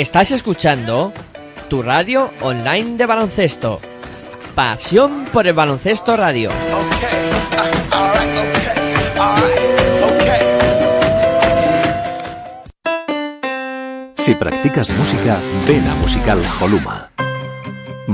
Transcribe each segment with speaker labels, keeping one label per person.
Speaker 1: Estás escuchando tu radio online de baloncesto. Pasión por el baloncesto radio.
Speaker 2: Si practicas música, ven a Musical Holuma.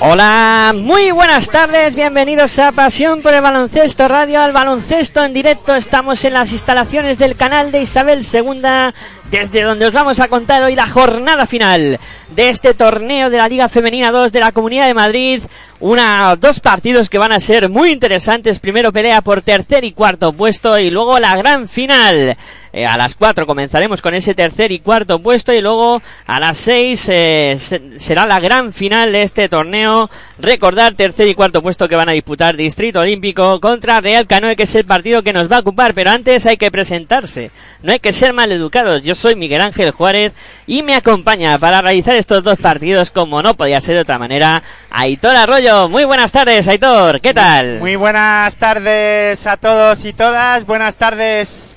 Speaker 1: Hola, muy buenas tardes, bienvenidos a Pasión por el Baloncesto Radio, al baloncesto en directo. Estamos en las instalaciones del canal de Isabel II, desde donde os vamos a contar hoy la jornada final de este torneo de la Liga Femenina 2 de la Comunidad de Madrid. Una, dos partidos que van a ser muy interesantes. Primero pelea por tercer y cuarto puesto y luego la gran final. Eh, a las 4 comenzaremos con ese tercer y cuarto puesto y luego a las 6 eh, se- será la gran final de este torneo. Recordar tercer y cuarto puesto que van a disputar Distrito Olímpico contra Real Canoe, que es el partido que nos va a ocupar. Pero antes hay que presentarse. No hay que ser maleducados. Yo soy Miguel Ángel Juárez y me acompaña para realizar estos dos partidos, como no podía ser de otra manera, Aitor Arroyo. Muy buenas tardes, Aitor. ¿Qué tal?
Speaker 3: Muy buenas tardes a todos y todas, buenas tardes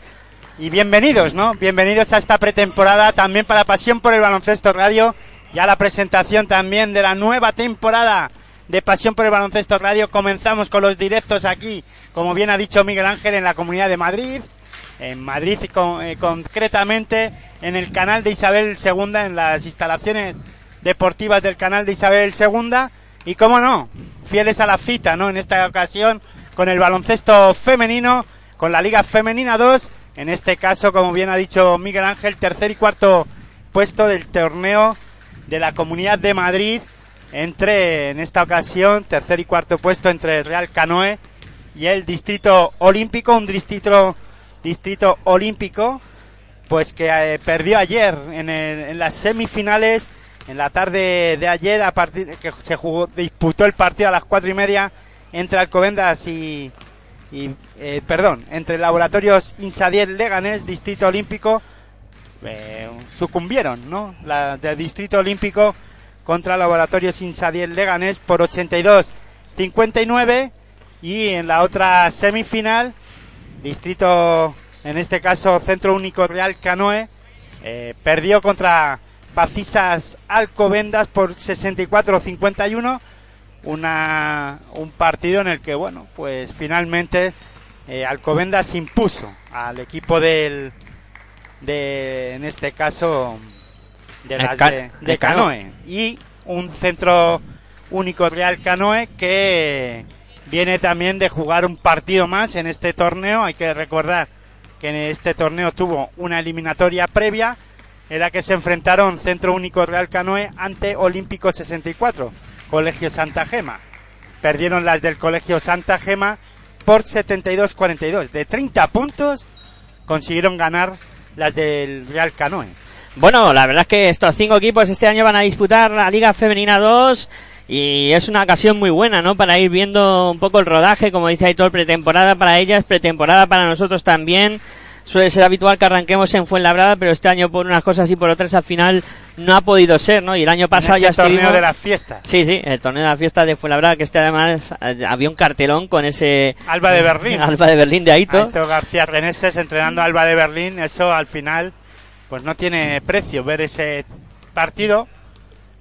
Speaker 3: y bienvenidos, ¿no? Bienvenidos a esta pretemporada también para Pasión por el Baloncesto Radio y a la presentación también de la nueva temporada de Pasión por el Baloncesto Radio. Comenzamos con los directos aquí, como bien ha dicho Miguel Ángel, en la Comunidad de Madrid, en Madrid con- eh, concretamente en el canal de Isabel II, en las instalaciones deportivas del canal de Isabel II y cómo no, fieles a la cita, ¿no? En esta ocasión con el baloncesto femenino, con la Liga Femenina 2, en este caso, como bien ha dicho Miguel Ángel, tercer y cuarto puesto del torneo de la Comunidad de Madrid entre en esta ocasión tercer y cuarto puesto entre el Real Canoe y el Distrito Olímpico, un distrito distrito olímpico pues que eh, perdió ayer en, las semifinales en la tarde de ayer a partir que se jugó disputó el partido a las cuatro y media entre Alcobendas y, eh, perdón entre Laboratorios Insadiel Leganés Distrito Olímpico eh, sucumbieron no la del Distrito Olímpico contra Laboratorios Insadiel Leganés por 82-59 y en la otra semifinal Distrito, en este caso Centro Único Real Canoe, eh, perdió contra Pacisas Alcobendas por 64-51. Una, un partido en el que, bueno, pues finalmente eh, Alcobendas impuso al equipo del, de, en este caso, de, las de Canoe. Y un centro único Real Canoe que viene también de jugar un partido más en este torneo. Hay que recordar que en este torneo tuvo una eliminatoria previa en la que se enfrentaron Centro Único Real Canoe ante Olímpico 64, Colegio Santa Gema. Perdieron las del Colegio Santa Gema por 72-42. De 30 puntos consiguieron ganar las del Real Canoe.
Speaker 1: Bueno, la verdad es que estos cinco equipos este año van a disputar la Liga Femenina 2 y es una ocasión muy buena, ¿no? Para ir viendo un poco el rodaje, como dice Aitor, pretemporada para ellas, pretemporada para nosotros también. Suele ser habitual que arranquemos en Fuenlabrada, pero este año por unas cosas y por otras al final no ha podido ser, ¿no? Y el año pasado
Speaker 3: en
Speaker 1: ya
Speaker 3: ese torneo
Speaker 1: estuvimos...
Speaker 3: de las fiestas.
Speaker 1: Sí, sí, el torneo de la fiesta de Fuenlabrada, que este además eh, había un cartelón con ese...
Speaker 3: Alba de Berlín.
Speaker 1: Alba de Berlín de Aitor.
Speaker 3: Aitor García Reneses entrenando a Alba de Berlín, eso al final pues no tiene precio ver ese partido.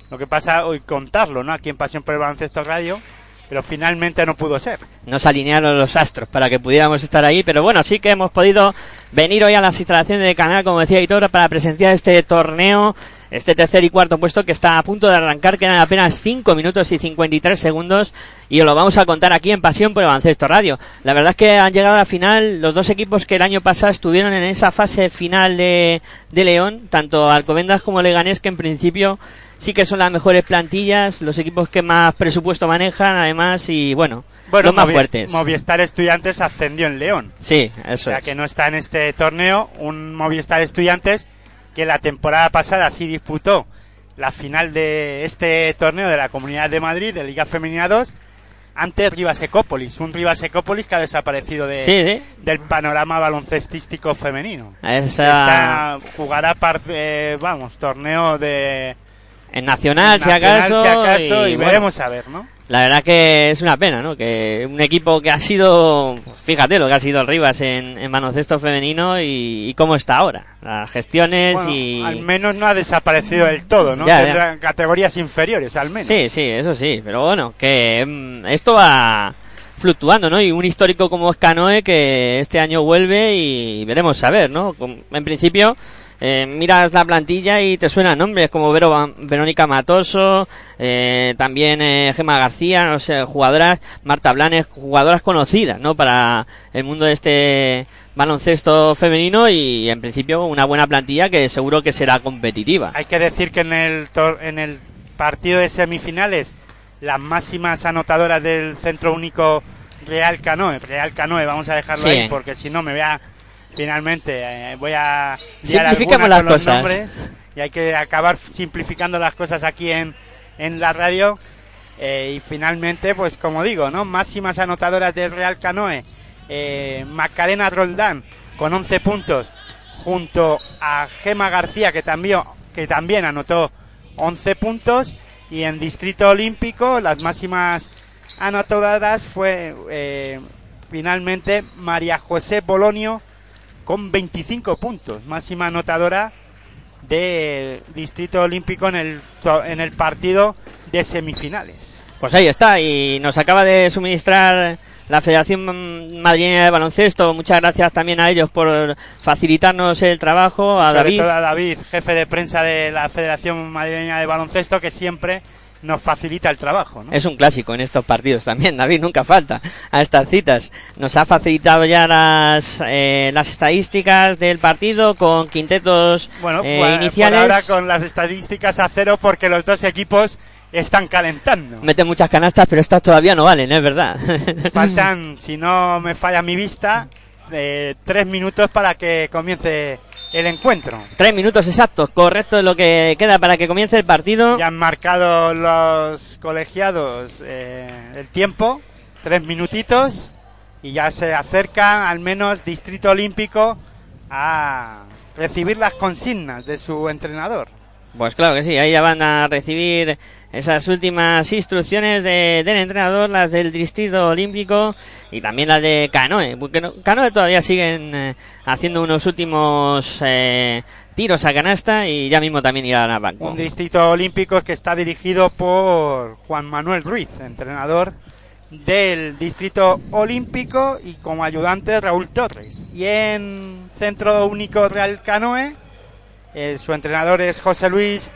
Speaker 3: Lo que pasa hoy contarlo, ¿no? Aquí en Pasión por el Baloncesto Radio, pero finalmente no pudo ser.
Speaker 1: no se alinearon los astros para que pudiéramos estar ahí, pero bueno, sí que hemos podido venir hoy a las instalaciones del canal, como decía Hitor, para presenciar este torneo, este tercer y cuarto puesto que está a punto de arrancar, quedan apenas 5 minutos y 53 segundos y os lo vamos a contar aquí en Pasión por el Baloncesto Radio. La verdad es que han llegado a la final los dos equipos que el año pasado estuvieron en esa fase final de, de León, tanto Alcobendas como Leganés, que en principio sí que son las mejores plantillas, los equipos que más presupuesto manejan, además, y bueno,
Speaker 3: Bueno,
Speaker 1: los más
Speaker 3: Movi-
Speaker 1: fuertes.
Speaker 3: Movistar Estudiantes ascendió en León.
Speaker 1: Sí, eso
Speaker 3: ya
Speaker 1: es.
Speaker 3: que no está en este torneo, un Movistar Estudiantes que la temporada pasada sí disputó la final de este torneo de la Comunidad de Madrid, de Liga Femenina 2, ante Rivas Ecópolis, un Rivas Ecópolis que ha desaparecido de,
Speaker 1: Sí, sí.
Speaker 3: del panorama baloncestístico femenino.
Speaker 1: Esa,
Speaker 3: Está, jugará par- eh, vamos, torneo de
Speaker 1: en Nacional, si
Speaker 3: nacional,
Speaker 1: acaso.
Speaker 3: si acaso, y, veremos a ver, ¿no?
Speaker 1: La verdad que es una pena, ¿no? Que un equipo que ha sido, fíjate lo que ha sido el Rivas en, en baloncesto femenino y, y cómo está ahora. Las gestiones
Speaker 3: Bueno,
Speaker 1: y...
Speaker 3: Al menos no ha desaparecido del todo, ¿no?
Speaker 1: Ya, ya.
Speaker 3: Tendrá categorías inferiores, al menos.
Speaker 1: Sí, sí, eso sí, pero bueno, que mm, esto va fluctuando, ¿no? Y un histórico como es Canoe que este año vuelve y veremos a ver, ¿no? En principio, eh, miras la plantilla y te suenan nombres como Vero Verónica Matoso, eh, también eh, Gema García, no sé, jugadoras, Marta Blanes, jugadoras conocidas, ¿no? Para el mundo de este baloncesto femenino y en principio una buena plantilla que seguro que será competitiva.
Speaker 3: Hay que decir que en el, tor- en el partido de semifinales, las máximas anotadoras del Centro Único Real Canoe, Real Canoe, vamos a dejarlo
Speaker 1: Sí.
Speaker 3: ahí porque si no me voy a, finalmente, eh, voy a alguna
Speaker 1: las cosas.
Speaker 3: nombres y hay que acabar simplificando las cosas aquí en, en la radio. Eh, y finalmente, pues como digo, ¿no? Máximas anotadoras del Real Canoe, eh, Macarena Roldán con 11 puntos, junto a Gema García, que también, que también anotó 11 puntos, y en Distrito Olímpico las máximas anotadoras fue eh, finalmente María José Bolonio con 25 puntos, máxima anotadora de Distrito Olímpico en el, en el partido de semifinales.
Speaker 1: Pues ahí está, y nos acaba de suministrar la Federación Madrileña de Baloncesto. Muchas gracias también a ellos por facilitarnos el trabajo, a
Speaker 3: Sobre
Speaker 1: David.
Speaker 3: todo a David, jefe de prensa de la Federación Madrileña de Baloncesto, que siempre nos facilita el trabajo. ¿no?
Speaker 1: Es un clásico en estos partidos también, David, nunca falta a estas citas. Nos ha facilitado ya las, eh, las estadísticas del partido con quintetos
Speaker 3: Bueno,
Speaker 1: eh,
Speaker 3: pues,
Speaker 1: iniciales.
Speaker 3: por ahora con las estadísticas a cero porque los dos equipos están calentando.
Speaker 1: Meten muchas canastas, pero estas todavía no valen, es verdad.
Speaker 3: Faltan, si no me falla mi vista, eh, tres minutos para que comience el encuentro.
Speaker 1: Tres minutos exactos, correcto es lo que queda para que comience el partido.
Speaker 3: Ya han marcado los colegiados eh, el tiempo, tres minutitos, y ya se acerca al menos Distrito Olímpico a recibir las consignas de su entrenador.
Speaker 1: Pues claro que sí, ahí ya van a recibir esas últimas instrucciones de- del entrenador, las del Distrito Olímpico y también las de Canoe, porque no- Canoe todavía siguen eh, haciendo unos últimos eh, tiros a canasta y ya mismo también irán a banco.
Speaker 3: Un distrito olímpico que está dirigido por Juan Manuel Ruiz, entrenador del Distrito Olímpico y como ayudante Raúl Torres. Y en Centro Único Real Canoe, eh, su entrenador es José Luis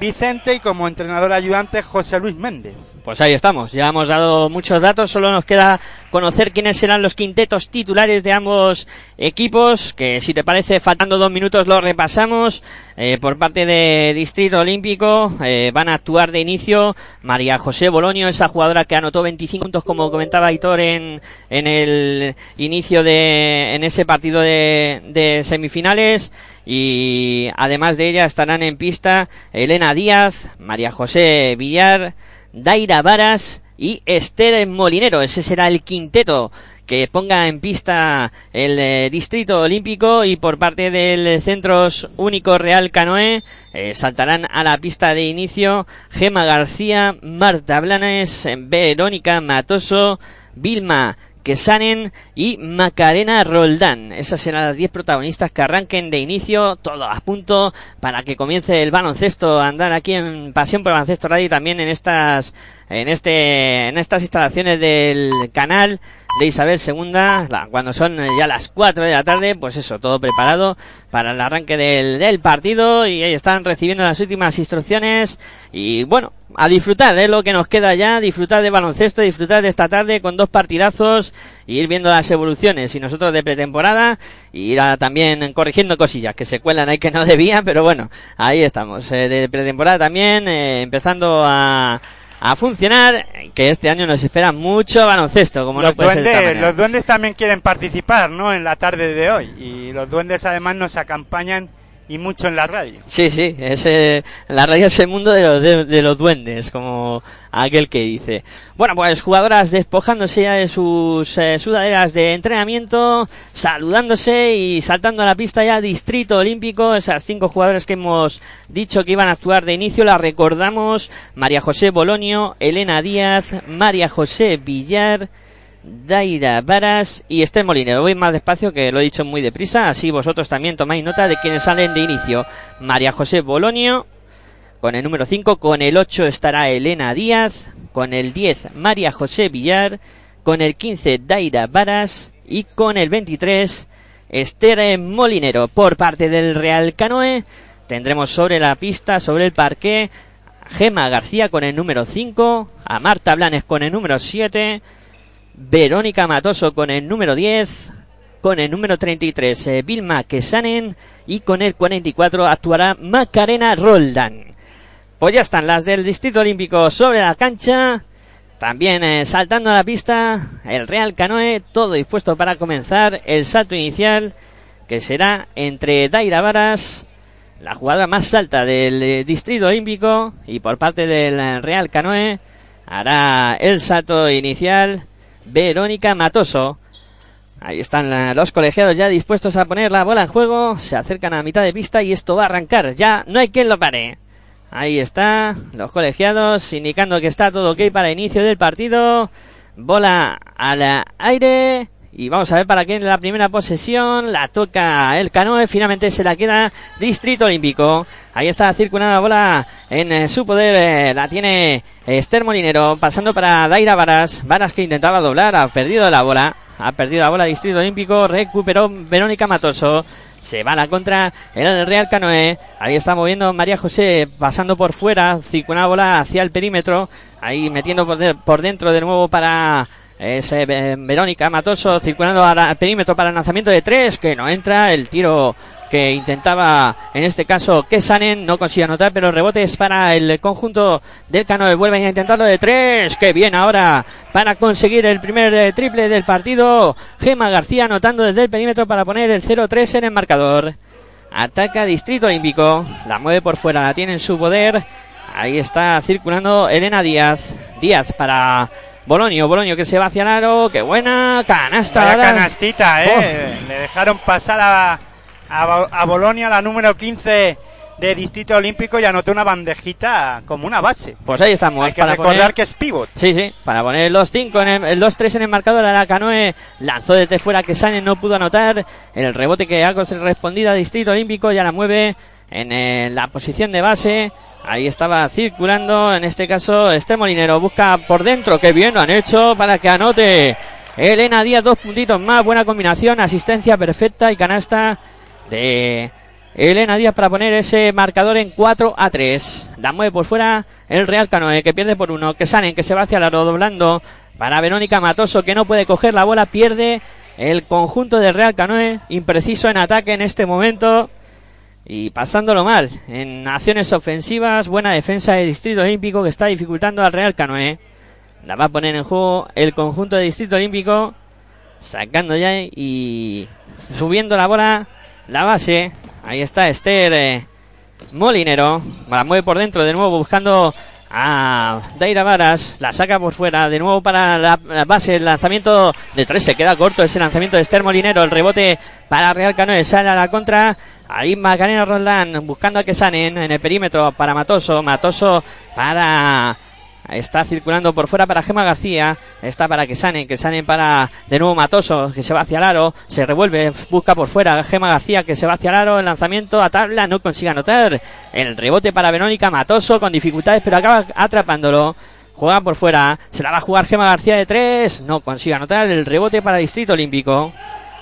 Speaker 3: Vicente y como entrenador ayudante José Luis Méndez.
Speaker 1: Pues ahí estamos, ya hemos dado muchos datos, solo nos queda conocer quiénes serán los quintetos titulares de ambos equipos, que si te parece, faltando dos minutos lo repasamos. Eh, por parte de Distrito Olímpico eh, van a actuar de inicio María José Boloño, esa jugadora que anotó 25 puntos, como comentaba Hitor en, en el inicio de, en ese partido de, de semifinales. Y además de ella estarán en pista Elena Díaz, María José Villar, Daira Varas y Esther Molinero. Ese será el quinteto que ponga en pista el eh, Distrito Olímpico y por parte del Centros Único Real Canoe eh, saltarán a la pista de inicio Gema García, Marta Blanes, Verónica Matoso, Vilma Quesanen y Macarena Roldán. Esas serán las 10 protagonistas que arranquen de inicio, todo a punto para que comience el baloncesto andar aquí en Pasión por Baloncesto Radio y también en estas en este en estas instalaciones del canal de Isabel II, cuando son ya las 4 de la tarde, pues eso, todo preparado para el arranque del, del partido y ahí están recibiendo las últimas instrucciones y bueno, a disfrutar, es lo que nos queda ya, disfrutar de baloncesto, disfrutar de esta tarde con dos partidazos y ir viendo las evoluciones y nosotros de pretemporada ir a- también corrigiendo cosillas que se cuelan ahí que no debían, pero bueno, ahí estamos, eh, de pretemporada también, eh, empezando a a funcionar, que este año nos espera mucho baloncesto, como
Speaker 3: los,
Speaker 1: no puede ser de otra
Speaker 3: duendes, los duendes también quieren participar, ¿no? En la tarde de hoy. Y los duendes además nos acompañan y mucho en la radio.
Speaker 1: Sí, sí, la radio es el mundo de los, de, de los duendes, como aquel que dice. Bueno, pues jugadoras despojándose ya de sus eh, sudaderas de entrenamiento, saludándose y saltando a la pista ya Distrito Olímpico, esas cinco jugadoras que hemos dicho que iban a actuar de inicio, las recordamos, María José Bolonio, Elena Díaz, María José Villar, Daira Varas y Esther Molinero. Voy más despacio que lo he dicho muy deprisa, así vosotros también tomáis nota de quienes salen de inicio. María José Bolonio con el número 5, con el 8 estará Elena Díaz, con el 10 María José Villar, con el 15 Daira Varas y con el 23 Esther Molinero. Por parte del Real Canoe tendremos sobre la pista, sobre el parque, Gema García con el número 5, a Marta Blanes con el número 7, Verónica Matoso con el número 10, con el número 33 eh, Vilma Quesanen y con el 44 actuará Macarena Roldán. Pues ya están las del Distrito Olímpico sobre la cancha, también eh, saltando a la pista el Real Canoe, todo dispuesto para comenzar el salto inicial que será entre Daira Varas, la jugadora más alta del eh, Distrito Olímpico y por parte del eh, Real Canoe hará el salto inicial Verónica Matoso. Ahí están los colegiados ya dispuestos a poner la bola en juego. Se acercan a mitad de pista y esto va a arrancar. Ya no hay quien lo pare. Ahí está, los colegiados indicando que está todo ok para inicio del partido. Bola al aire. Y vamos a ver para quién la primera posesión. La toca el canoe. Finalmente se la queda Distrito Olímpico. Ahí está circulando la bola en eh, su poder. eh, la tiene Esther Molinero. Pasando para Daira Varas. Varas que intentaba doblar. Ha perdido la bola. Ha perdido la bola Distrito Olímpico. Recuperó Verónica Matoso. Se va la contra el Real Canoe. Ahí está moviendo María José, pasando por fuera, circula la bola hacia el perímetro. Ahí metiendo por, de- por dentro de nuevo para ese eh, Verónica Matoso, circulando al perímetro para el lanzamiento de tres, que no entra. El tiro que intentaba, en este caso, que Sanen no consigue anotar, pero el rebote es para el conjunto del Canoe. Vuelven a intentarlo de tres. Que bien ahora para conseguir el primer eh, triple del partido. Gema García anotando desde el perímetro para poner el 0-3 en el marcador. Ataca Distrito Olímpico. La mueve por fuera, la tiene en su poder. Ahí está circulando Elena Díaz. Díaz para Bolonio. Bolonio que se va hacia el aro. Qué buena canasta.
Speaker 3: Vaya canastita, ¿eh? Le dejaron pasar a, a, Bo- a Bolonia, la número 15 de Distrito Olímpico, y anotó una bandejita como una base.
Speaker 1: Pues ahí estamos.
Speaker 3: Hay que
Speaker 1: para
Speaker 3: recordar
Speaker 1: poner-
Speaker 3: que es pivot.
Speaker 1: Sí, sí, para poner los 5 en el, el 2-3 en el marcador a la Canoe lanzó desde fuera que Sanen no pudo anotar el rebote que ha respondido a Distrito Olímpico ya la mueve en eh, la posición de base. Ahí estaba circulando, en este caso, este Molinero busca por dentro, que bien lo han hecho para que anote Elena Díaz, dos puntitos más, buena combinación, asistencia perfecta y canasta de Elena Díaz para poner ese marcador en 4 a 3. La mueve por fuera el Real Canoe, que pierde por uno, que salen, que se va hacia el aro doblando para Verónica Matoso, que no puede coger la bola, pierde el conjunto del Real Canoe, impreciso en ataque en este momento y pasándolo mal en acciones ofensivas, buena defensa del Distrito Olímpico que está dificultando al Real Canoe. La va a poner en juego el conjunto del Distrito Olímpico, sacando ya y subiendo la bola, la base. Ahí está Esther eh, Molinero, la mueve por dentro de nuevo buscando a Daira Varas, la saca por fuera, de nuevo para la, la base, el lanzamiento de tres, se queda corto ese lanzamiento de Esther Molinero, el rebote para Real Canoe, sale a la contra, ahí Macarena Roldán buscando a que sanen en el perímetro para Matoso, Matoso para Está circulando por fuera para Gema García. Está para que sanen, que sanen para de nuevo Matoso, que se va hacia el aro. Se revuelve, busca por fuera Gema García, que se va hacia el aro. El lanzamiento a tabla, no consigue anotar. El rebote para Verónica Matoso con dificultades, pero acaba atrapándolo. Juega por fuera, se la va a jugar Gema García de tres. No consigue anotar. El rebote para Distrito Olímpico,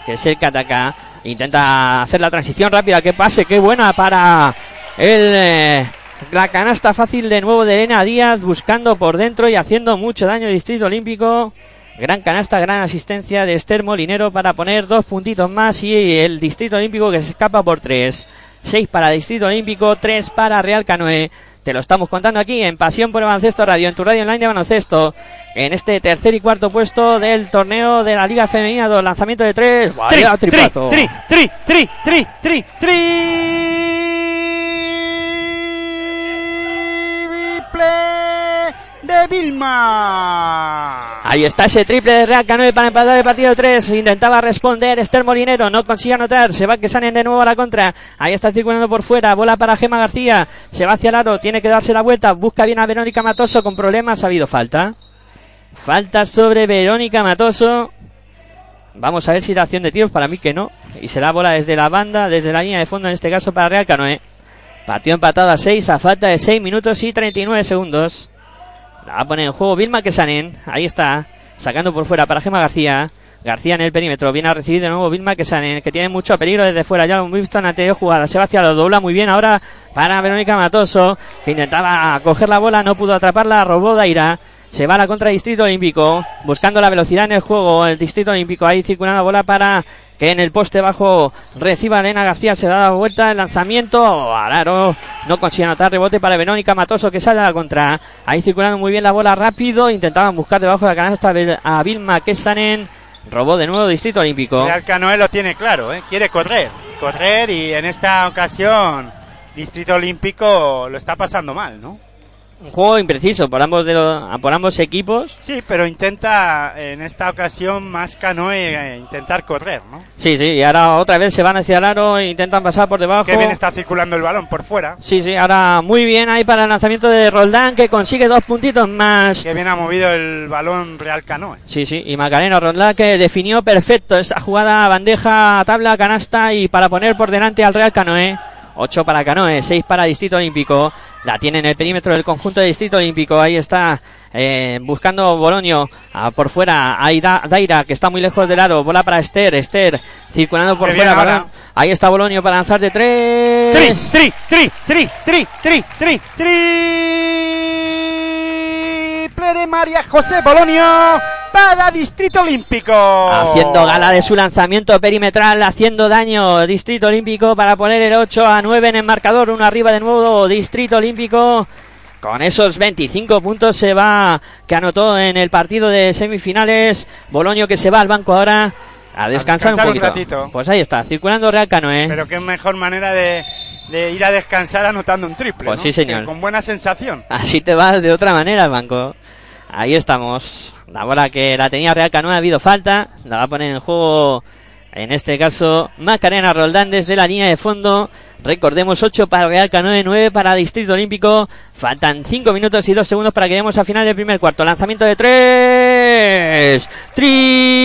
Speaker 1: que es el que ataca. Intenta hacer la transición rápida. Que pase, qué buena para el. eh, la canasta fácil de nuevo de Elena Díaz buscando por dentro y haciendo mucho daño al Distrito Olímpico. Gran canasta, gran asistencia de Esther Molinero para poner dos puntitos más y el Distrito Olímpico que se escapa por tres. Seis para Distrito Olímpico, tres para Real Canoe. Te lo estamos contando aquí en Pasión por el Baloncesto Radio, en tu radio online de baloncesto. En este tercer y cuarto puesto del torneo de la Liga Femenina, dos lanzamiento de tres.
Speaker 3: Tri,
Speaker 1: Vaya
Speaker 3: tri,
Speaker 1: triplazo.
Speaker 3: tri, tri, tri, tri, tri, triple de Vilma.
Speaker 1: Ahí está ese triple de Real Canoe para empatar el partido 3. Intentaba responder Esther Molinero, no consigue anotar. Se va que salen de nuevo a la contra. Ahí está circulando por fuera. Bola para Gema García. Se va hacia el aro, tiene que darse la vuelta. Busca bien a Verónica Matoso con problemas. Ha habido falta. Falta sobre Verónica Matoso. Vamos a ver si la acción de tiros. Para mí que no. Y será bola desde la banda, desde la línea de fondo, en este caso para Real Canoe. Partido empatado a 6 a falta de 6 minutos y 39 segundos. La va a poner en juego Vilma Quesanen. Ahí está. Sacando por fuera para Gema García. García en el perímetro. Viene a recibir de nuevo Vilma Quesanen. Que tiene mucho peligro desde fuera. Ya lo hemos visto en anterior jugada. Se va hacia lo dobla muy bien ahora para Verónica Matoso. Que intentaba coger la bola. No pudo atraparla. Robó Daira. Se va a la contra Distrito Olímpico. Buscando la velocidad en el juego. El Distrito Olímpico. Ahí circulando la bola para en el poste bajo reciba Elena García. Se da la vuelta. El lanzamiento. Al aro. No consigue anotar rebote para Verónica Matoso que sale a la contra. Ahí circulando muy bien la bola rápido. Intentaban buscar debajo de la canasta a Vilma Kesanen. Robó de nuevo Distrito Olímpico.
Speaker 3: Real Canoe lo tiene claro, ¿eh? quiere correr, correr y en esta ocasión Distrito Olímpico lo está pasando mal, ¿no?
Speaker 1: Un juego impreciso por ambos, de los- por ambos equipos.
Speaker 3: Sí, pero intenta en esta ocasión más Canoe eh, intentar correr, ¿no?
Speaker 1: Sí, sí, y ahora otra vez se van hacia el aro e intentan pasar por debajo.
Speaker 3: Qué bien está circulando el balón por fuera.
Speaker 1: Sí, sí, ahora muy bien ahí para el lanzamiento de Roldán que consigue dos puntitos más.
Speaker 3: Qué bien ha movido el balón Real Canoe.
Speaker 1: Sí, sí, y Macarena Roldán que definió perfecto esa jugada bandeja, tabla, canasta y para poner por delante al Real Canoe. 8 para Canoe, 6 para Distrito Olímpico. La tiene en el perímetro del conjunto de Distrito Olímpico. Ahí está eh, buscando Bolonio ah, por fuera. Ahí da, Daira que está muy lejos del aro. Bola para Esther. Esther circulando por fuera. balón. Ahí está Bolonio para lanzar de tres.
Speaker 3: Tri, tri, tri, tri, tri, tri, tri, de María José Bolonio para Distrito Olímpico.
Speaker 1: Haciendo gala de su lanzamiento perimetral, haciendo daño Distrito Olímpico para poner el 8 a 9 en el marcador, uno arriba de nuevo Distrito Olímpico. Con esos 25 puntos se va, que anotó en el partido de semifinales. Boloño que se va al banco ahora a descansar,
Speaker 3: descansar
Speaker 1: un
Speaker 3: un ratito.
Speaker 1: Pues ahí está, circulando Real Canoe.
Speaker 3: Pero qué mejor manera de, de ir a descansar anotando un triple.
Speaker 1: Pues
Speaker 3: ¿no?
Speaker 1: sí, señor.
Speaker 3: Con buena sensación.
Speaker 1: Así te vas de otra manera al banco. Ahí estamos. La bola que la tenía Real Canoe ha habido falta. La va a poner en juego, en este caso, Macarena Roldán desde la línea de fondo. Recordemos 8 para Real Canoe, 9 para Distrito Olímpico. Faltan 5 minutos y 2 segundos para que lleguemos al final del primer cuarto. Lanzamiento de 3. Triple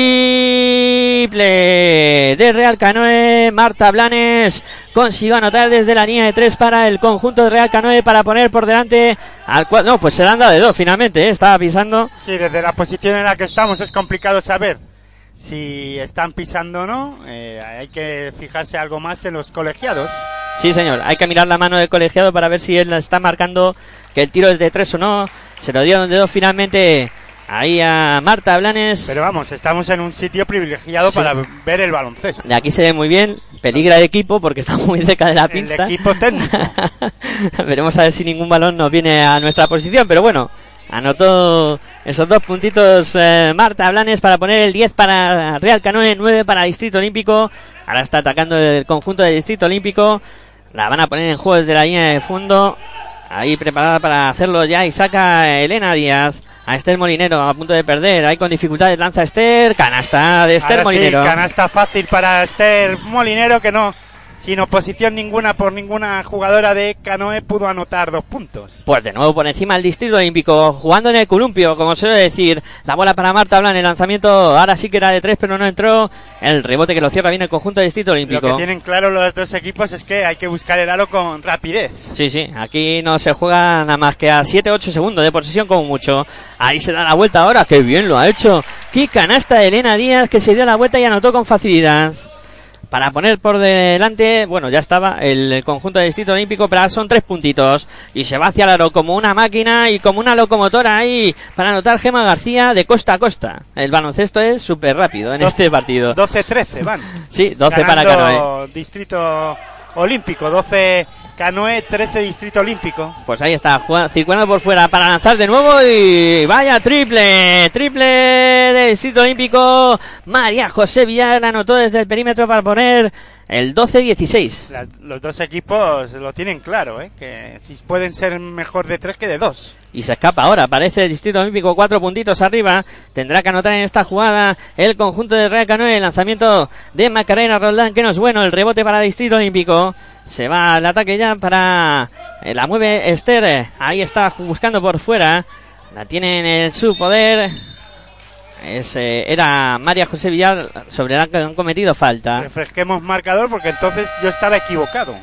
Speaker 1: triple de Real Canoe. Marta Blanes consiguió anotar desde la línea de tres para el conjunto de Real Canoe para poner por delante al cual. No, pues se la han dado de dos finalmente, ¿eh? estaba pisando.
Speaker 3: Sí, desde la posición en la que estamos es complicado saber si están pisando o no. Eh, hay que fijarse algo más en los colegiados.
Speaker 1: Sí, señor. Hay que mirar la mano del colegiado para ver si él está marcando que el tiro es de tres o no. Se lo dieron de dos finalmente ahí a Marta Blanes.
Speaker 3: Pero vamos, estamos en un sitio privilegiado para ver el baloncesto.
Speaker 1: De aquí se ve muy bien. Peligra el equipo porque está muy cerca de la
Speaker 3: El
Speaker 1: pista.
Speaker 3: equipo técnico.
Speaker 1: Veremos a ver si ningún balón nos viene a nuestra posición. Pero bueno, anotó esos dos puntitos eh, Marta Blanes para poner el 10 para Real Canoe, 9 para Distrito Olímpico. Ahora está atacando el conjunto del Distrito Olímpico. La van a poner en juego desde la línea de fondo. Ahí preparada para hacerlo ya y saca Elena Díaz. A Esther Molinero a punto de perder. Ahí con dificultades lanza Esther. Canasta de Esther
Speaker 3: Ahora sí,
Speaker 1: Molinero.
Speaker 3: canasta fácil para Esther Molinero que no, sin oposición ninguna por ninguna jugadora de Canoe pudo anotar dos puntos.
Speaker 1: Pues de nuevo por encima el Distrito Olímpico, jugando en el columpio, como suele decir. La bola para Marta Blan, el lanzamiento ahora sí que era de tres, pero no entró. El rebote que lo cierra bien el conjunto del Distrito
Speaker 3: Lo que
Speaker 1: Olímpico.
Speaker 3: tienen claro los dos equipos es que hay que buscar el aro con rapidez.
Speaker 1: Sí, sí, aquí no se juega nada más que a 7-8 segundos de posesión como mucho. Ahí se da la vuelta ahora, qué bien lo ha hecho. Qué canasta de Elena Díaz que se dio la vuelta y anotó con facilidad. Para poner por delante, bueno, ya estaba el conjunto del Distrito Olímpico, pero son tres puntitos. Y se va hacia el aro como una máquina y como una locomotora ahí para anotar Gema García de costa a costa. El baloncesto es súper rápido en este partido.
Speaker 3: 12-13 van.
Speaker 1: Sí, 12 para
Speaker 3: Ganando
Speaker 1: Canoe.
Speaker 3: Distrito Olímpico, 12 Canoe, 13 Distrito Olímpico.
Speaker 1: Pues ahí está, circulando por fuera para lanzar de nuevo y vaya triple, triple del Distrito Olímpico. María José Villar anotó desde el perímetro para poner el 12-16.
Speaker 3: La- los dos equipos lo tienen claro, ¿eh? que si pueden ser mejor de tres que de dos.
Speaker 1: Y se escapa ahora, parece el Distrito Olímpico cuatro puntitos arriba. Tendrá que anotar en esta jugada el conjunto de Real Canoe. El lanzamiento de Macarena Roldán, que no es bueno. El rebote para el Distrito Olímpico. Se va al ataque ya para... eh, la mueve Esther. Ahí está buscando por fuera. La tiene en su poder. Es, eh, era María José Villar sobre la que han cometido falta.
Speaker 3: Refresquemos marcador porque entonces yo estaba equivocado.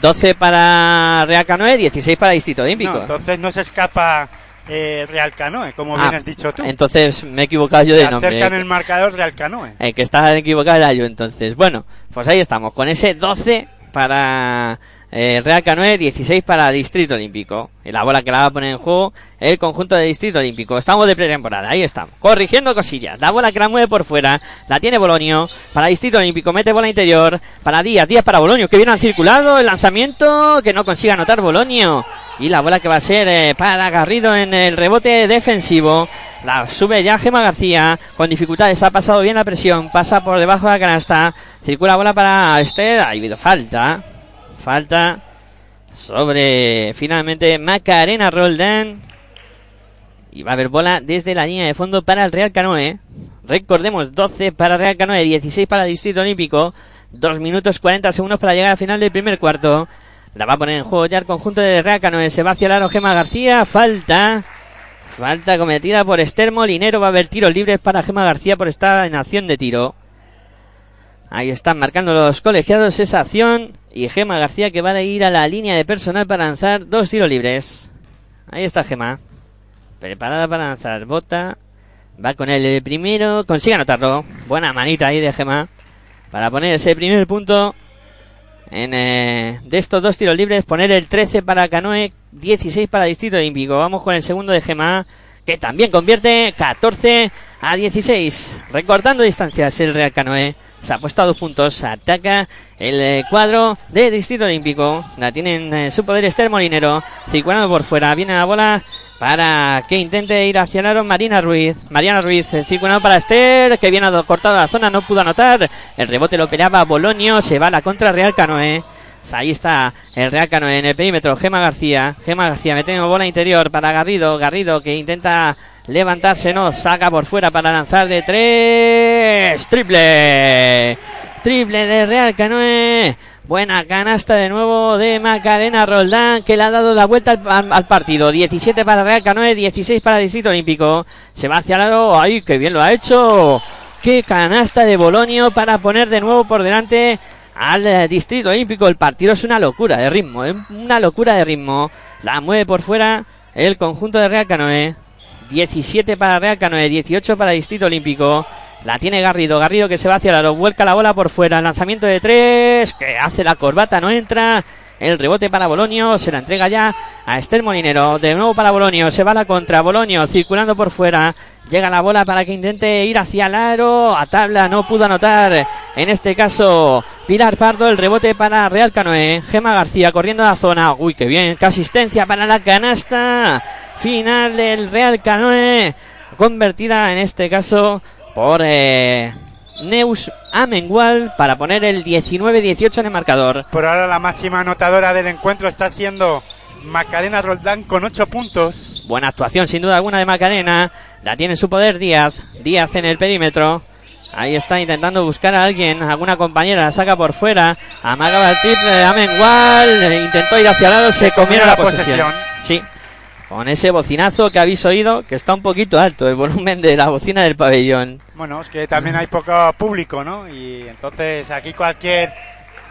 Speaker 1: 12 para Real Canoe, 16 para Distrito Olímpico.
Speaker 3: No, entonces no se escapa eh, Real Canoe, como
Speaker 1: Ah,
Speaker 3: bien has dicho tú.
Speaker 1: Entonces me he equivocado yo
Speaker 3: Se
Speaker 1: de nombre.
Speaker 3: acerca en el marcador Real Canoe.
Speaker 1: El que estaba equivocado era yo entonces. Bueno, pues ahí estamos, con ese 12 para eh, Real Canoe, 16 para Distrito Olímpico. Y la bola que la va a poner en juego el conjunto de Distrito Olímpico. Estamos de pretemporada, ahí estamos. Corrigiendo cosillas. La bola que la mueve por fuera, la tiene Bolonio. Para Distrito Olímpico, mete bola interior. Para Díaz, Díaz para Bolonio, que bien han circulado. El lanzamiento, que no consigue anotar Bolonio. Y la bola que va a ser eh, para Garrido en el rebote defensivo. La sube ya Gema García. Con dificultades ha pasado bien la presión. Pasa por debajo de la canasta. Circula bola para Esther. Ha habido falta. Falta sobre finalmente Macarena Roldán. Y va a haber bola desde la línea de fondo para el Real Canoe. Recordemos, 12 para Real Canoe, 16 para Distrito Olímpico. 2 minutos 40 segundos para llegar al final del primer cuarto. La va a poner en juego ya el conjunto de Real Canoe. Se va hacia el aro Gema García. Falta. Falta cometida por Esther Molinero. Va a haber tiros libres para Gema García por estar en acción de tiro. Ahí están marcando los colegiados esa acción. Y Gema García que va a ir a la línea de personal para lanzar dos tiros libres. Ahí está Gema. Preparada para lanzar. Bota. Va con el primero. Consigue anotarlo. Buena manita ahí de Gema. Para poner ese primer punto. En, eh, de estos dos tiros libres. Poner el 13 para Canoe. 16 para Distrito Olímpico. Vamos con el segundo de Gema. Que también convierte 14 a 16. Recortando distancias el Real Canoe. Se ha puesto a dos puntos. Ataca el eh, cuadro de Distrito Olímpico. La tienen en su poder Esther Molinero. Circulando por fuera. Viene la bola para que intente ir hacia el Marina Ruiz. Mariana Ruiz eh, circulando para Esther. Que viene a cortado la zona. No pudo anotar. El rebote lo peleaba Bolonio. Se va a la contra Real Canoe. Ahí está el Real Canoe en el perímetro. Gema García. Gema García metiendo bola interior para Garrido. Garrido que intenta levantarse. No, saca por fuera para lanzar de tres. Triple. Triple de Real Canoe. Buena canasta de nuevo de Macarena Roldán que le ha dado la vuelta al, partido. 17 para Real Canoe, 16 para Distrito Olímpico. Se va hacia el aro. ¡Ay, qué bien lo ha hecho! Qué canasta de Bolonio para poner de nuevo por delante al eh, Distrito Olímpico. El partido es una locura de ritmo, ¿eh? una locura de ritmo. La mueve por fuera el conjunto de Real Canoe. 17 para Real Canoe, 18 para Distrito Olímpico. La tiene Garrido, Garrido que se va hacia la vuelca la bola por fuera. Lanzamiento de tres, que hace la corbata, no entra. El rebote para Bolonio, se la entrega ya a Esther Molinero. De nuevo para Bolonio, se va la contra. Bolonio circulando por fuera. Llega la bola para que intente ir hacia el aro. A tabla no pudo anotar. En este caso, Pilar Pardo. El rebote para Real Canoe. Gema García corriendo a la zona. Uy, qué bien. Qué asistencia para la canasta. Final del Real Canoe. Convertida en este caso por eh, Neus Amengual para poner el 19-18 en el marcador.
Speaker 3: Por ahora la máxima anotadora del encuentro está siendo Macarena Roldán con 8 puntos.
Speaker 1: Buena actuación sin duda alguna de Macarena. La tiene en su poder Díaz. Díaz en el perímetro. Ahí está intentando buscar a alguien, alguna compañera, la saca por fuera. Amagaba el triple, Amengual. Intentó ir hacia el lado, se comieron la posesión. Sí, con ese bocinazo que habéis oído, que está un poquito alto el volumen de la bocina del pabellón.
Speaker 3: Bueno, es que también hay poco público, ¿no? Y entonces aquí cualquier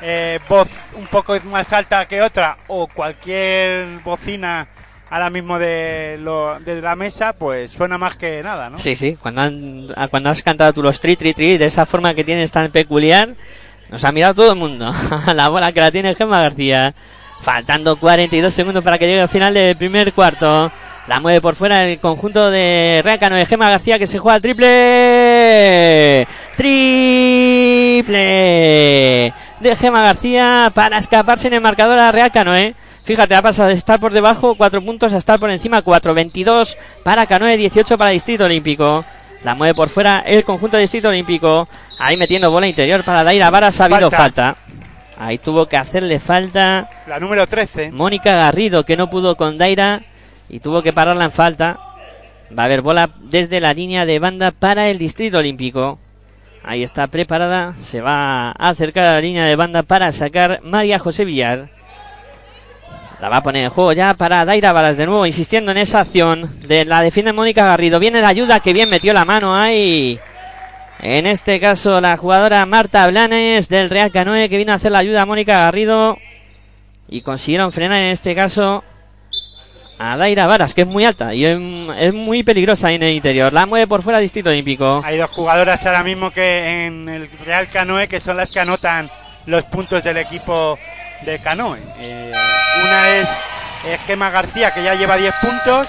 Speaker 3: eh, voz un poco más alta que otra o cualquier bocina ahora mismo de, lo, de la mesa, pues suena más que nada, ¿no?
Speaker 1: Sí, sí, cuando, han- ah, cuando has cantado tú los tri, tri, tri, de esa forma que tienes tan peculiar, nos ha mirado todo el mundo. la bola que la tiene Gemma García. Faltando 42 segundos para que llegue al final del primer cuarto. La mueve por fuera el conjunto de Rácano de Gema García que se juega al triple. Triple de Gema García para escaparse en el marcador a Real Canoe. Fíjate, ha pasado de estar por debajo 4 puntos a estar por encima 4. 22 para Canoe, 18 para Distrito Olímpico. La mueve por fuera el conjunto de Distrito Olímpico. Ahí metiendo bola interior para Daira Varas. Ha habido
Speaker 3: Falta.
Speaker 1: falta. Ahí tuvo que hacerle falta
Speaker 3: La número 13.
Speaker 1: Mónica Garrido que no pudo con Daira y tuvo que pararla en falta. Va a haber bola desde la línea de banda para el Distrito Olímpico. Ahí está preparada. Se va a acercar a la línea de banda para sacar María José Villar. La va a poner en juego ya para Daira Balas de nuevo, insistiendo en esa acción. De la defiende Mónica Garrido. Viene la ayuda que bien metió la mano ahí. En este caso, la jugadora Marta Blanes del Real Canoe que vino a hacer la ayuda a Mónica Garrido. Y consiguieron frenar en este caso a Daira Varas, que es muy alta y es, muy peligrosa en el interior. La mueve por fuera Distrito Olímpico.
Speaker 3: Hay dos jugadoras ahora mismo que en el Real Canoe que son las que anotan los puntos del equipo de Canoe. Eh, una es Gema García que ya lleva 10 puntos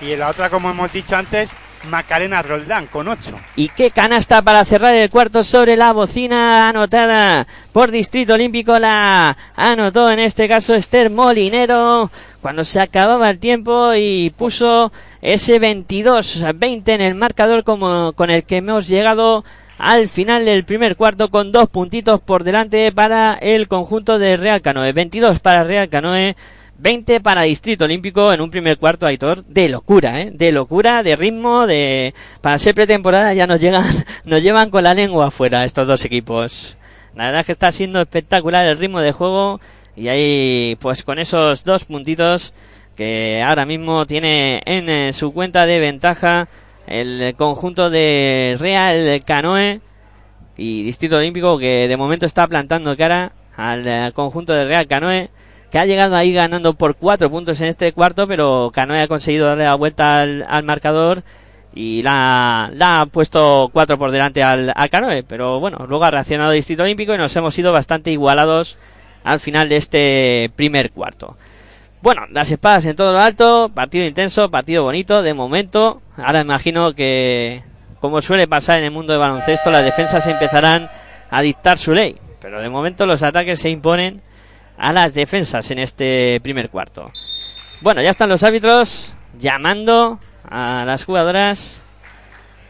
Speaker 3: y la otra, como hemos dicho antes, Macarena Roldán con 8.
Speaker 1: Y qué canasta para cerrar el cuarto sobre la bocina anotada por Distrito Olímpico. La anotó en este caso Esther Molinero cuando se acababa el tiempo y puso ese 22-20 en el marcador como con el que hemos llegado al final del primer cuarto con dos puntitos por delante para el conjunto de Real Canoe. 22 para Real Canoe. 20 para Distrito Olímpico en un primer cuarto, Aitor, de locura, ¿eh? De locura, de ritmo, de... Para ser pretemporada ya nos llegan, nos llevan con la lengua afuera estos dos equipos. La verdad es que está siendo espectacular el ritmo de juego y ahí, pues con esos dos puntitos que ahora mismo tiene en eh, su cuenta de ventaja el conjunto de Real Canoe y Distrito Olímpico que de momento está plantando cara al eh, conjunto de Real Canoe que ha llegado ahí ganando por cuatro puntos en este cuarto, pero Canoe ha conseguido darle la vuelta al, al marcador y la, la ha puesto cuatro por delante al, a Canoe, pero bueno, luego ha reaccionado Distrito Olímpico y nos hemos ido bastante igualados al final de este primer cuarto. Bueno, las espadas en todo lo alto, partido intenso, partido bonito, de momento. Ahora imagino que, como suele pasar en el mundo de baloncesto, las defensas empezarán a dictar su ley. Pero de momento los ataques se imponen a las defensas en este primer cuarto. Bueno, ya están los árbitros llamando a las jugadoras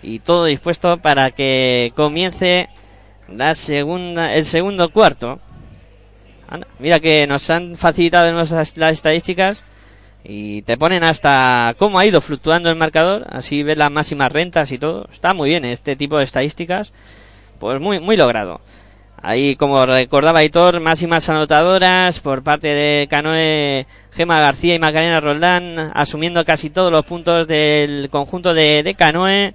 Speaker 1: y todo dispuesto para que comience la segunda, el segundo cuarto. Mira que nos han facilitado las, las estadísticas y te ponen hasta cómo ha ido fluctuando el marcador, así ves las máximas rentas y todo. Está muy bien este tipo de estadísticas, pues muy muy logrado. Ahí, como recordaba Hitor, máximas anotadoras por parte de Canoe, Gema García y Macarena Roldán, asumiendo casi todos los puntos del conjunto de, de Canoe.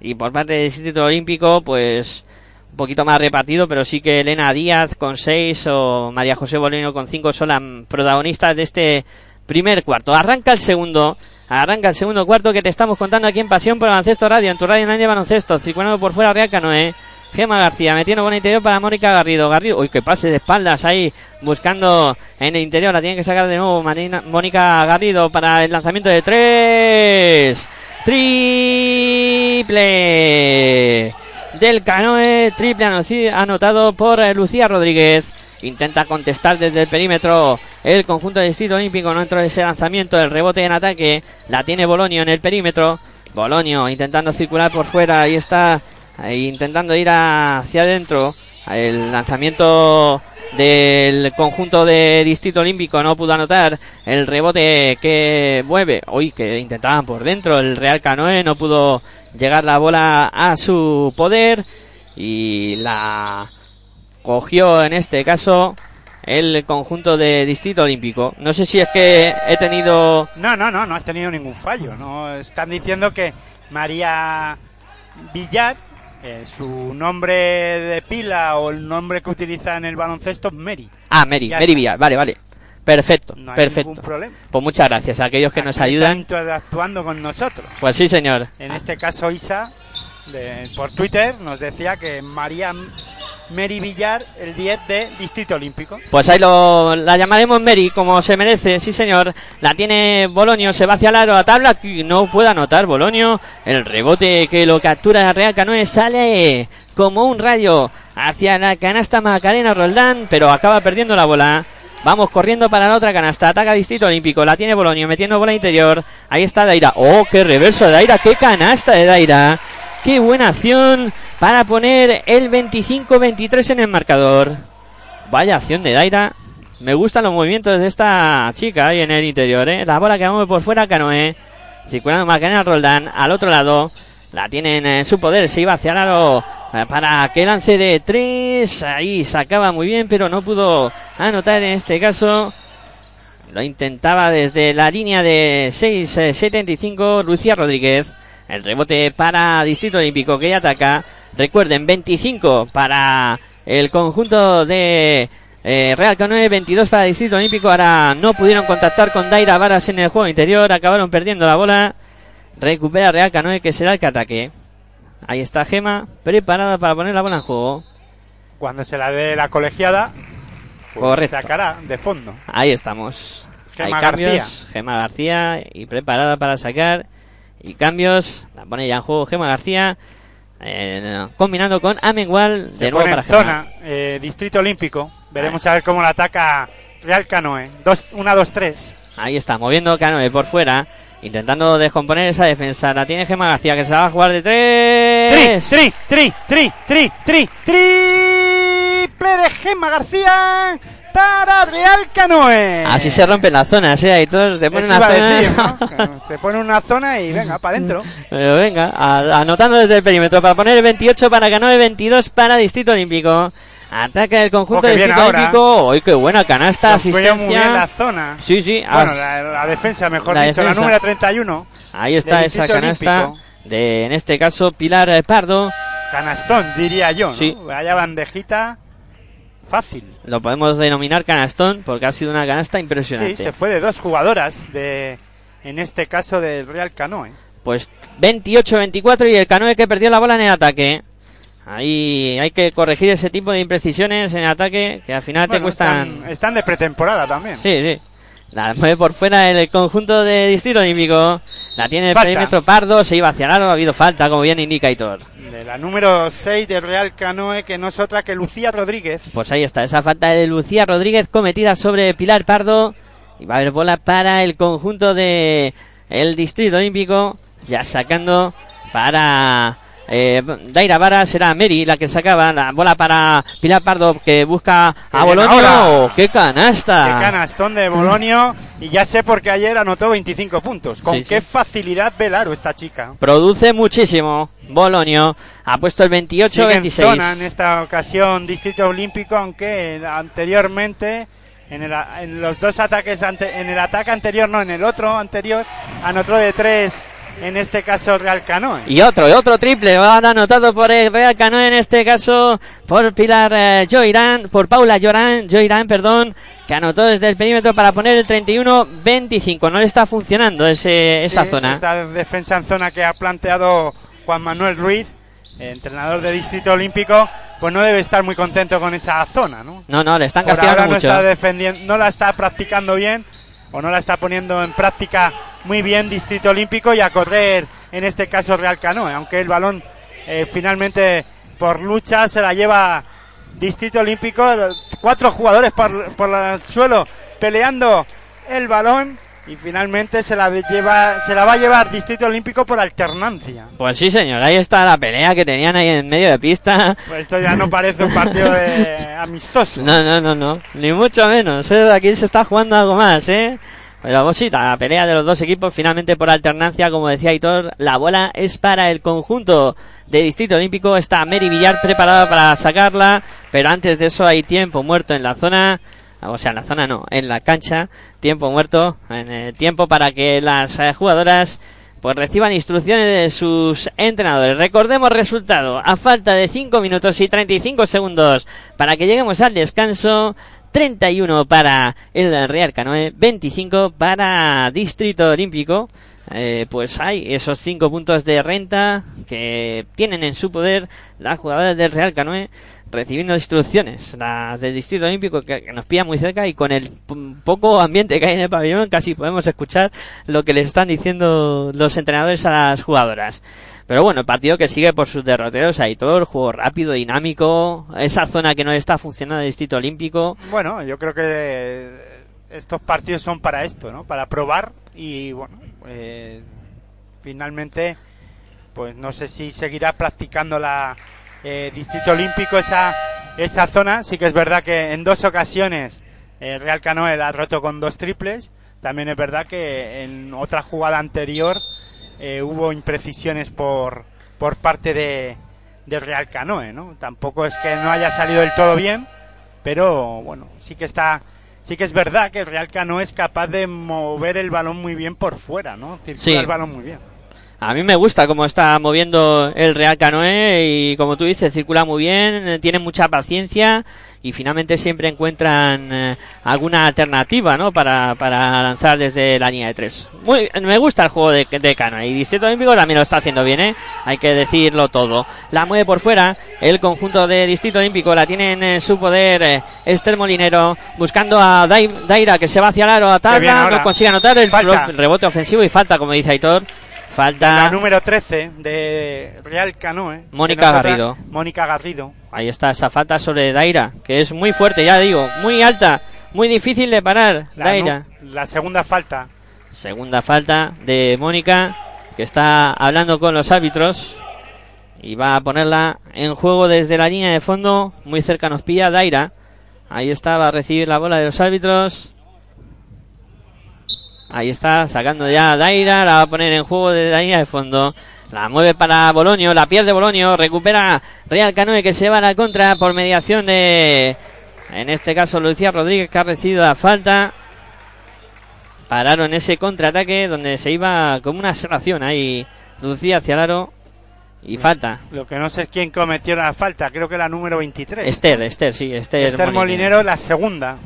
Speaker 1: Y por parte del Distrito Olímpico, pues un poquito más repartido, pero sí que Elena Díaz con 6 o María José Bolino con 5 son las protagonistas de este primer cuarto. Arranca el segundo. Arranca el segundo cuarto que te estamos contando aquí en Pasión por Baloncesto Radio, en tu radio en baloncesto. Circulando por fuera Real Canoe. Gema García metiendo el interior para Mónica Garrido. Garrido, uy, que pase de espaldas ahí, buscando en el interior. La tiene que sacar de nuevo Marina- Mónica Garrido para el lanzamiento de tres. Triple del Canoe. Triple anotado por eh, Lucía Rodríguez. Intenta contestar desde el perímetro el conjunto del Distrito Olímpico. No entró ese lanzamiento. El rebote en ataque. La tiene Bolonio en el perímetro. Bolonio intentando circular por fuera. Ahí está. Ahí intentando ir hacia adentro. El lanzamiento del conjunto de Distrito Olímpico no pudo anotar el rebote que mueve. Hoy que intentaban por dentro. El Real Canoe no pudo llegar la bola a su poder. Y la cogió en este caso el conjunto de Distrito Olímpico. No sé si es que he tenido
Speaker 3: No, no, no, no has tenido ningún fallo. No están diciendo que María Villar, eh, su nombre de pila o el nombre que utiliza en el baloncesto es Mary.
Speaker 1: Ah, Mary,
Speaker 3: Ya
Speaker 1: Mary
Speaker 3: está.
Speaker 1: Villar, vale, vale. Perfecto,
Speaker 3: No hay
Speaker 1: perfecto.
Speaker 3: ningún problema.
Speaker 1: Pues muchas gracias a aquellos que nos ayudan.
Speaker 3: están actuando con nosotros.
Speaker 1: Pues sí, señor.
Speaker 3: En este caso Isa, de- por Twitter, nos decía que María Mary Villar, el 10 de Distrito Olímpico.
Speaker 1: Pues ahí lo, la llamaremos Mary, como se merece, sí señor. La tiene Bolonio, se va hacia el tabla, no puede anotar Bolonio. El rebote que lo captura Real Canoe sale como un rayo hacia la canasta Macarena Roldán, pero acaba perdiendo la bola. Vamos corriendo para la otra canasta, ataca Distrito Olímpico, la tiene Bolonio, metiendo bola interior. Ahí está Daira. ¡Oh, qué reverso de Daira! ¡Qué canasta de Daira! ¡Qué buena acción para poner el 25-23 en el marcador! Vaya acción de Daira. Me gustan los movimientos de esta chica ahí en el interior, ¿eh? La bola que vamos por fuera, Canoe. Circulando Macarena Roldán al otro lado. La tienen en su poder. Se iba hacia el aro eh, para que lance de tres. Ahí sacaba muy bien, pero no pudo anotar en este caso. Lo intentaba desde la línea de 6-75 Lucía Rodríguez. El rebote para Distrito Olímpico que ya ataca. Recuerden, 25 para el conjunto de eh, Real Canoe, 22 para Distrito Olímpico. Ahora no pudieron contactar con Daira Varas en el juego interior. Acabaron perdiendo la bola. Recupera Real Canoe que será el que ataque. Ahí está Gema, preparada para poner la bola en juego.
Speaker 3: Cuando se la dé la colegiada, pues
Speaker 1: Correcto.
Speaker 3: sacará de fondo.
Speaker 1: Ahí estamos.
Speaker 3: Gema
Speaker 1: Hay cambios.
Speaker 3: García.
Speaker 1: Gema García y preparada para sacar. Y cambios. La pone ya en juego Gema García. eh, combinando con Amengual
Speaker 3: Se
Speaker 1: de nuevo para
Speaker 3: en
Speaker 1: Gema.
Speaker 3: zona, eh, Distrito Olímpico. Veremos a ver cómo la ataca Real Canoe. 1-2-3.
Speaker 1: Ahí está, moviendo Canoe por fuera. Intentando descomponer esa defensa. La tiene Gema García que se va a jugar de
Speaker 3: Tri,
Speaker 1: tres.
Speaker 3: tri, tri, tri, tri, tri, triple de Gemma García para Real Canoe.
Speaker 1: Así se rompen las zonas, ¿eh? Ahí todos se ponen una zona.
Speaker 3: decir, ¿no? Se pone una zona y venga, para adentro.
Speaker 1: Pero venga, a- anotando desde el perímetro para poner el 28 para Canoe, 22 para Distrito Olímpico. Ataca el conjunto
Speaker 3: Oh, qué
Speaker 1: de
Speaker 3: bien
Speaker 1: Distrito. Olímpico. ¡Ay, qué buena canasta!
Speaker 3: Nos fue muy bien la
Speaker 1: Asistencia.
Speaker 3: zona.
Speaker 1: Sí, sí.
Speaker 3: Bueno,
Speaker 1: as-
Speaker 3: la, la defensa, mejor
Speaker 1: la
Speaker 3: dicho,
Speaker 1: defensa.
Speaker 3: la número 31.
Speaker 1: Ahí está
Speaker 3: del
Speaker 1: esa canasta
Speaker 3: Olímpico.
Speaker 1: de, en este caso, Pilar Pardo.
Speaker 3: Canastón, diría yo. ¿no?
Speaker 1: Sí.
Speaker 3: Vaya bandejita fácil.
Speaker 1: Lo podemos denominar canastón porque ha sido una canasta
Speaker 3: Sí,
Speaker 1: impresionante.
Speaker 3: se fue de dos jugadoras, de en este caso del Real Canoe.
Speaker 1: Pues 28-24 y el Canoe que perdió la bola en el ataque. Ahí hay que corregir ese tipo de imprecisiones en el ataque que al final te cuestan...
Speaker 3: están, están de pretemporada también.
Speaker 1: Sí, sí. La mueve por fuera el conjunto de Distrito Olímpico. La tiene el
Speaker 3: Falta.
Speaker 1: perímetro Pardo. Se iba hacia el aro. Ha habido falta, como bien indica Hitor.
Speaker 3: De la número 6 del Real Canoe, que no es otra que Lucía Rodríguez.
Speaker 1: Pues ahí está, esa falta de Lucía Rodríguez cometida sobre Pilar Pardo. Y va a haber bola para el conjunto de el Distrito Olímpico. Ya sacando para eh, Daira Vara. Será Mary la que sacaba la bola para Pilar Pardo que busca a Bolonio. ¡Oh, ¡Qué canasta!
Speaker 3: Qué canastón de Bolonio. Y ya sé por qué ayer anotó 25 puntos. Con
Speaker 1: Sí,
Speaker 3: qué
Speaker 1: sí.
Speaker 3: facilidad velaro esta chica.
Speaker 1: Produce muchísimo. Bolonio ha puesto el
Speaker 3: Sigue en
Speaker 1: 28-26.
Speaker 3: zona en esta ocasión Distrito Olímpico, aunque anteriormente en, el, en los dos ataques ante- en el ataque anterior, no, en el otro anterior, anotó de tres en este caso Real Canoe.
Speaker 1: Y otro, otro triple, ahora anotado por el Real Canoe, en este caso por Pilar eh, Joirán, por Paula Joirán, Joirán, perdón, que anotó desde el perímetro para poner el 31-25. No le está funcionando ese, esa
Speaker 3: Sí,
Speaker 1: zona.
Speaker 3: Esta defensa en zona que ha planteado Juan Manuel Ruiz, entrenador de Distrito Olímpico, pues no debe estar muy contento con esa zona, ¿no?
Speaker 1: No, no, le están
Speaker 3: Por
Speaker 1: castigando
Speaker 3: ahora no
Speaker 1: mucho.
Speaker 3: está defendiendo, no la está practicando bien o no la está poniendo en práctica muy bien Distrito Olímpico y a correr en este caso Real Canoe, aunque el balón eh, finalmente por lucha se la lleva Distrito Olímpico, cuatro jugadores por, por el suelo peleando el balón y finalmente se la lleva se la va a llevar Distrito Olímpico por alternancia.
Speaker 1: Pues sí, señor, ahí está la pelea que tenían ahí en medio de pista.
Speaker 3: Pues esto ya no parece un partido de amistoso.
Speaker 1: No, no, no, no, ni mucho menos. ¿eh? Aquí se está jugando algo más, ¿eh? Pero sí, la pelea de los dos equipos finalmente por alternancia, como decía Hitor, la bola es para el conjunto de Distrito Olímpico. Está Mary Villar preparada para sacarla, pero antes de eso hay tiempo muerto en la zona. O sea, en la zona no, en la cancha, tiempo muerto, en el tiempo para que las eh, jugadoras pues reciban instrucciones de sus entrenadores. Recordemos resultado, a falta de 5 minutos y 35 segundos para que lleguemos al descanso, 31 para el Real Canoe, 25 para Distrito Olímpico. Eh, pues hay esos 5 puntos de renta que tienen en su poder las jugadoras del Real Canoe recibiendo instrucciones, las del Distrito Olímpico que, nos pilla muy cerca y con el poco ambiente que hay en el pabellón casi podemos escuchar lo que les están diciendo los entrenadores a las jugadoras. Pero bueno, el partido que sigue por sus derroteros, Aitor, juego rápido, dinámico, esa zona que no está funcionando el Distrito Olímpico.
Speaker 3: Bueno, yo creo que estos partidos son para esto, ¿no? Para probar y bueno, eh, finalmente, pues no sé si seguirá practicando la eh, Distrito Olímpico esa esa zona. Sí que es verdad que en dos ocasiones el Real Canoe la ha roto con dos triples. También es verdad que en otra jugada anterior eh, hubo imprecisiones por por parte de del Real Canoe, ¿no? Tampoco es que no haya salido del todo bien, pero bueno, sí que está sí que es verdad que el Real Canoe es capaz de mover el balón muy bien por fuera, ¿no? Circula
Speaker 1: Sí.
Speaker 3: el balón muy bien.
Speaker 1: A mí me gusta cómo está moviendo el Real Canoe y como tú dices, circula muy bien, tiene mucha paciencia y finalmente siempre encuentran eh, alguna alternativa, ¿no? Para, para lanzar desde la línea de tres. Muy, me gusta el juego de, de Canoe y Distrito Olímpico también lo está haciendo bien, ¿eh? Hay que decirlo todo. La mueve por fuera, el conjunto de Distrito Olímpico la tiene en eh, su poder eh, Esther Molinero buscando a Dai- Daira que se va hacia el aro, ataca,
Speaker 3: ahora.
Speaker 1: no consigue anotar el
Speaker 3: Falta.
Speaker 1: rebote ofensivo y falta, como dice Aitor. Falta.
Speaker 3: La número 13 de Real Canoe.
Speaker 1: Mónica
Speaker 3: es otra-
Speaker 1: Garrido.
Speaker 3: Mónica Garrido.
Speaker 1: Ahí está esa falta sobre Daira, que es muy fuerte, ya digo, muy alta, muy difícil de parar.
Speaker 3: La,
Speaker 1: Daira.
Speaker 3: la segunda falta.
Speaker 1: Segunda falta de Mónica, que está hablando con los árbitros. Y va a ponerla en juego desde la línea de fondo. Muy cerca nos pilla Daira. Ahí está, va a recibir la bola de los árbitros. Ahí está, sacando ya Daira. La va a poner en juego desde línea de fondo. La mueve para Boloño, la pierde Boloño. Recupera Real Canoe que se va a la contra por mediación de. En este caso, Lucía Rodríguez que ha recibido la falta pararon ese contraataque donde se iba como una aserración ahí Lucía hacia el aro y falta.
Speaker 3: Lo que no sé es quién cometió la falta. Creo que la número 23.
Speaker 1: Esther, Esther, sí, Esther,
Speaker 3: Esther Molinero, la segunda.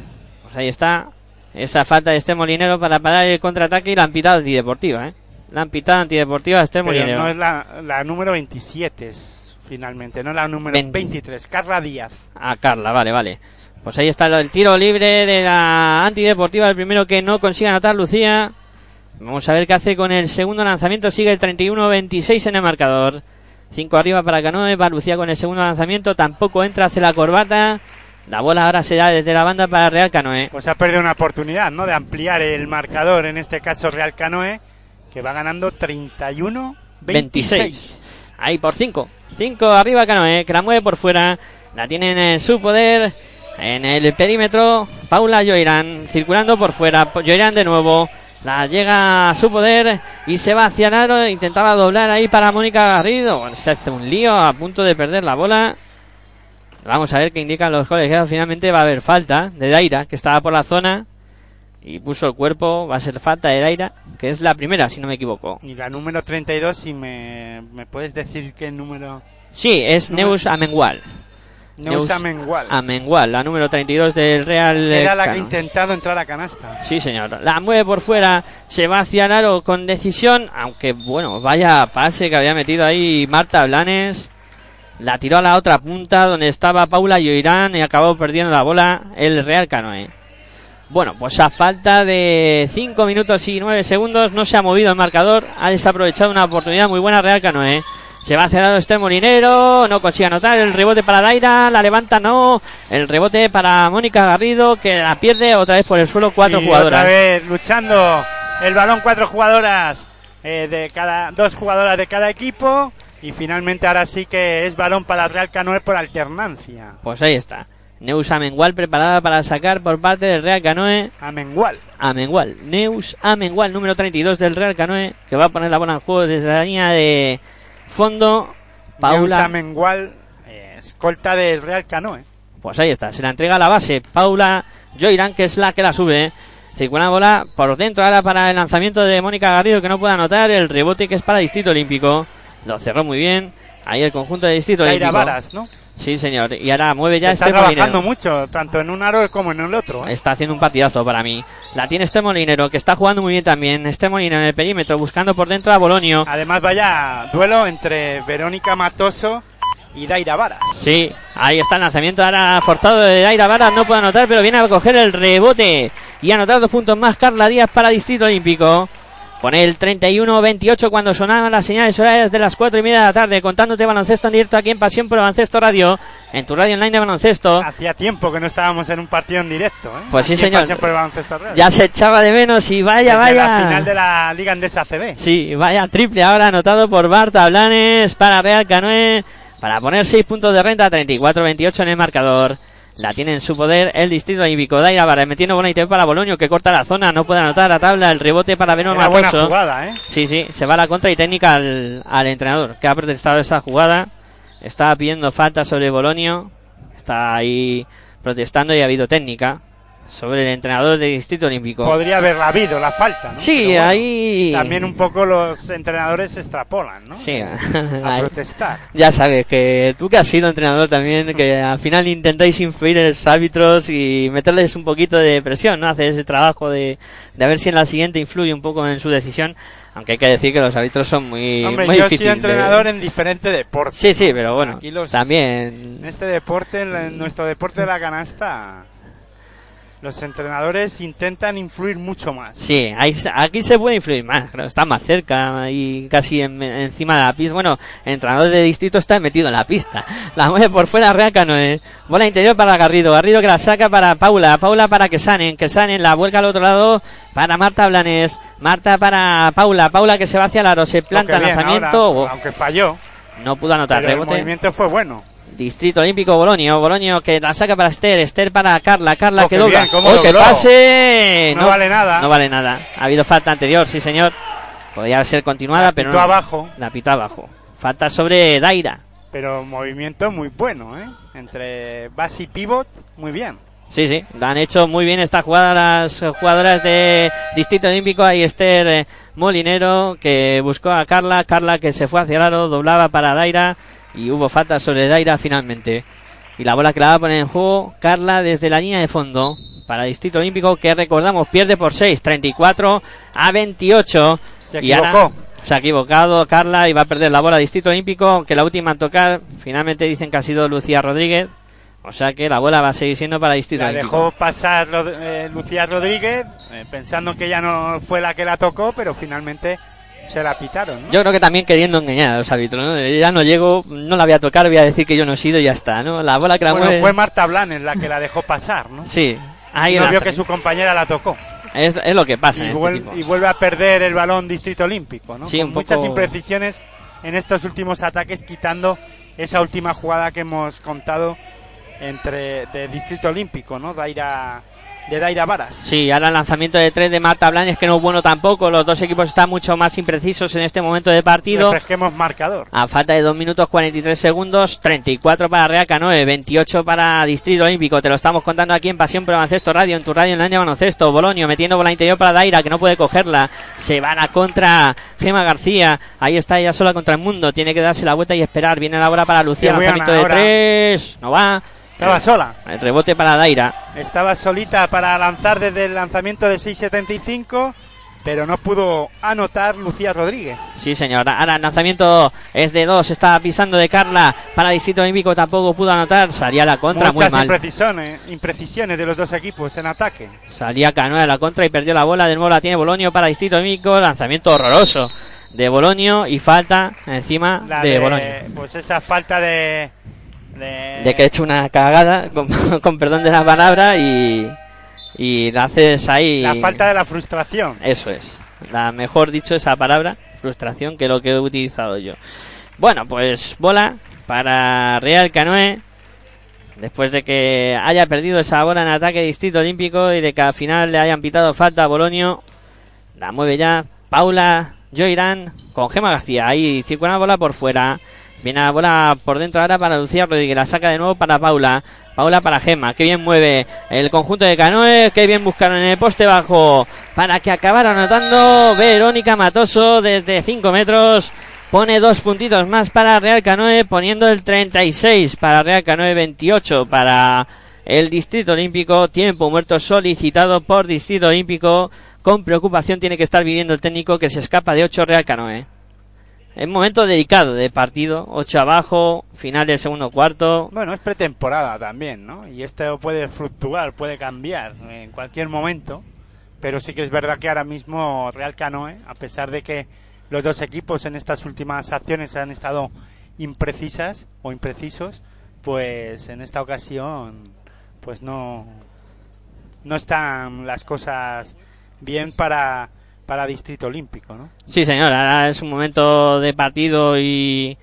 Speaker 1: Pues ahí está esa falta de Esther Molinero para parar el contraataque y la han pitado antideportiva, ¿eh? La han pitado antideportiva a
Speaker 3: Pero
Speaker 1: Molinero.
Speaker 3: no es la, la número 27 es, finalmente. No la número
Speaker 1: 20.
Speaker 3: 23. Carla Díaz.
Speaker 1: A Carla, vale, vale. Pues ahí está el tiro libre de la antideportiva, el primero que no consigue anotar Lucía. Vamos a ver qué hace con el segundo lanzamiento. Sigue el 31-26 en el marcador. 5 arriba para Canoe. Va Lucía con el segundo lanzamiento. Tampoco entra, hace la corbata. La bola ahora se da desde la banda para Real Canoe.
Speaker 3: Pues ha perdido una oportunidad, ¿no? De ampliar el marcador. En este caso, Real Canoe. Que va ganando 31-26.
Speaker 1: 26. Ahí por 5. 5 arriba Canoe, que la mueve por fuera. La tienen en su poder. En el perímetro, Paula Joirán circulando por fuera. Joirán de nuevo. La llega a su poder y se va hacia el aro. Intentaba doblar ahí para Mónica Garrido. Se hace un lío a punto de perder la bola. Vamos a ver qué indican los colegiados. Finalmente va a haber falta de Daira, que estaba por la zona. y puso el cuerpo, va a ser falta de Daira, que es la primera, si no me equivoco.
Speaker 3: Y la número 32, si me, me puedes decir qué número...
Speaker 1: Sí, es
Speaker 3: Número-
Speaker 1: Neus Amengual.
Speaker 3: Neusa Mengual.
Speaker 1: Amengual, la número 32 del Real.
Speaker 3: era la que ha intentado entrar a canasta.
Speaker 1: Sí, señor. La mueve por fuera, se va hacia el aro con decisión, aunque bueno, vaya pase que había metido ahí Marta Blanes. La tiró a la otra punta donde estaba Paula Lloirán y acabó perdiendo la bola el Real Canoe. Bueno, pues a falta de 5 minutos y 9 segundos no se ha movido el marcador, ha desaprovechado una oportunidad muy buena Real Canoe. Se va a cerrar este Molinero, no consigue anotar el rebote para Daira, la levanta no, el rebote para Mónica Garrido que la pierde otra vez por el suelo cuatro
Speaker 3: y
Speaker 1: jugadoras.
Speaker 3: Otra vez luchando el balón, cuatro jugadoras eh, de cada, dos jugadoras de cada equipo. Y finalmente ahora sí que es balón para Real Canoe por alternancia.
Speaker 1: Pues ahí está. Neus Amengual preparada para sacar por parte del Real Canoe.
Speaker 3: A Mengual.
Speaker 1: Amengual. Neus Amengual, número 32 del Real Canoe, que va a poner la bola en juego desde la línea de fondo.
Speaker 3: Paula.
Speaker 1: Paula.
Speaker 3: Mengual, eh, escolta del Real Canoe.
Speaker 1: Pues ahí está, se la entrega a la base. Paula Joirán, que es la que la sube. Se cuela la bola por dentro ahora para el lanzamiento de Mónica Garrido, que no puede anotar. El rebote que es para Distrito Olímpico. Lo cerró muy bien. Ahí el conjunto de Distrito
Speaker 3: Daira
Speaker 1: Olímpico.
Speaker 3: Varas, ¿no?
Speaker 1: Sí, señor. Y ahora mueve ya
Speaker 3: Está
Speaker 1: este
Speaker 3: trabajando
Speaker 1: Molinero.
Speaker 3: mucho, tanto en un aro como en el otro. ¿eh?
Speaker 1: Está haciendo un partidazo para mí. La tiene este Molinero, que está jugando muy bien también. Este Molinero en el perímetro, buscando por dentro a Bolonio.
Speaker 3: Además, vaya duelo entre Verónica Matoso y Daira Varas.
Speaker 1: Sí, ahí está el lanzamiento ahora forzado de Daira Varas. No puede anotar, pero viene a coger el rebote. Y anotar dos puntos más Carla Díaz para Distrito Olímpico. Pone el 31-28 cuando sonaban las señales horarias de las 4 y media de la tarde. Contándote baloncesto en directo aquí en Pasión por Baloncesto Radio. En tu radio online de baloncesto.
Speaker 3: Hacía tiempo que no estábamos en un partido en directo. ¿eh?
Speaker 1: Pues sí,
Speaker 3: Aquí
Speaker 1: señor.
Speaker 3: Pasión por Baloncesto Radio.
Speaker 1: Ya se echaba de menos y vaya,
Speaker 3: Desde
Speaker 1: vaya.
Speaker 3: la final de la Liga Andesa CB.
Speaker 1: Sí, vaya triple ahora anotado por Barta Blanes para Real Canoe para poner 6 puntos de renta, 34-28 en el marcador. La tiene en su poder el distrito olímpico. Daira Vara metiendo buena ITV para Bolonio que corta la zona, no puede anotar a tabla el rebote para Beno
Speaker 3: Era buena jugada, ¿eh?
Speaker 1: Sí, sí, se va a la contra y técnica al, al entrenador que ha protestado esa jugada. Estaba pidiendo falta sobre Bolonio. Está ahí protestando y ha habido técnica sobre el entrenador del distrito olímpico.
Speaker 3: Podría haberla habido la falta, ¿no?
Speaker 1: Sí,
Speaker 3: bueno,
Speaker 1: ahí.
Speaker 3: También un poco los entrenadores extrapolan, ¿no?
Speaker 1: Sí,
Speaker 3: A protestar.
Speaker 1: Ya sabes que tú que has sido entrenador también, que al final intentáis influir en los árbitros y meterles un poquito de presión, ¿no? Hacer ese trabajo de, de a ver si en la siguiente influye un poco en su decisión, aunque hay que decir que los árbitros son muy,
Speaker 3: Hombre,
Speaker 1: muy
Speaker 3: yo he sido
Speaker 1: de-
Speaker 3: entrenador en diferente deporte.
Speaker 1: Sí, sí, pero bueno,
Speaker 3: Aquí los-
Speaker 1: también...
Speaker 3: En este deporte, en la- en nuestro deporte de la canasta, los entrenadores intentan influir mucho más.
Speaker 1: Sí, ahí, aquí se puede influir más, claro, está más cerca y casi en- encima de la pista. Bueno, el entrenador de distrito está metido en la pista. La mueve por fuera Real Canoe. Bola interior para Garrido. Garrido que la saca para Paula. Paula para que sanen. Que sanen. La vuelca al otro lado para Marta Blanes. Marta para Paula. Paula que se va hacia el aro. Se planta el
Speaker 3: Aunque bien,
Speaker 1: lanzamiento.
Speaker 3: ahora,
Speaker 1: Oh,
Speaker 3: aunque falló,
Speaker 1: no pudo anotar
Speaker 3: pero el movimiento fue bueno.
Speaker 1: Distrito Olímpico Bolonio. Bolonio que la saca para Esther. Esther para Carla. Carla
Speaker 3: Oh,
Speaker 1: que dobla.
Speaker 3: bien,
Speaker 1: ¡Oh, que
Speaker 3: dobló!
Speaker 1: pase!
Speaker 3: No vale nada.
Speaker 1: No vale nada. Ha habido falta anterior, sí señor. Podría ser continuada,
Speaker 3: La
Speaker 1: pero
Speaker 3: pitó
Speaker 1: no.
Speaker 3: abajo.
Speaker 1: La pitó abajo. Falta sobre Daira.
Speaker 3: Pero movimiento muy bueno, ¿eh? Entre base y pivot, muy bien.
Speaker 1: Sí, sí, la han hecho muy bien esta jugada las jugadoras de Distrito Olímpico. Ahí Esther eh, Molinero que buscó a Carla. Carla que se fue hacia el aro, doblaba para Daira y hubo falta sobre Daira finalmente. Y la bola que la va a poner en juego Carla desde la línea de fondo para Distrito Olímpico que recordamos pierde por 6, 34 a 28.
Speaker 3: Se
Speaker 1: Y ahora se ha equivocado Carla y va a perder la bola Distrito Olímpico, aunque la última en tocar finalmente dicen que ha sido Lucía Rodríguez. O sea que la bola va a seguir siendo para Distrito
Speaker 3: La
Speaker 1: Olímpico.
Speaker 3: dejó pasar eh, Lucía Rodríguez, eh, pensando que ella no fue la que la tocó, pero finalmente se la pitaron. ¿no?
Speaker 1: Yo creo que también queriendo engañar a los árbitros, ¿no? Ya no llego, no la voy a tocar, voy a decir que yo no he sido y ya está, ¿no? La bola que la
Speaker 3: bueno,
Speaker 1: mueve...
Speaker 3: fue Marta Blanes la que la dejó pasar, ¿no?
Speaker 1: Sí, ahí
Speaker 3: no vio que su compañera la tocó.
Speaker 1: es, es lo que pasa
Speaker 3: Y,
Speaker 1: en este
Speaker 3: vuel-
Speaker 1: tipo.
Speaker 3: y vuelve a perder el balón Distrito Olímpico, ¿no?
Speaker 1: Sí,
Speaker 3: Con
Speaker 1: un
Speaker 3: muchas imprecisiones en estos últimos ataques, quitando esa última jugada que hemos contado entre de Distrito Olímpico, ¿no? Daira de Daira Varas.
Speaker 1: Sí, ahora el lanzamiento de tres de Marta Blanes, que no es bueno tampoco. Los dos equipos están mucho más imprecisos en este momento de partido.
Speaker 3: Refresquemos marcador.
Speaker 1: A falta de 2 minutos 43 segundos, 34 para Real Canoe, 28 para Distrito Olímpico. Te lo estamos contando aquí en Pasión por Baloncesto Radio, en tu radio en línea baloncesto. Bolonio metiendo bola interior para Daira, que no puede cogerla. Se van a contra Gema García. Ahí está ella sola contra el mundo. Tiene que darse la vuelta y esperar. Viene la bola para Lucía. Lanzamiento de. 3. No va.
Speaker 3: Estaba sola.
Speaker 1: El rebote para Daira.
Speaker 3: Estaba solita para lanzar desde el lanzamiento de 6.75, pero no pudo anotar Lucía Rodríguez.
Speaker 1: Sí, señor. Ahora el lanzamiento es de 2. Está pisando de Carla para Distrito Olímpico. Tampoco pudo anotar. Salía la contra
Speaker 3: Muchas
Speaker 1: muy mal.
Speaker 3: imprecisiones, imprecisiones de los dos equipos en ataque.
Speaker 1: Salía Canoa a la contra y perdió la bola. De nuevo la tiene Bolonio para Distrito Olímpico. Lanzamiento horroroso de Bolonio y falta encima de, Bolonio.
Speaker 3: Pues esa falta de. De,
Speaker 1: De que he hecho una cagada, con, con perdón de la palabra, y, y la haces ahí.
Speaker 3: La falta de la frustración.
Speaker 1: Eso es. La mejor dicho esa palabra, frustración, que lo que he utilizado yo. Bueno, pues bola para Real Canoe. Después de que haya perdido esa bola en ataque Distrito Olímpico y de que al final le hayan pitado falta a Bolonio. La mueve ya Paula Joirán con Gema García. Ahí circula la bola por fuera. Viene la bola por dentro ahora para Lucía Rodríguez. La saca de nuevo para Paula. Paula para Gema. Qué bien mueve el conjunto de Canoe. Qué bien buscaron en el poste bajo para que acabara anotando Verónica Matoso desde 5 metros. Pone dos puntitos más para Real Canoe, poniendo el 36 para Real Canoe, 28 para el Distrito Olímpico. Tiempo muerto solicitado por Distrito Olímpico. Con preocupación tiene que estar viviendo el técnico que se escapa de 8 Real Canoe. Es momento delicado de partido. 8 abajo, final del segundo cuarto.
Speaker 3: Bueno, es pretemporada también, ¿no? Y esto puede fluctuar, puede cambiar en cualquier momento. Pero sí que es verdad que ahora mismo Real Canoe, a pesar de que los dos equipos en estas últimas acciones han estado imprecisas o imprecisos, pues en esta ocasión pues no no están las cosas bien para para Distrito Olímpico, ¿no?
Speaker 1: Sí, señor, ahora es un momento de partido y,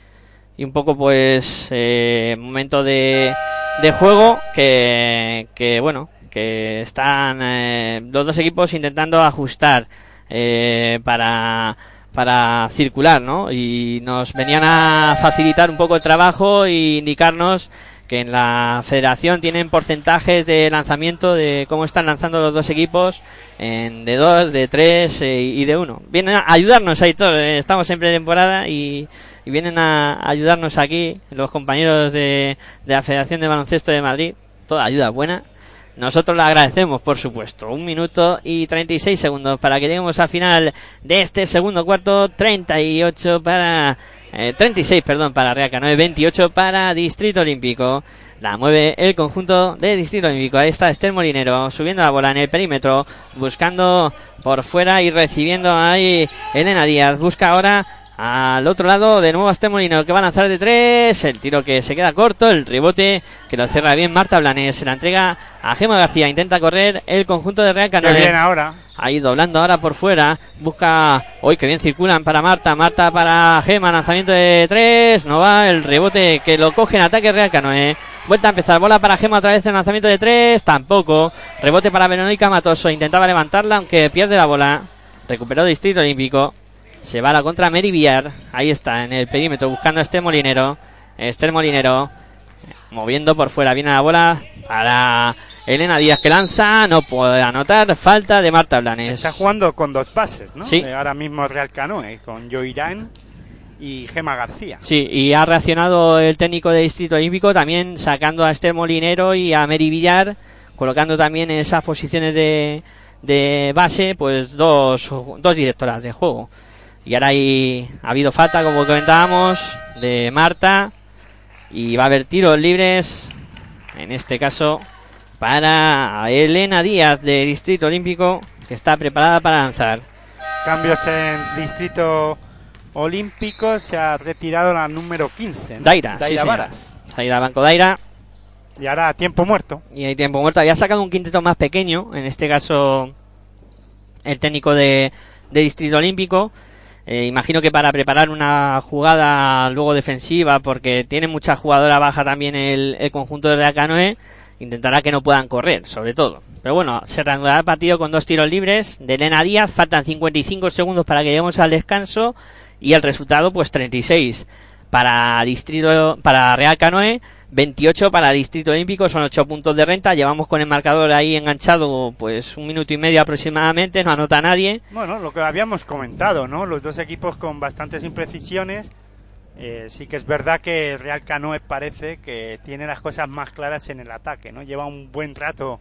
Speaker 1: y un poco, pues, eh, momento de, de juego que, que, bueno, que están eh, los dos equipos intentando ajustar eh, para, para circular, ¿no? Y nos venían a facilitar un poco el trabajo e indicarnos que en la federación tienen porcentajes de lanzamiento de cómo están lanzando los dos equipos en de dos, de tres eh, y de uno. Vienen a ayudarnos ahí todos, eh, estamos en pretemporada y, y vienen a ayudarnos aquí los compañeros de, de la Federación de Baloncesto de Madrid. Toda ayuda buena. Nosotros le agradecemos, por supuesto. Un minuto y 36 segundos para que lleguemos al final de este segundo cuarto. 38 para... Eh, 36, perdón, para Real Canoe. 28 para Distrito Olímpico. La mueve el conjunto de Distrito Olímpico. Ahí está Esther Molinero subiendo la bola en el perímetro. Buscando por fuera y recibiendo ahí Elena Díaz. Busca ahora al otro lado, de nuevo Esther Molinero que va a lanzar de tres. El tiro que se queda corto. El rebote que lo cierra bien Marta Blanes. Se la entrega a Gema García. Intenta correr el conjunto de Real
Speaker 3: Qué
Speaker 1: Canoe.
Speaker 3: bien ahora.
Speaker 1: Ahí doblando ahora por fuera. Busca. Hoy que bien circulan para Marta. Marta para Gema. Lanzamiento de tres. No va. El rebote que lo coge en ataque Real Canoe. Vuelta a empezar. Bola para Gema otra vez en lanzamiento de tres. Tampoco. Rebote para Verónica Matoso. Intentaba levantarla aunque pierde la bola. Recuperó Distrito Olímpico. Se va a la contra Mary Villar. Ahí está en el perímetro buscando a este Molinero. Esther Molinero. Moviendo por fuera. Viene la bola para Elena Díaz que lanza. No puede anotar. Falta de Marta Blanes.
Speaker 3: Está jugando con dos pases, ¿no?
Speaker 1: Sí.
Speaker 3: Eh, Ahora mismo Real Canoe, con Joirán y Gema García.
Speaker 1: Sí, y ha reaccionado el técnico de Distrito Olímpico también sacando a Esther Molinero y a Mary Villar, colocando también en esas posiciones de, de base, pues dos, dos directoras de juego. Y ahora hay, ha habido falta, como comentábamos, de Marta. Y va a haber tiros libres, en este caso, para Elena Díaz de Distrito Olímpico, que está preparada para lanzar.
Speaker 3: Cambios en Distrito Olímpico, se ha retirado la número 15. ¿no?
Speaker 1: Daira, sí,
Speaker 3: Daira
Speaker 1: señor.
Speaker 3: Varas.
Speaker 1: Daira Banco Daira.
Speaker 3: Y ahora tiempo muerto.
Speaker 1: y hay tiempo muerto. Había sacado un quinteto más pequeño, en este caso el técnico de, de Distrito Olímpico. Eh, imagino que para preparar una jugada luego defensiva, porque tiene mucha jugadora baja también el, conjunto de Real Canoe, intentará que no puedan correr, sobre todo. Pero bueno, se reanudará el partido con dos tiros libres. De Elena Díaz, faltan 55 segundos para que lleguemos al descanso. Y el resultado pues 36 para Distrito para Real Canoe, 28 para Distrito Olímpico, son 8 puntos de renta, llevamos con el marcador ahí enganchado pues un minuto y medio aproximadamente, no anota nadie.
Speaker 3: Bueno, lo que habíamos comentado, ¿no? Los dos equipos con bastantes imprecisiones. Eh, sí que es verdad que Real Canoe parece que tiene las cosas más claras en el ataque, ¿no? Lleva un buen rato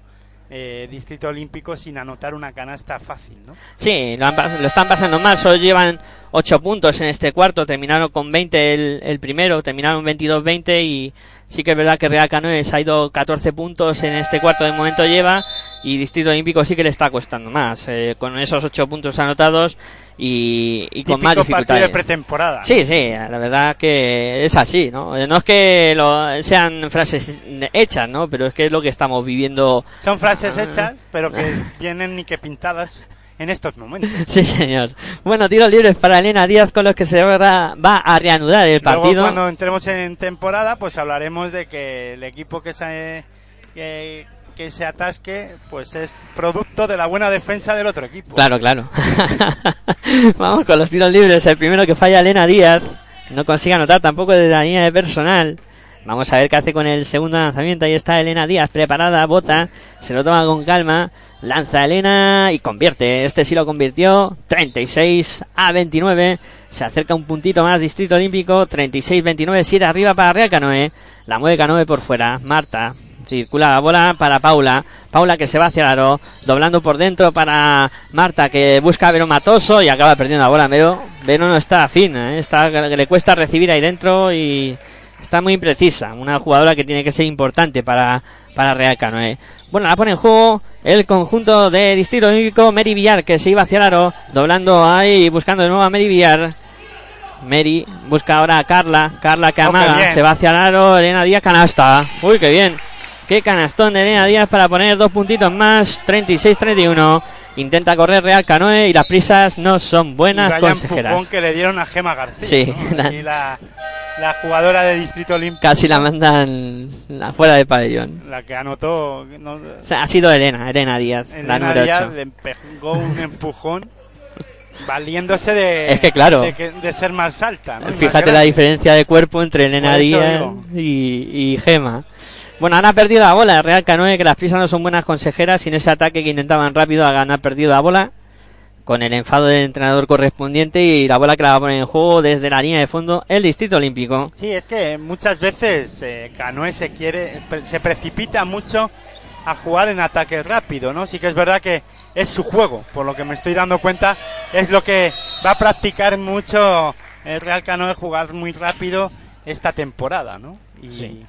Speaker 3: eh, Distrito Olímpico sin anotar una canasta fácil, ¿no?
Speaker 1: Sí, lo, han lo están pasando mal, solo llevan 8 puntos en este cuarto, terminaron con 20 el, el primero, terminaron 22-20 y sí que es verdad que Real Canoe se ha ido 14 puntos en este cuarto de momento lleva y Distrito Olímpico sí que le está costando más, eh, con esos 8 puntos anotados y, y con más
Speaker 3: partido de
Speaker 1: dificultades.
Speaker 3: pretemporada.
Speaker 1: Sí, sí, la verdad que es así, ¿no? Eh, No es que lo, sean frases hechas, ¿no? Pero es que es lo que estamos viviendo.
Speaker 3: Son frases
Speaker 1: Ah.
Speaker 3: hechas, pero que vienen ni que pintadas en estos momentos.
Speaker 1: Sí, señor. Bueno, tiros libres para Elena Díaz con los que se va, a reanudar el
Speaker 3: Luego,
Speaker 1: partido.
Speaker 3: cuando entremos en temporada, pues hablaremos de que el equipo que se, que, que se atasque, pues es producto de la buena defensa del otro equipo.
Speaker 1: Claro, claro. Vamos con los tiros libres. El primero que falla Elena Díaz. No consigue anotar tampoco desde la línea de personal. Vamos a ver qué hace con el segundo lanzamiento. Ahí está Elena Díaz preparada, bota, se lo toma con calma, lanza Elena y convierte. Este sí lo convirtió. 36 a 29. Se acerca un puntito más Distrito Olímpico. 36-29. Siete arriba para Real Canoe. La mueve Canoe por fuera. Marta. Circula la bola para Paula. Paula que se va hacia el aro. Doblando por dentro para Marta que busca a Vero Matoso y acaba perdiendo la bola. Vero, Vero no está fina. ¿eh? Está, le cuesta recibir ahí dentro y está muy imprecisa. Una jugadora que tiene que ser importante para, para Real Canoe. Bueno, la pone en juego el conjunto de Distrito Olímpico. Mary Villar que se iba hacia el aro. Doblando ahí, buscando de nuevo a Mary Villar. Mary busca ahora a Carla. Carla que
Speaker 3: Oh,
Speaker 1: amaga.
Speaker 3: bien.
Speaker 1: Se va hacia el aro. Elena Díaz canasta. Uy, qué bien. Qué canastón de Elena Díaz para poner dos puntitos más. 36-31. Intenta correr Real Canoe y las prisas no son
Speaker 3: Y
Speaker 1: buenas
Speaker 3: vaya
Speaker 1: consejeras.
Speaker 3: que le dieron a Gema García.
Speaker 1: Sí,
Speaker 3: ¿no?
Speaker 1: la-
Speaker 3: la, la jugadora de Distrito Olímpico,
Speaker 1: Casi la mandan afuera del pabellón.
Speaker 3: la que anotó. no-
Speaker 1: O sea, ha sido Elena, Elena Díaz, la
Speaker 3: Elena
Speaker 1: número
Speaker 3: Díaz
Speaker 1: 8.
Speaker 3: le pegó un empujón valiéndose de,
Speaker 1: Es que claro.
Speaker 3: de, ser más alta.
Speaker 1: Fíjate la diferencia de cuerpo entre Elena Díaz y, y Gema. Bueno, han perdido la bola. Real Canoe, que las prisas no son buenas consejeras. Sin ese ataque que intentaban rápido, han perdido la bola. Con el enfado del entrenador correspondiente y la bola que la va a poner en juego desde la línea de fondo el Distrito Olímpico.
Speaker 3: Sí, es que muchas veces eh, Canoe se quiere, se precipita mucho a jugar en ataque rápido, ¿no? Sí que es verdad que es su juego, por lo que me estoy dando cuenta, es lo que va a practicar mucho el Real Canoe, jugar muy rápido esta temporada, ¿no? Y,
Speaker 1: Sí.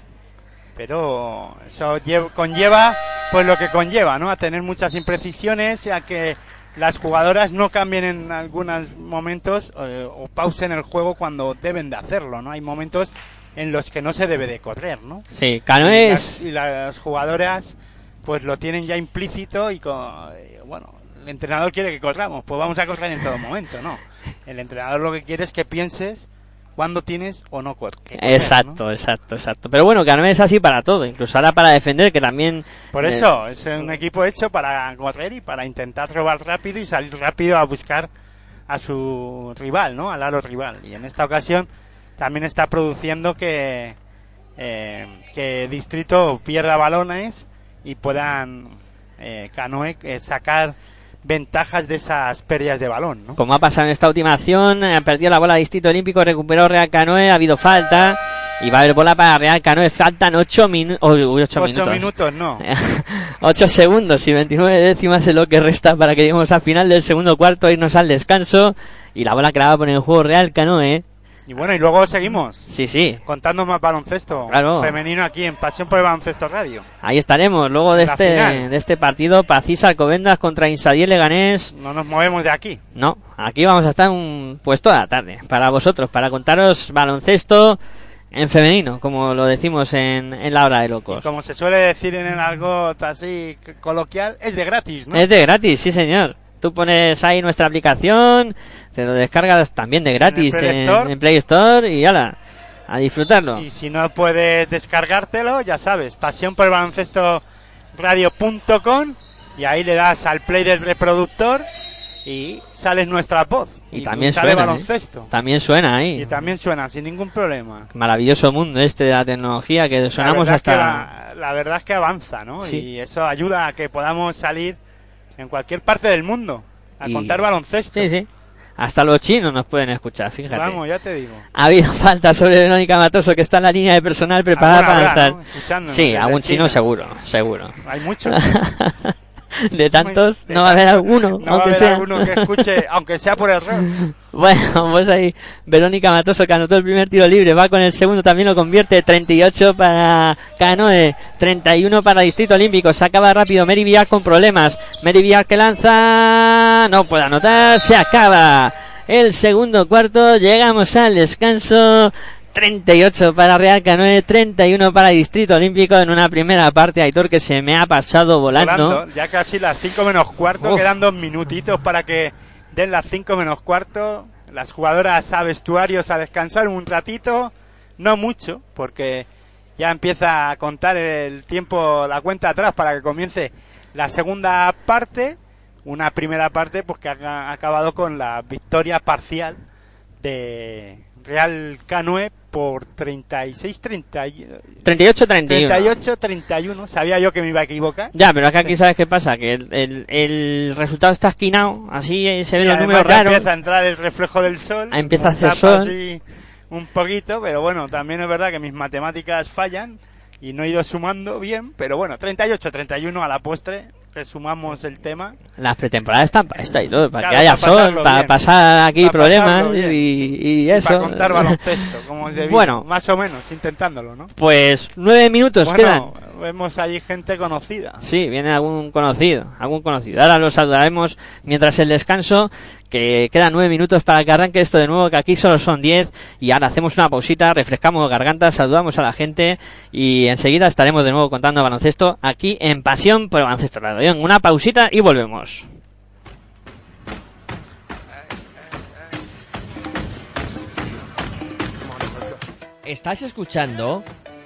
Speaker 3: Pero eso lle- conlleva, pues lo que conlleva, ¿no? A tener muchas imprecisiones, a que las jugadoras no cambien en algunos momentos eh, o pausen el juego cuando deben de hacerlo, ¿no? Hay momentos en los que no se debe de correr, ¿no?
Speaker 1: Sí,
Speaker 3: Y
Speaker 1: Canoe
Speaker 3: las, y las jugadoras pues lo tienen ya implícito y con, eh, bueno, el entrenador quiere que corramos, pues vamos a correr en todo momento, ¿no? El entrenador lo que quiere es que pienses cuándo tienes o no ¿no?
Speaker 1: Exacto, exacto, exacto. Pero bueno, Canoe es así para todo. Incluso ahora para defender, que también...
Speaker 3: Por
Speaker 1: eh,
Speaker 3: eso, es un equipo hecho para correr y para intentar robar rápido y salir rápido a buscar a su rival, ¿no? Al aro rival. Y en esta ocasión también está produciendo que, eh, que Distrito pierda balones y puedan eh, Canoe eh, sacar ventajas de esas pérdidas de balón, ¿no?
Speaker 1: Como ha pasado en esta última acción, ha perdido la bola Distrito Olímpico, recuperó Real Canoe, ha habido falta y va a haber bola para Real Canoe. Faltan 8 minutos. ocho
Speaker 3: Ocho
Speaker 1: minutos.
Speaker 3: minutos, no.
Speaker 1: 8 segundos y 29 décimas es lo que resta para que lleguemos al final del segundo cuarto, irnos al descanso y la bola que la va a poner en juego Real Canoe.
Speaker 3: Y bueno, y luego seguimos
Speaker 1: Sí, sí,
Speaker 3: contando más baloncesto
Speaker 1: Claro.
Speaker 3: femenino aquí en Pasión por el Baloncesto Radio.
Speaker 1: ahí estaremos. Luego de
Speaker 3: La
Speaker 1: este,
Speaker 3: final.
Speaker 1: de este partido, Pacís Alcobendas contra Insadiel Leganés.
Speaker 3: No nos movemos de aquí.
Speaker 1: No, aquí vamos a estar un, pues toda la tarde para vosotros, para contaros baloncesto en femenino, como lo decimos en, en la hora de locos.
Speaker 3: Como se suele decir en el algo así coloquial, es de gratis, ¿no?
Speaker 1: Es de gratis, sí señor. Tú pones ahí nuestra aplicación, te lo descargas también de gratis
Speaker 3: Play
Speaker 1: en,
Speaker 3: Store.
Speaker 1: en Play Store y ala. a disfrutarlo.
Speaker 3: Y si no puedes descargártelo, ya sabes, pasión por el baloncesto radio.com y ahí le das al play del reproductor y sale nuestra voz.
Speaker 1: Y también
Speaker 3: sale
Speaker 1: suena, ¿eh?
Speaker 3: baloncesto.
Speaker 1: También suena ahí.
Speaker 3: Y también suena sin ningún problema.
Speaker 1: Maravilloso mundo este de la tecnología que sonamos
Speaker 3: la
Speaker 1: hasta...
Speaker 3: Es que la, la verdad es que avanza, ¿no?
Speaker 1: Sí.
Speaker 3: Y eso ayuda a que podamos salir en cualquier parte del mundo a
Speaker 1: Y-
Speaker 3: contar baloncesto.
Speaker 1: Sí, sí. Hasta los chinos nos pueden escuchar, fíjate.
Speaker 3: Vamos, ya te digo.
Speaker 1: Ha habido falta sobre Verónica Matoso que está en la línea de personal preparada para.
Speaker 3: ¿no? Escuchándonos
Speaker 1: Sí, algún chino seguro, seguro.
Speaker 3: Hay muchos.
Speaker 1: De tantos, no va a haber alguno,
Speaker 3: no va a haber
Speaker 1: sea.
Speaker 3: alguno que escuche, aunque sea por error.
Speaker 1: Bueno, pues ahí. Verónica Matoso que anotó el primer tiro libre, va con el segundo, también lo convierte, 38 para Canoe, 31 para Distrito Olímpico, se acaba rápido, Mary Villar con problemas, Mary Villar que lanza, no puede anotar, se acaba. El segundo cuarto, llegamos al descanso, 38 para Real Canoe, 31 para Distrito Olímpico en una primera parte, Aitor que se me ha pasado volando.
Speaker 3: Volando, ya casi las 5 menos cuarto,
Speaker 1: Uf.
Speaker 3: quedan dos minutitos para que den las 5 menos cuarto. Las jugadoras a vestuarios a descansar un ratito, no mucho, porque ya empieza a contar el tiempo, la cuenta atrás para que comience la segunda parte. Una primera parte pues que ha ha acabado con la victoria parcial de Real Canoe por 36-31.
Speaker 1: 38-31.
Speaker 3: 38-31, sabía yo que me iba a equivocar.
Speaker 1: Ya, pero acá aquí sabes qué pasa, que el, el, el resultado está esquinado, así eh, se ven
Speaker 3: Sí,
Speaker 1: los
Speaker 3: además
Speaker 1: números raros.
Speaker 3: empieza a entrar el reflejo del sol.
Speaker 1: Empieza a hacer sol.
Speaker 3: así un poquito, pero bueno, también es verdad que mis matemáticas fallan y no he ido sumando bien, pero bueno, 38-31 a la postre, resumamos el tema.
Speaker 1: Las pretemporadas están para esto y todo, para
Speaker 3: Claro,
Speaker 1: que haya sol, para
Speaker 3: bien.
Speaker 1: pasar aquí
Speaker 3: Para
Speaker 1: problemas y, y
Speaker 3: Y
Speaker 1: eso.
Speaker 3: Para contar baloncesto, como es debido.
Speaker 1: Bueno.
Speaker 3: Más o menos, intentándolo, ¿no?
Speaker 1: Pues nueve minutos quedan.
Speaker 3: Vemos allí gente conocida.
Speaker 1: Sí, viene algún conocido, algún conocido. Ahora lo saludaremos mientras el descanso, que quedan nueve minutos para que arranque esto de nuevo, que aquí solo son diez. Y ahora hacemos una pausita, refrescamos gargantas, saludamos a la gente y enseguida estaremos de nuevo contando baloncesto aquí en Pasión por el Baloncesto Radio. Una pausita y volvemos. Estás escuchando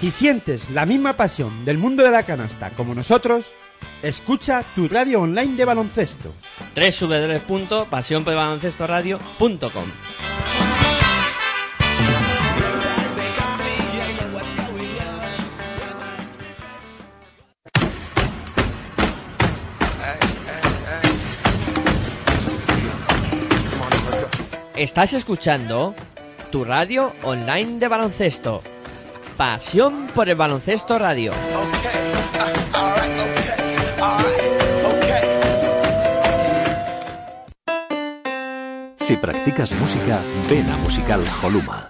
Speaker 3: Si sientes la misma pasión del mundo de la canasta como nosotros, escucha tu radio online de baloncesto.
Speaker 4: www.pasionporbaloncestoradio.com Estás escuchando tu radio online de baloncesto. Pasión por el baloncesto radio.
Speaker 2: Si practicas música, ven a Musical Holuma.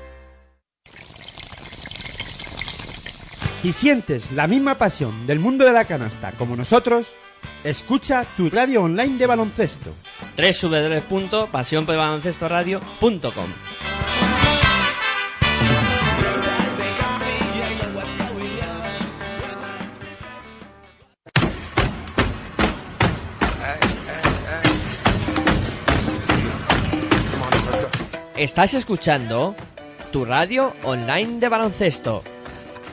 Speaker 3: Si sientes la misma pasión del mundo de la canasta como nosotros, escucha tu radio online de baloncesto.
Speaker 4: www.pasionporbaloncestoradio.com Estás escuchando tu radio online de baloncesto.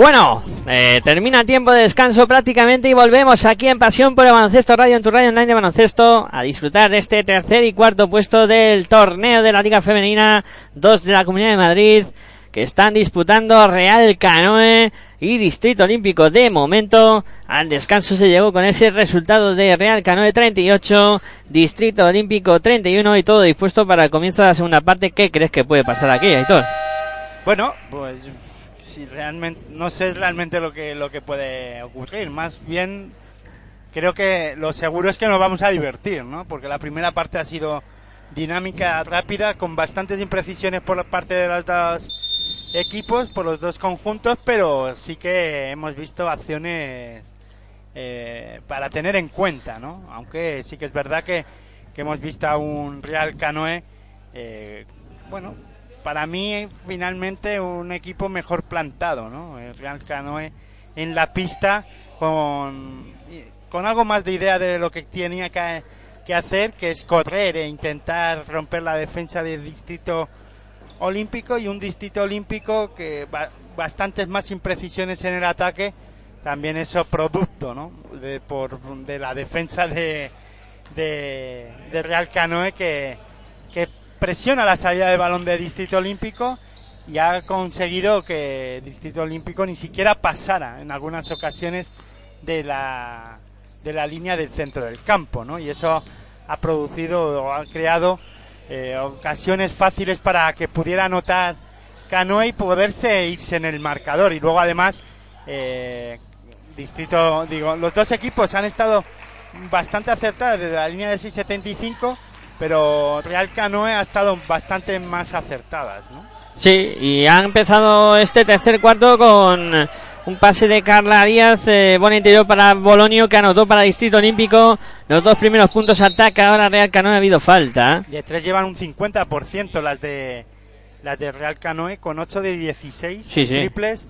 Speaker 1: Bueno, eh, termina tiempo de descanso prácticamente y volvemos aquí en Pasión por el Baloncesto Radio, en tu radio online de baloncesto, a disfrutar de este tercer y cuarto puesto del torneo de la Liga Femenina, dos de la Comunidad de Madrid, que están disputando Real Canoe y Distrito Olímpico. De momento, al descanso se llegó con ese resultado de Real Canoe 38, Distrito Olímpico 31 y todo dispuesto para el comienzo de la segunda parte. ¿Qué crees que puede pasar aquí, Aitor?
Speaker 3: Bueno, pues realmente no sé realmente lo que lo que puede ocurrir, más bien creo que lo seguro es que nos vamos a divertir, ¿no? Porque la primera parte ha sido dinámica, rápida, con bastantes imprecisiones por la parte de los dos equipos, por los dos conjuntos, pero sí que hemos visto acciones eh, para tener en cuenta, ¿no? Aunque sí que es verdad que, que hemos visto a un Real Canoe, eh, bueno, para mí finalmente un equipo mejor plantado, ¿no? El Real Canoe en la pista con, con algo más de idea de lo que tenía que, que hacer, que es correr e intentar romper la defensa del distrito olímpico y un distrito olímpico que ba- bastantes más imprecisiones en el ataque, también eso producto, ¿no? De, por, de la defensa de, de, Real Canoe que, que presiona la salida de balón de Distrito Olímpico y ha conseguido que Distrito Olímpico ni siquiera pasara en algunas ocasiones de la, de la línea del centro del campo, ¿no? Y eso ha producido o ha creado eh, ocasiones fáciles para que pudiera anotar Canoe y poderse irse en el marcador. Y luego además, eh, Distrito, digo, los dos equipos han estado bastante acertados desde la línea de 6.75, pero Real Canoe ha estado bastante más acertadas, ¿no?
Speaker 1: Sí, y ha empezado este tercer cuarto con un pase de Carla Díaz, eh, buen interior para Bolonio que anotó para Distrito Olímpico. Los dos primeros puntos ataca ahora Real Canoe, ha habido falta.
Speaker 3: De tres llevan un 50% las de las de Real Canoe con 8 de 16
Speaker 1: Sí, sí.
Speaker 3: triples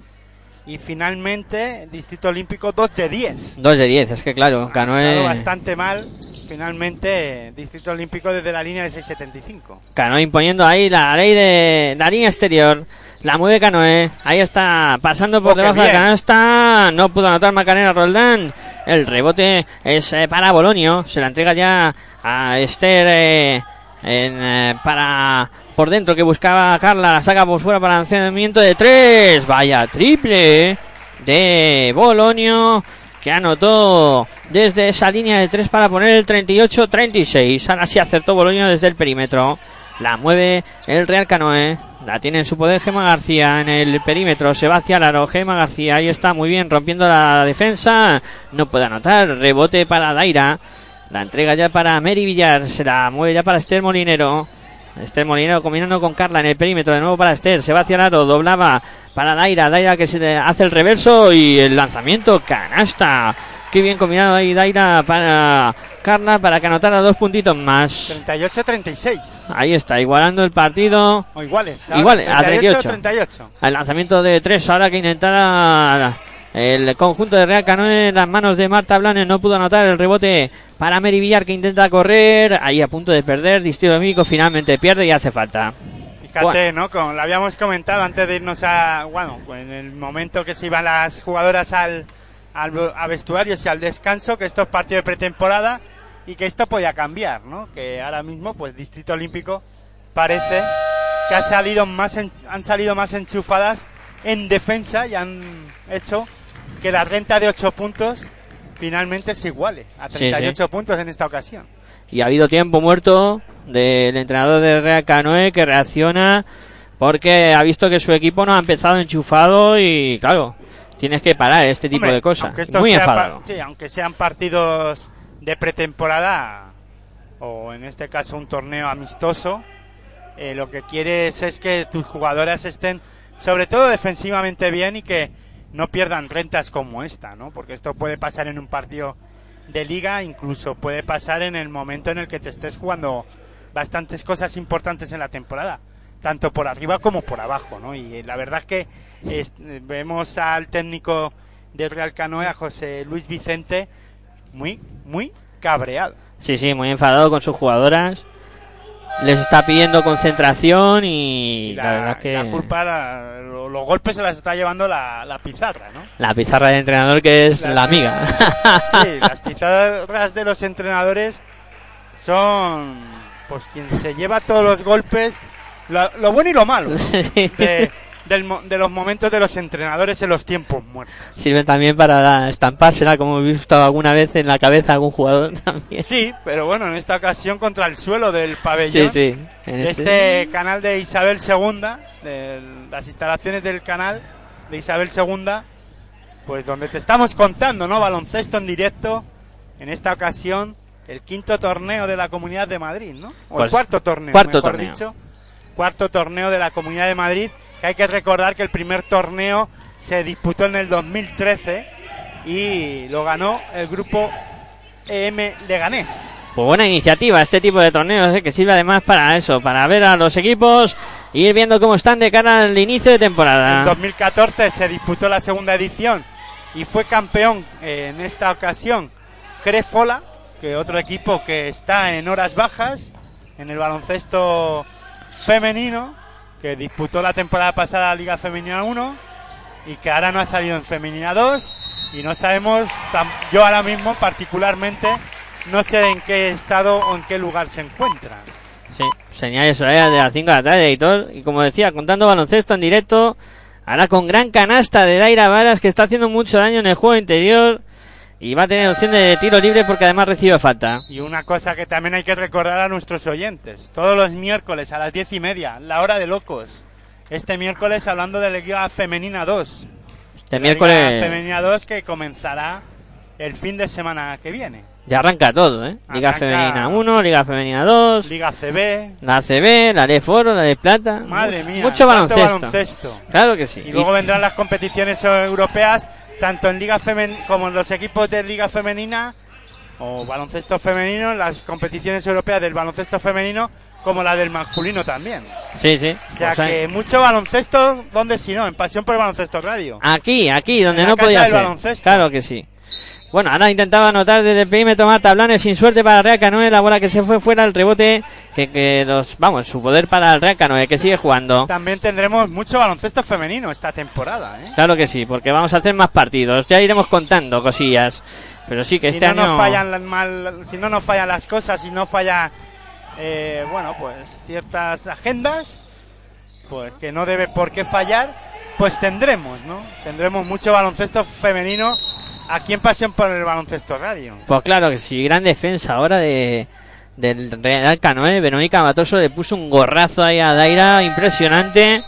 Speaker 3: y finalmente Distrito Olímpico 2 de 10.
Speaker 1: Dos de diez, es que claro,
Speaker 3: Ha
Speaker 1: Canoe,
Speaker 3: estado bastante mal finalmente Distrito Olímpico desde la línea de 6.75.
Speaker 1: Canoe imponiendo ahí la ley de la línea exterior. La mueve Canoe, ahí está, pasando por
Speaker 3: Oh,
Speaker 1: debajo de canasta, no pudo anotar Macarena Roldán. El rebote es eh, para Bolonio, se la entrega ya a Esther eh, en, eh, para por dentro que buscaba Carla, la saca por fuera para lanzamiento de tres. Vaya triple de Bolonio que anotó desde esa línea de tres para poner el 38-36. Ahora sí acertó Bolonio desde el perímetro. La mueve el Real Canoe. La tiene en su poder Gema García en el perímetro. Se va hacia el aro. Gema García ahí está muy bien rompiendo la defensa. No puede anotar. Rebote para Daira. La entrega ya para Mary Villar. Se la mueve ya para Esther Molinero. Esther Molinero combinando con Carla en el perímetro. De nuevo para Esther. Se va hacia el aro. Doblaba para Daira. Daira que se hace el reverso. Y el lanzamiento. Canasta. Qué bien combinado ahí Daira para Carla para que anotara dos puntitos más.
Speaker 3: 38-36.
Speaker 1: Ahí está, igualando el partido.
Speaker 3: O iguales.
Speaker 1: Igual, a 38.
Speaker 3: 38.
Speaker 1: El lanzamiento de tres ahora que intentara el conjunto de Real Canoe en las manos de Marta Blanes no pudo anotar el rebote para Mary Villar que intenta correr ahí a punto de perder Distrito Amigo finalmente pierde y hace falta
Speaker 3: Fíjate, ¿no? Como lo habíamos comentado antes de irnos a. Bueno, en el momento que se iban las jugadoras al, al a vestuarios y al descanso, que esto es partido de pretemporada y que esto podía cambiar, ¿no? Que ahora mismo, pues, Distrito Olímpico parece que ha salido más en- han salido más enchufadas en defensa y han hecho que la renta de 8 puntos finalmente se iguale a
Speaker 1: Sí,
Speaker 3: 38 puntos en esta ocasión.
Speaker 1: Y ha habido tiempo muerto del entrenador del Real Canoe que reacciona porque ha visto que su equipo no ha empezado enchufado y claro, tienes que parar este tipo
Speaker 3: Hombre,
Speaker 1: de cosas. Muy enfadado.
Speaker 3: sí, aunque sean partidos de pretemporada o en este caso un torneo amistoso, eh, lo que quieres es que tus jugadoras estén sobre todo defensivamente bien y que no pierdan rentas como esta, ¿no? Porque esto puede pasar en un partido de liga, incluso puede pasar en el momento en el que te estés jugando bastantes cosas importantes en la temporada, tanto por arriba como por abajo, ¿no? Y eh, la verdad es que vemos al técnico del Real Canoe, a José Luis Vicente, muy, muy cabreado.
Speaker 1: Sí, sí, muy enfadado con sus jugadoras. Les está pidiendo concentración y,
Speaker 3: Y
Speaker 1: la,
Speaker 3: la,
Speaker 1: verdad es que
Speaker 3: la culpa, la- los golpes se las está llevando la, la pizarra, ¿no?
Speaker 1: la pizarra del entrenador que es
Speaker 3: Las-
Speaker 1: la amiga.
Speaker 3: Sí, las pizarras de los entrenadores son, pues, quien se lleva todos los golpes, lo, lo bueno y lo malo, ¿no? de, del de los momentos de los entrenadores en los tiempos muertos.
Speaker 1: Sirven también para estampársela, como he visto alguna vez en la cabeza a algún jugador también.
Speaker 3: Sí, pero bueno, en esta ocasión contra el suelo del
Speaker 1: Sí,
Speaker 3: pabellón.
Speaker 1: sí. En
Speaker 3: de
Speaker 1: este-
Speaker 3: este canal de Isabel II, de las instalaciones del canal de Isabel II, pues donde te estamos contando, ¿no? Baloncesto en directo, en esta ocasión, el quinto torneo de la Comunidad de Madrid, ¿no? O
Speaker 1: Pues,
Speaker 3: el cuarto torneo,
Speaker 1: cuarto
Speaker 3: mejor
Speaker 1: torneo.
Speaker 3: dicho. Cuarto torneo de la Comunidad de Madrid, que hay que recordar que el primer torneo se disputó en el 2013 y lo ganó el grupo EM Leganés.
Speaker 1: Pues buena iniciativa este tipo de torneos, ¿eh? que sirve además para eso, para ver a los equipos e ir viendo cómo están de cara al inicio de
Speaker 3: En
Speaker 1: temporada.
Speaker 3: 2014 se disputó la segunda edición y fue campeón eh, en esta ocasión Crefola, que otro equipo que está en horas bajas en el baloncesto femenino, que disputó la temporada pasada la Liga Femenina 1 y que ahora no ha salido en Femenina 2 y no sabemos, yo ahora mismo particularmente, no sé en qué estado o en qué lugar se encuentran.
Speaker 1: Sí, señales horarias de las 5 de la tarde, editor. Y como decía, contando baloncesto en directo, ahora con gran canasta de Daira Varas, que está haciendo mucho daño en el juego interior. Y va a tener opción de tiro libre porque además recibe falta.
Speaker 3: Y una cosa que también hay que recordar a nuestros oyentes. Todos los miércoles a las diez y media, la hora de locos. Este miércoles hablando de la Liga Femenina 2.
Speaker 1: Este
Speaker 3: La
Speaker 1: miércoles
Speaker 3: Liga Femenina 2 que comenzará el fin de semana que viene.
Speaker 1: ya arranca todo, ¿eh? Liga
Speaker 3: Arranca-
Speaker 1: Femenina 1, Liga Femenina 2,
Speaker 3: Liga CB.
Speaker 1: la ACB, la de Foro, la de Plata.
Speaker 3: Madre mía.
Speaker 1: Mucho baloncesto.
Speaker 3: baloncesto.
Speaker 1: Claro que sí.
Speaker 3: Y luego vendrán las competiciones europeas, tanto en Liga Femen como en los equipos de Liga Femenina o baloncesto femenino, las competiciones europeas del baloncesto femenino como la del masculino también.
Speaker 1: Sí, sí.
Speaker 3: O sea
Speaker 1: Pues
Speaker 3: que mucho baloncesto, ¿dónde si no? En Pasión por el Baloncesto Radio.
Speaker 1: Aquí, aquí, donde
Speaker 3: En
Speaker 1: no
Speaker 3: casa
Speaker 1: podía
Speaker 3: del
Speaker 1: ser.
Speaker 3: baloncesto.
Speaker 1: Claro que sí. Bueno, ahora intentaba anotar desde el perímetro Marta Blanes sin suerte para Real Canoe, la bola que se fue fuera, el rebote, que, que los, vamos, su poder para el Real Canoe, que sigue jugando.
Speaker 3: También tendremos mucho baloncesto femenino esta temporada, ¿eh?
Speaker 1: Claro que sí, porque vamos a hacer más partidos, ya iremos contando cosillas. Pero sí que
Speaker 3: si
Speaker 1: este
Speaker 3: no
Speaker 1: año...
Speaker 3: nos fallan mal, si no nos fallan las cosas, si no falla, eh, bueno, pues ciertas agendas, pues que no debe por qué fallar, pues tendremos, ¿no? Tendremos mucho baloncesto femenino aquí en Pasión por el Baloncesto Radio.
Speaker 1: Pues claro que sí, gran defensa ahora de del Real Canoe. Verónica Matoso le puso un gorrazo ahí a Daira, impresionante.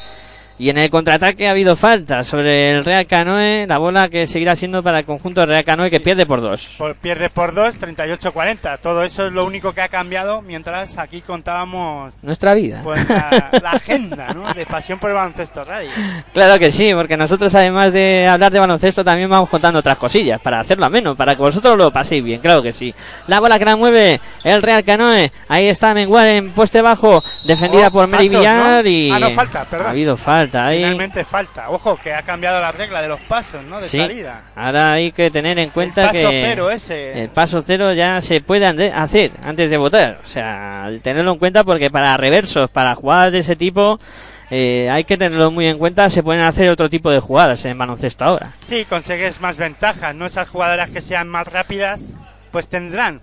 Speaker 1: Y en el contraataque ha habido falta sobre el Real Canoe, la bola que seguirá siendo para el conjunto Real Canoe que pierde por dos.
Speaker 3: Por- pierde por 2, 38-40. Todo eso es lo único que ha cambiado mientras aquí contábamos
Speaker 1: Nuestra vida.
Speaker 3: pues la, la agenda, ¿no? De Pasión por el Baloncesto Radio.
Speaker 1: Claro que sí, porque nosotros además de hablar de baloncesto también vamos contando otras cosillas para hacerlo ameno, para que vosotros lo paséis bien, claro que sí. La bola que la mueve el Real Canoe, ahí está Mengual en poste bajo, defendida
Speaker 3: Oh,
Speaker 1: por Mary
Speaker 3: pasos,
Speaker 1: Villar
Speaker 3: ¿no?
Speaker 1: y...
Speaker 3: Ah, no, falta, perdón.
Speaker 1: Ha habido falta ahí.
Speaker 3: Finalmente falta. Ojo, que ha cambiado la regla de los pasos, ¿no? De
Speaker 1: Sí,
Speaker 3: salida.
Speaker 1: ahora hay que tener en cuenta
Speaker 3: el paso
Speaker 1: que
Speaker 3: cero ese.
Speaker 1: el paso cero ya se puede hacer antes de votar. O sea, tenerlo en cuenta porque para reversos, para jugadas de ese tipo, eh, hay que tenerlo muy en cuenta. Se pueden hacer otro tipo de jugadas en baloncesto ahora.
Speaker 3: Sí, consigues más ventajas, ¿no? Esas jugadoras que sean más rápidas, pues tendrán,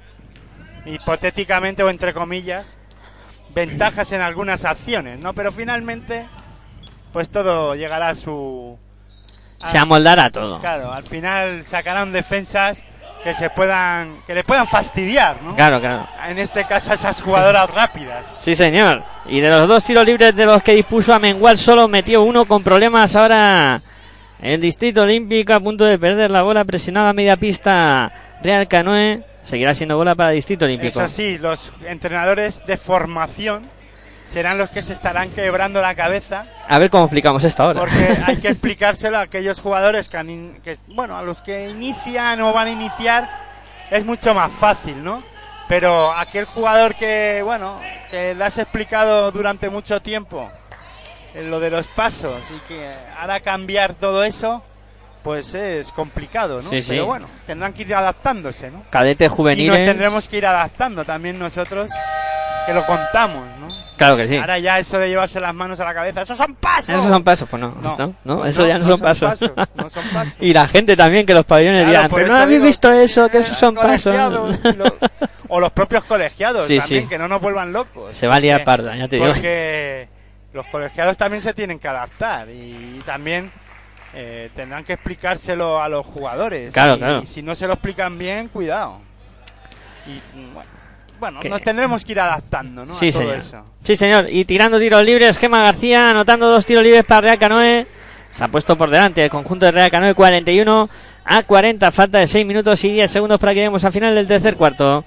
Speaker 3: hipotéticamente o entre comillas, ventajas en algunas acciones, ¿no? Pero finalmente, pues todo llegará a su... a-
Speaker 1: Se amoldará todo.
Speaker 3: Claro, al final sacarán defensas que se puedan, que le puedan fastidiar, ¿no?
Speaker 1: Claro, claro.
Speaker 3: En este caso esas jugadoras rápidas.
Speaker 1: Sí, señor. Y de los dos tiros libres de los que dispuso a Mengual, solo metió uno con problemas. Ahora el Distrito Olímpico a punto de perder la bola presionada a media pista. Real Canoe seguirá siendo bola para el Distrito Olímpico.
Speaker 3: Eso sí, los entrenadores de formación serán los que se estarán quebrando la cabeza
Speaker 1: A ver cómo explicamos esto ahora.
Speaker 3: porque hay que explicárselo a aquellos jugadores que, han in- que, bueno, a los que inician o van a iniciar es mucho más fácil, ¿no? Pero aquel jugador que, bueno, que le has explicado durante mucho tiempo eh, lo de los pasos y que hará cambiar todo eso, pues es complicado, ¿no?
Speaker 1: Sí, sí.
Speaker 3: Pero bueno, tendrán que ir adaptándose, ¿no?
Speaker 1: Cadetes
Speaker 3: Y nos
Speaker 1: juveniles.
Speaker 3: tendremos que ir adaptando también nosotros, que lo contamos.
Speaker 1: Claro que sí.
Speaker 3: Ahora ya eso de llevarse las manos a la cabeza, ¡esos son pasos!
Speaker 1: Esos son pasos, pues no.
Speaker 3: No,
Speaker 1: No, no, eso
Speaker 3: no,
Speaker 1: ya no, son,
Speaker 3: son
Speaker 1: pasos.
Speaker 3: pasos, no son pasos.
Speaker 1: y la gente también, que los pabellones
Speaker 3: Claro,
Speaker 1: dirán, pero no habéis
Speaker 3: digo,
Speaker 1: visto eso, que esos son pasos.
Speaker 3: lo- o los propios colegiados
Speaker 1: Sí,
Speaker 3: también,
Speaker 1: sí.
Speaker 3: que no nos vuelvan locos.
Speaker 1: Se va a liar parda, ya te digo.
Speaker 3: Porque los colegiados también se tienen que adaptar y también eh, tendrán que explicárselo a los jugadores.
Speaker 1: Claro,
Speaker 3: y,
Speaker 1: claro.
Speaker 3: y si no se lo explican bien, cuidado. Y mm, bueno, bueno,
Speaker 1: Que-
Speaker 3: nos tendremos que ir adaptando, ¿no?
Speaker 1: Sí,
Speaker 3: a todo
Speaker 1: señor.
Speaker 3: eso.
Speaker 1: Sí, señor. Y tirando tiros libres, Gema García anotando dos tiros libres para Real Canoe. Se ha puesto por delante el conjunto de Real Canoe 41 a 40. Falta de 6 minutos y 10 segundos para que lleguemos al final del tercer cuarto.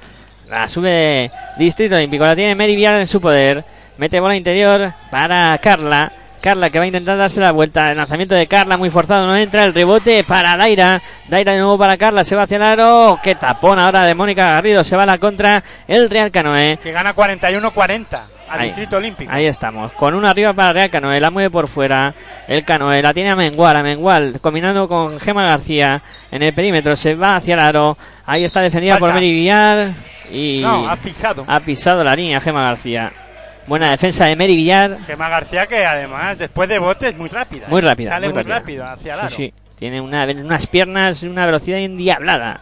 Speaker 1: La sube Distrito Olímpico. La tiene Mary Vial en su poder. Mete bola interior para Carla. Carla que va a intentar darse la vuelta. El lanzamiento de Carla muy forzado. No entra. El rebote para Daira. Daira de nuevo para Carla. Se va hacia el aro. Qué tapón ahora de Mónica Garrido. Se va a la contra el Real Canoe.
Speaker 3: Que gana 41-40 al
Speaker 1: Ahí.
Speaker 3: Distrito Olímpico.
Speaker 1: Ahí estamos. Con una arriba para Real Canoe. La mueve por fuera. El Canoe la tiene a Mengual. A Mengual combinando con Gema García en el perímetro. Se va hacia el aro. Ahí está defendida por
Speaker 3: Falta.
Speaker 1: Mary Villar. Y
Speaker 3: No, ha pisado.
Speaker 1: ha pisado la línea Gema García. Buena defensa de Mary Villar.
Speaker 3: Gemma García que además después de bote es muy rápida.
Speaker 1: Muy
Speaker 3: ¿eh?
Speaker 1: rápida.
Speaker 3: Sale muy,
Speaker 1: rápida.
Speaker 3: rápido hacia el aro.
Speaker 1: Sí, sí. Tiene una- unas piernas, una velocidad endiablada.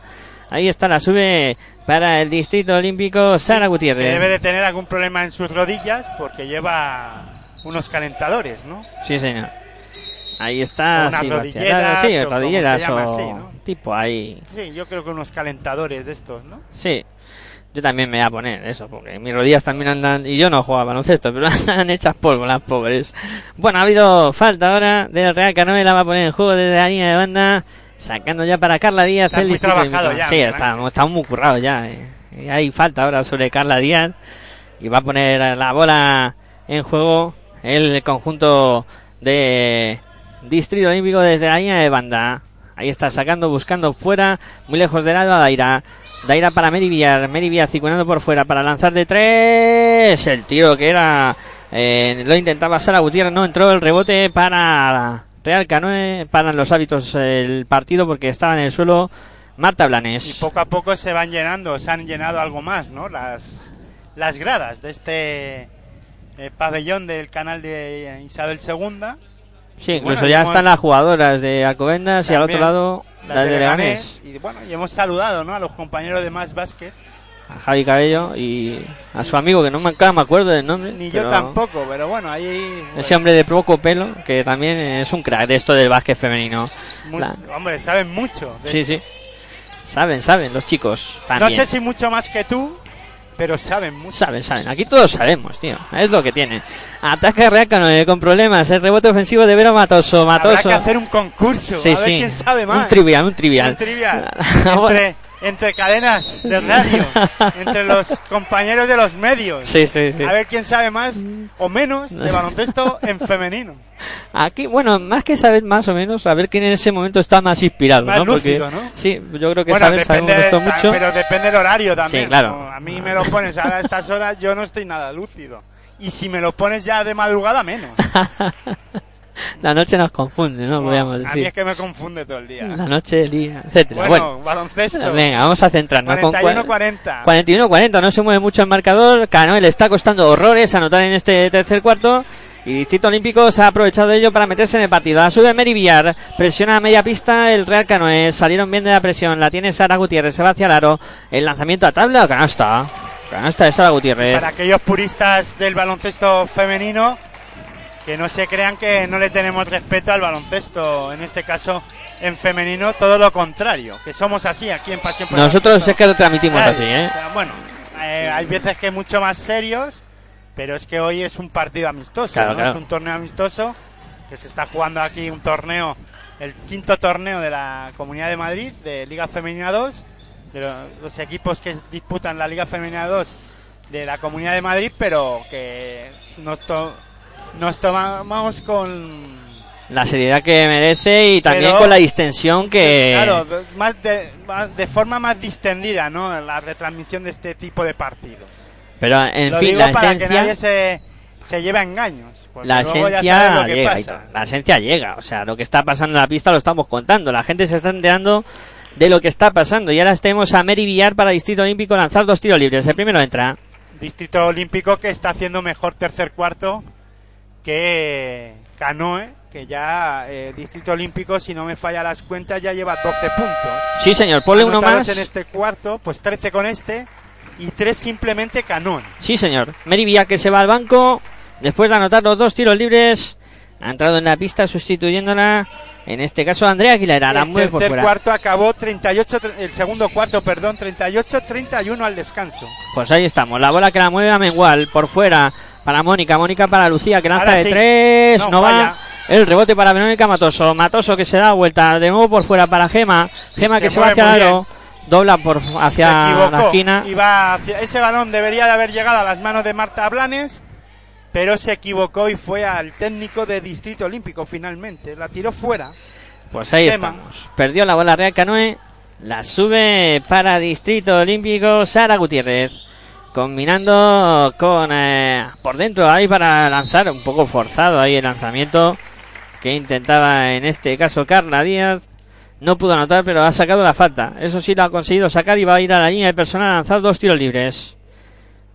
Speaker 1: Ahí está la sube para el Distrito Olímpico Sara
Speaker 3: Que
Speaker 1: Gutiérrez.
Speaker 3: debe de tener algún problema en sus rodillas porque lleva unos calentadores, ¿no?
Speaker 1: Sí, señor. Ahí está.
Speaker 3: Unas
Speaker 1: sí,
Speaker 3: rodilleras,
Speaker 1: sí,
Speaker 3: o como
Speaker 1: rodilleras
Speaker 3: se llama
Speaker 1: o
Speaker 3: así, ¿no?
Speaker 1: tipo ahí.
Speaker 3: Sí, yo creo que unos calentadores de estos, ¿no?
Speaker 1: Sí. Yo también me voy a poner eso, porque mis rodillas también andan, y yo no juego a baloncesto, pero andan hechas polvo las pobres. Bueno, ha habido falta ahora del Real Canoe, la va a poner en juego desde la línea de banda, sacando ya para Carla Díaz
Speaker 3: Está
Speaker 1: el
Speaker 3: muy trabajado ya,
Speaker 1: Sí,
Speaker 3: Miguel
Speaker 1: está, muy currado ya. eh. Y hay falta ahora sobre Carla Díaz, y va a poner la bola en juego el conjunto de Distrito Olímpico desde la línea de banda. Ahí está sacando, buscando fuera, muy lejos del alba Daira. Daira para Mary Villar circulando por fuera para lanzar de tres. El tiro que era, eh, lo intentaba Sara Gutiérrez, no entró el rebote para Real Canoe, para los hábitos el partido porque estaba en el suelo Marta
Speaker 3: Y
Speaker 1: Blanes.
Speaker 3: poco a poco se van llenando, se han llenado algo más, ¿no? Las, las gradas de este eh, pabellón del canal de Isabel II.
Speaker 1: Sí, incluso
Speaker 3: bueno,
Speaker 1: ya están las jugadoras de Alcobendas y al otro lado
Speaker 3: las
Speaker 1: las
Speaker 3: de
Speaker 1: de
Speaker 3: Leganés.
Speaker 1: Leganés.
Speaker 3: Y bueno, y hemos saludado, ¿no? A los compañeros de Más Básquet.
Speaker 1: A Javi Cabello y a su amigo que no me, me acuerdo del nombre.
Speaker 3: Ni yo tampoco, pero bueno, ahí... pues,
Speaker 1: Ese hombre de poco pelo que también es un crack de esto del básquet femenino.
Speaker 3: muy-
Speaker 1: La-
Speaker 3: hombre, saben mucho.
Speaker 1: Sí, sí. Saben, saben los chicos
Speaker 3: No sé si mucho más que tú, pero saben mucho.
Speaker 1: Saben, saben. Aquí todos sabemos, tío. Es lo que tiene. Ataca Reacano con problemas. El rebote ofensivo de Vero Matoso.
Speaker 3: Habrá
Speaker 1: Matoso.
Speaker 3: que hacer un concurso,
Speaker 1: Sí,
Speaker 3: a ver
Speaker 1: sí.
Speaker 3: quién sabe más.
Speaker 1: Un trivial, un trivial.
Speaker 3: Un trivial. Entre, entre cadenas de radio, entre los compañeros de los medios.
Speaker 1: Sí, sí, sí.
Speaker 3: A ver quién sabe más o menos de baloncesto en femenino.
Speaker 1: Aquí, bueno, más que saber más o menos, a ver quién en ese momento está más inspirado,
Speaker 3: Más
Speaker 1: ¿no? Porque-
Speaker 3: lúcido, ¿no?
Speaker 1: Sí, yo creo que
Speaker 3: bueno,
Speaker 1: saber, sabemos
Speaker 3: depende,
Speaker 1: esto mucho.
Speaker 3: pero depende del horario también.
Speaker 1: Sí, claro.
Speaker 3: A mí me lo pones ahora a estas horas, yo no estoy nada lúcido. Y si me lo pones ya de madrugada, menos.
Speaker 1: La noche nos confunde, ¿no? Podríamos
Speaker 3: a mí es
Speaker 1: decir.
Speaker 3: que me confunde todo el día.
Speaker 1: La noche, el día, etcétera.
Speaker 3: Bueno,
Speaker 1: Bueno,
Speaker 3: baloncesto.
Speaker 1: venga, vamos a centrarnos. con cua-
Speaker 3: 41-40.
Speaker 1: 41-40, no se mueve mucho el marcador. Canoe le está costando horrores anotar en este tercer cuarto. Y Distrito Olímpico se ha aprovechado de ello para meterse en el partido. La sube Mary Villar, presiona a media pista el Real Canoe. Salieron bien de la presión, la tiene Sara Gutiérrez, se va hacia el aro. El lanzamiento a tabla, canasta. Canasta de Sara Gutiérrez.
Speaker 3: Para aquellos puristas del baloncesto femenino, que no se crean que no le tenemos respeto al baloncesto, en este caso en femenino, todo lo contrario, que somos así aquí en Pasión por
Speaker 1: Nosotros es que lo transmitimos
Speaker 3: Claro,
Speaker 1: así, ¿eh?
Speaker 3: o sea, bueno, eh, hay veces que mucho más serios, pero es que hoy es un partido amistoso,
Speaker 1: Claro,
Speaker 3: ¿no?
Speaker 1: claro.
Speaker 3: es un torneo amistoso que se está jugando aquí un torneo, el quinto torneo de la Comunidad de Madrid de Liga Femenina 2, de lo- los equipos que disputan la Liga Femenina 2 de la Comunidad de Madrid, pero que nos, nos tomamos con
Speaker 1: La seriedad que merece y también
Speaker 3: Pero-
Speaker 1: con la distensión que...
Speaker 3: Claro, de- más de, más- de forma más distendida, ¿no? La retransmisión de este tipo de partidos.
Speaker 1: Pero, en
Speaker 3: Lo
Speaker 1: fin,
Speaker 3: digo
Speaker 1: la
Speaker 3: para que
Speaker 1: esencia...
Speaker 3: nadie se, se lleve a engaños.
Speaker 1: La esencia
Speaker 3: que
Speaker 1: llega,
Speaker 3: pasa.
Speaker 1: la esencia llega, o sea, lo que está pasando en la pista lo estamos contando, la gente se está enterando de lo que está pasando y ahora tenemos a Mary Villar para Distrito Olímpico lanzar dos tiros libres, el primero entra,
Speaker 3: Distrito Olímpico que está haciendo mejor tercer cuarto que Canoe, que ya eh, Distrito Olímpico, si no me falla las cuentas, ya lleva 12 puntos.
Speaker 1: sí señor, ponle uno más,
Speaker 3: en este cuarto, pues 13 con este y 3 simplemente Canoe.
Speaker 1: sí señor, Mary Villar que se va al banco, después de anotar los dos tiros libres, ha entrado en la pista sustituyéndola, en este caso Andrea Aguilera, la
Speaker 3: el
Speaker 1: mueve por fuera,
Speaker 3: cuarto acabó 38, tre- el segundo cuarto, perdón, 38-31 al descanso.
Speaker 1: pues ahí estamos, la bola que la mueve a Mengual, por fuera, para Mónica, Mónica para Lucía que lanza de tres, no,
Speaker 3: No,
Speaker 1: va. El rebote para Verónica Matoso. Matoso que se da vuelta de nuevo por fuera para Gema. Gema
Speaker 3: Se
Speaker 1: que se va hacia el
Speaker 3: muy
Speaker 1: aro. Dobla por hacia la esquina.
Speaker 3: Hacia- ese balón debería de haber llegado a las manos de Marta Blanes, pero se equivocó y fue al técnico de Distrito Olímpico finalmente. La tiró fuera.
Speaker 1: Pues ahí
Speaker 3: Gema.
Speaker 1: estamos. Perdió la bola Real Canoe. La sube para Distrito Olímpico Sara Gutiérrez. Combinando con eh, por dentro ahí para lanzar. Un poco forzado ahí el lanzamiento. Que intentaba en este caso Carla Díaz. No pudo anotar, pero ha sacado la falta. Eso sí lo ha conseguido sacar y va a ir a la línea de personal a lanzar dos tiros libres.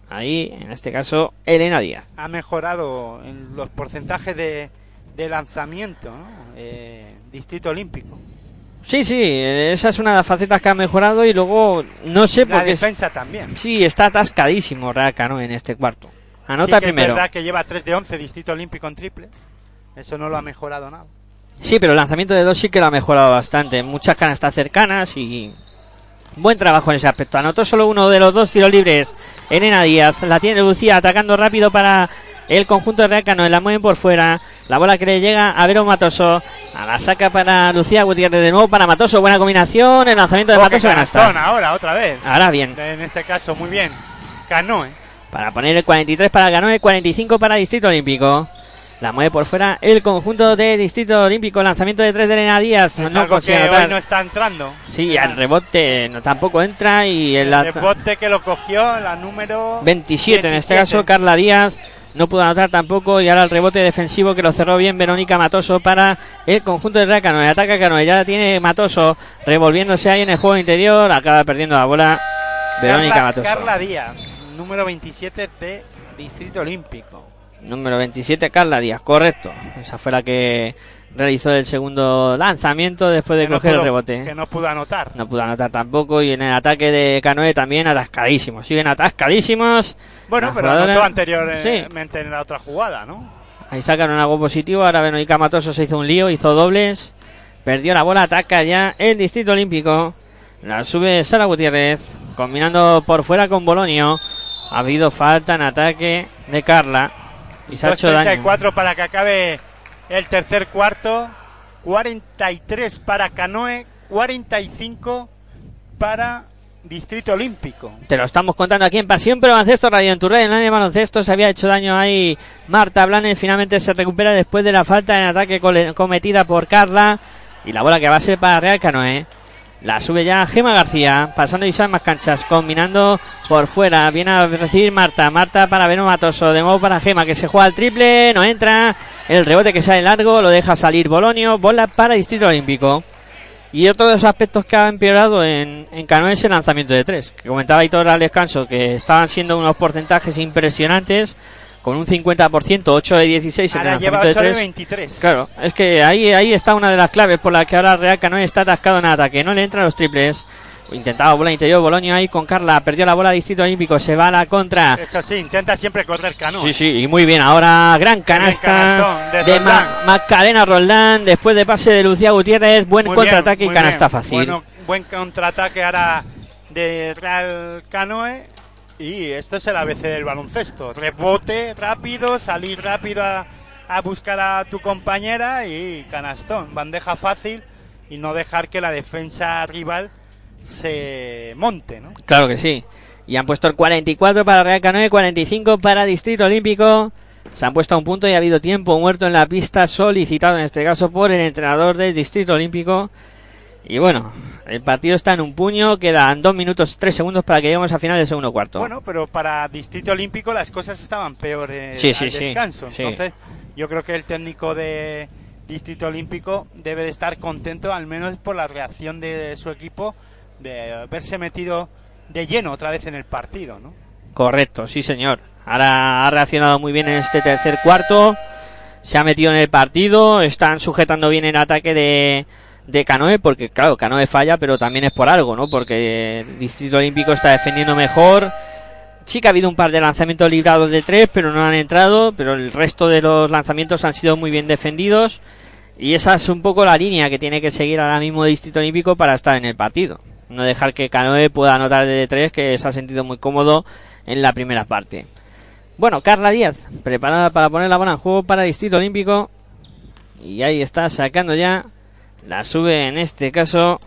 Speaker 1: Ahí, en este caso, Elena Díaz.
Speaker 3: Ha mejorado en los porcentajes de, de lanzamiento. Eh, Distrito Olímpico.
Speaker 1: Sí, sí, esa es una de las facetas que ha mejorado y luego no sé
Speaker 3: La
Speaker 1: por qué. es-
Speaker 3: defensa también.
Speaker 1: Sí, está atascadísimo Real Cano en este cuarto. Anota
Speaker 3: sí que
Speaker 1: primero.
Speaker 3: Es verdad que lleva 3 de 11 Distrito Olímpico en triples. Eso no lo ha mejorado nada.
Speaker 1: Sí, pero el lanzamiento de dos sí que lo ha mejorado bastante. Muchas canastas cercanas y buen trabajo en ese aspecto. Anotó solo uno de los dos tiros libres. Elena Díaz la tiene Lucía atacando rápido para el conjunto de Real Cano. La mueven por fuera. La bola que le llega a Vero Matoso. A la saca para Lucía Gutiérrez de nuevo para Matoso. Buena combinación. El lanzamiento de
Speaker 3: Oh,
Speaker 1: Matoso
Speaker 3: canastón ahora, otra vez.
Speaker 1: Ahora bien.
Speaker 3: En este caso, muy bien. Canoe.
Speaker 1: Para poner el 43 para Canoe, 45 para Distrito Olímpico. La mueve por fuera el conjunto de Distrito Olímpico. Lanzamiento de tres de Elena Díaz.
Speaker 3: Es
Speaker 1: no
Speaker 3: algo que hoy no está entrando.
Speaker 1: Sí, el rebote no, tampoco entra y el,
Speaker 3: El rebote que lo cogió, la número
Speaker 1: 27 en este
Speaker 3: 27.
Speaker 1: caso, Carla Díaz no pudo anotar tampoco y ahora el rebote defensivo que lo cerró bien Verónica Matoso para el conjunto de Real Canoe. Ataca Canoe, ya la tiene Matoso revolviéndose ahí en el juego interior, acaba perdiendo la bola Verónica
Speaker 3: Carla,
Speaker 1: Matoso.
Speaker 3: Carla Díaz, número 27 de Distrito Olímpico.
Speaker 1: Número 27, Carla Díaz, correcto. Esa fue la que realizó el segundo lanzamiento después de
Speaker 3: Que no
Speaker 1: coger el
Speaker 3: pudo-
Speaker 1: rebote.
Speaker 3: Que no pudo anotar.
Speaker 1: No pudo anotar tampoco y en el ataque de Canoe también atascadísimos. Siguen atascadísimos.
Speaker 3: Bueno, pero anotó anteriormente en la otra jugada, ¿no?
Speaker 1: Ahí sacaron algo positivo. Ahora Verónica Matoso se hizo un lío, hizo dobles. Perdió la bola, ataca ya el Distrito Olímpico. La sube Sara Gutiérrez, combinando por fuera con Bolonio. Ha habido falta en ataque de Carla. Y se ha hecho daño.
Speaker 3: 34 para que acabe el tercer cuarto. 43 para Canoe. 45 para Distrito Olímpico.
Speaker 1: Te lo estamos contando aquí en Pasión Pero Baloncesto Radio en tu red en el baloncesto se había hecho daño ahí Marta Blanes finalmente se recupera después de la falta en ataque cometida por Carla y la bola que va a ser para Real Canoe la sube ya Gema García pasando y sale más canchas combinando por fuera. Viene a recibir Marta. Marta para Beno Matoso. De nuevo para Gema que se juega al triple. No entra. El rebote que sale largo lo deja salir Bolonio. Bola para Distrito Olímpico. Y otro de los aspectos que ha empeorado en, en Canoe es el lanzamiento de tres. Que comentaba Hitor al descanso que estaban siendo unos porcentajes impresionantes, con un 50%, 8 de 16 en el
Speaker 3: Ahora lleva
Speaker 1: lanzamiento
Speaker 3: 8
Speaker 1: de
Speaker 3: de
Speaker 1: tres.
Speaker 3: 23.
Speaker 1: Claro, es que ahí, ahí está una de las claves por la que ahora Real Canoe está atascado en ataque. No le entran los triples. Intentaba bola interior, Boloño ahí con Carla, perdió la bola Distrito Olímpico, se va a la contra.
Speaker 3: Eso sí, intenta siempre correr Cano.
Speaker 1: Sí, sí, y muy bien. Ahora gran canasta
Speaker 3: de
Speaker 1: de. Macarena Roldán. Después de pase de Lucía Gutiérrez, buen
Speaker 3: Muy
Speaker 1: contraataque
Speaker 3: bien,
Speaker 1: y canasta
Speaker 3: bien.
Speaker 1: fácil.
Speaker 3: Bueno, buen contraataque ahora de Real Canoe. Y esto es el ABC del baloncesto. Rebote rápido, salir rápido a, buscar a tu compañera y canastón. Bandeja fácil y no dejar que la defensa rival se monte, ¿no?
Speaker 1: Claro que sí. Y han puesto el 44 para Real Canoe, 45 para Distrito Olímpico. Se han puesto a un punto y ha habido tiempo muerto en la pista, solicitado en este caso por el entrenador del Distrito Olímpico. Y bueno, el partido está en un puño, quedan 2 minutos 3 segundos para que lleguemos al final del segundo cuarto.
Speaker 3: Bueno, pero para Distrito Olímpico las cosas estaban peores
Speaker 1: Sí,
Speaker 3: al
Speaker 1: sí, sí,
Speaker 3: descanso.
Speaker 1: sí.
Speaker 3: Entonces, yo creo que el técnico de Distrito Olímpico debe de estar contento, al menos por la reacción de su equipo, de haberse metido de lleno otra vez en el partido, ¿no?
Speaker 1: Correcto, sí señor. Ahora ha reaccionado muy bien en este tercer cuarto. Se ha metido en el partido. Están sujetando bien el ataque de, de Canoe. Porque claro, Canoe falla, pero también es por algo, ¿no? Porque el Distrito Olímpico está defendiendo mejor. Sí que ha habido un par de lanzamientos librados de tres, pero no han entrado. Pero el resto de los lanzamientos han sido muy bien defendidos. Y esa es un poco la línea que tiene que seguir ahora mismo Distrito Olímpico para estar en el partido. No dejar que Canoe pueda anotar de tres, que se ha sentido muy cómodo en la primera parte. Bueno, Carla Díaz, preparada para poner la bola en juego para Distrito Olímpico. Y ahí está sacando ya. La sube en este caso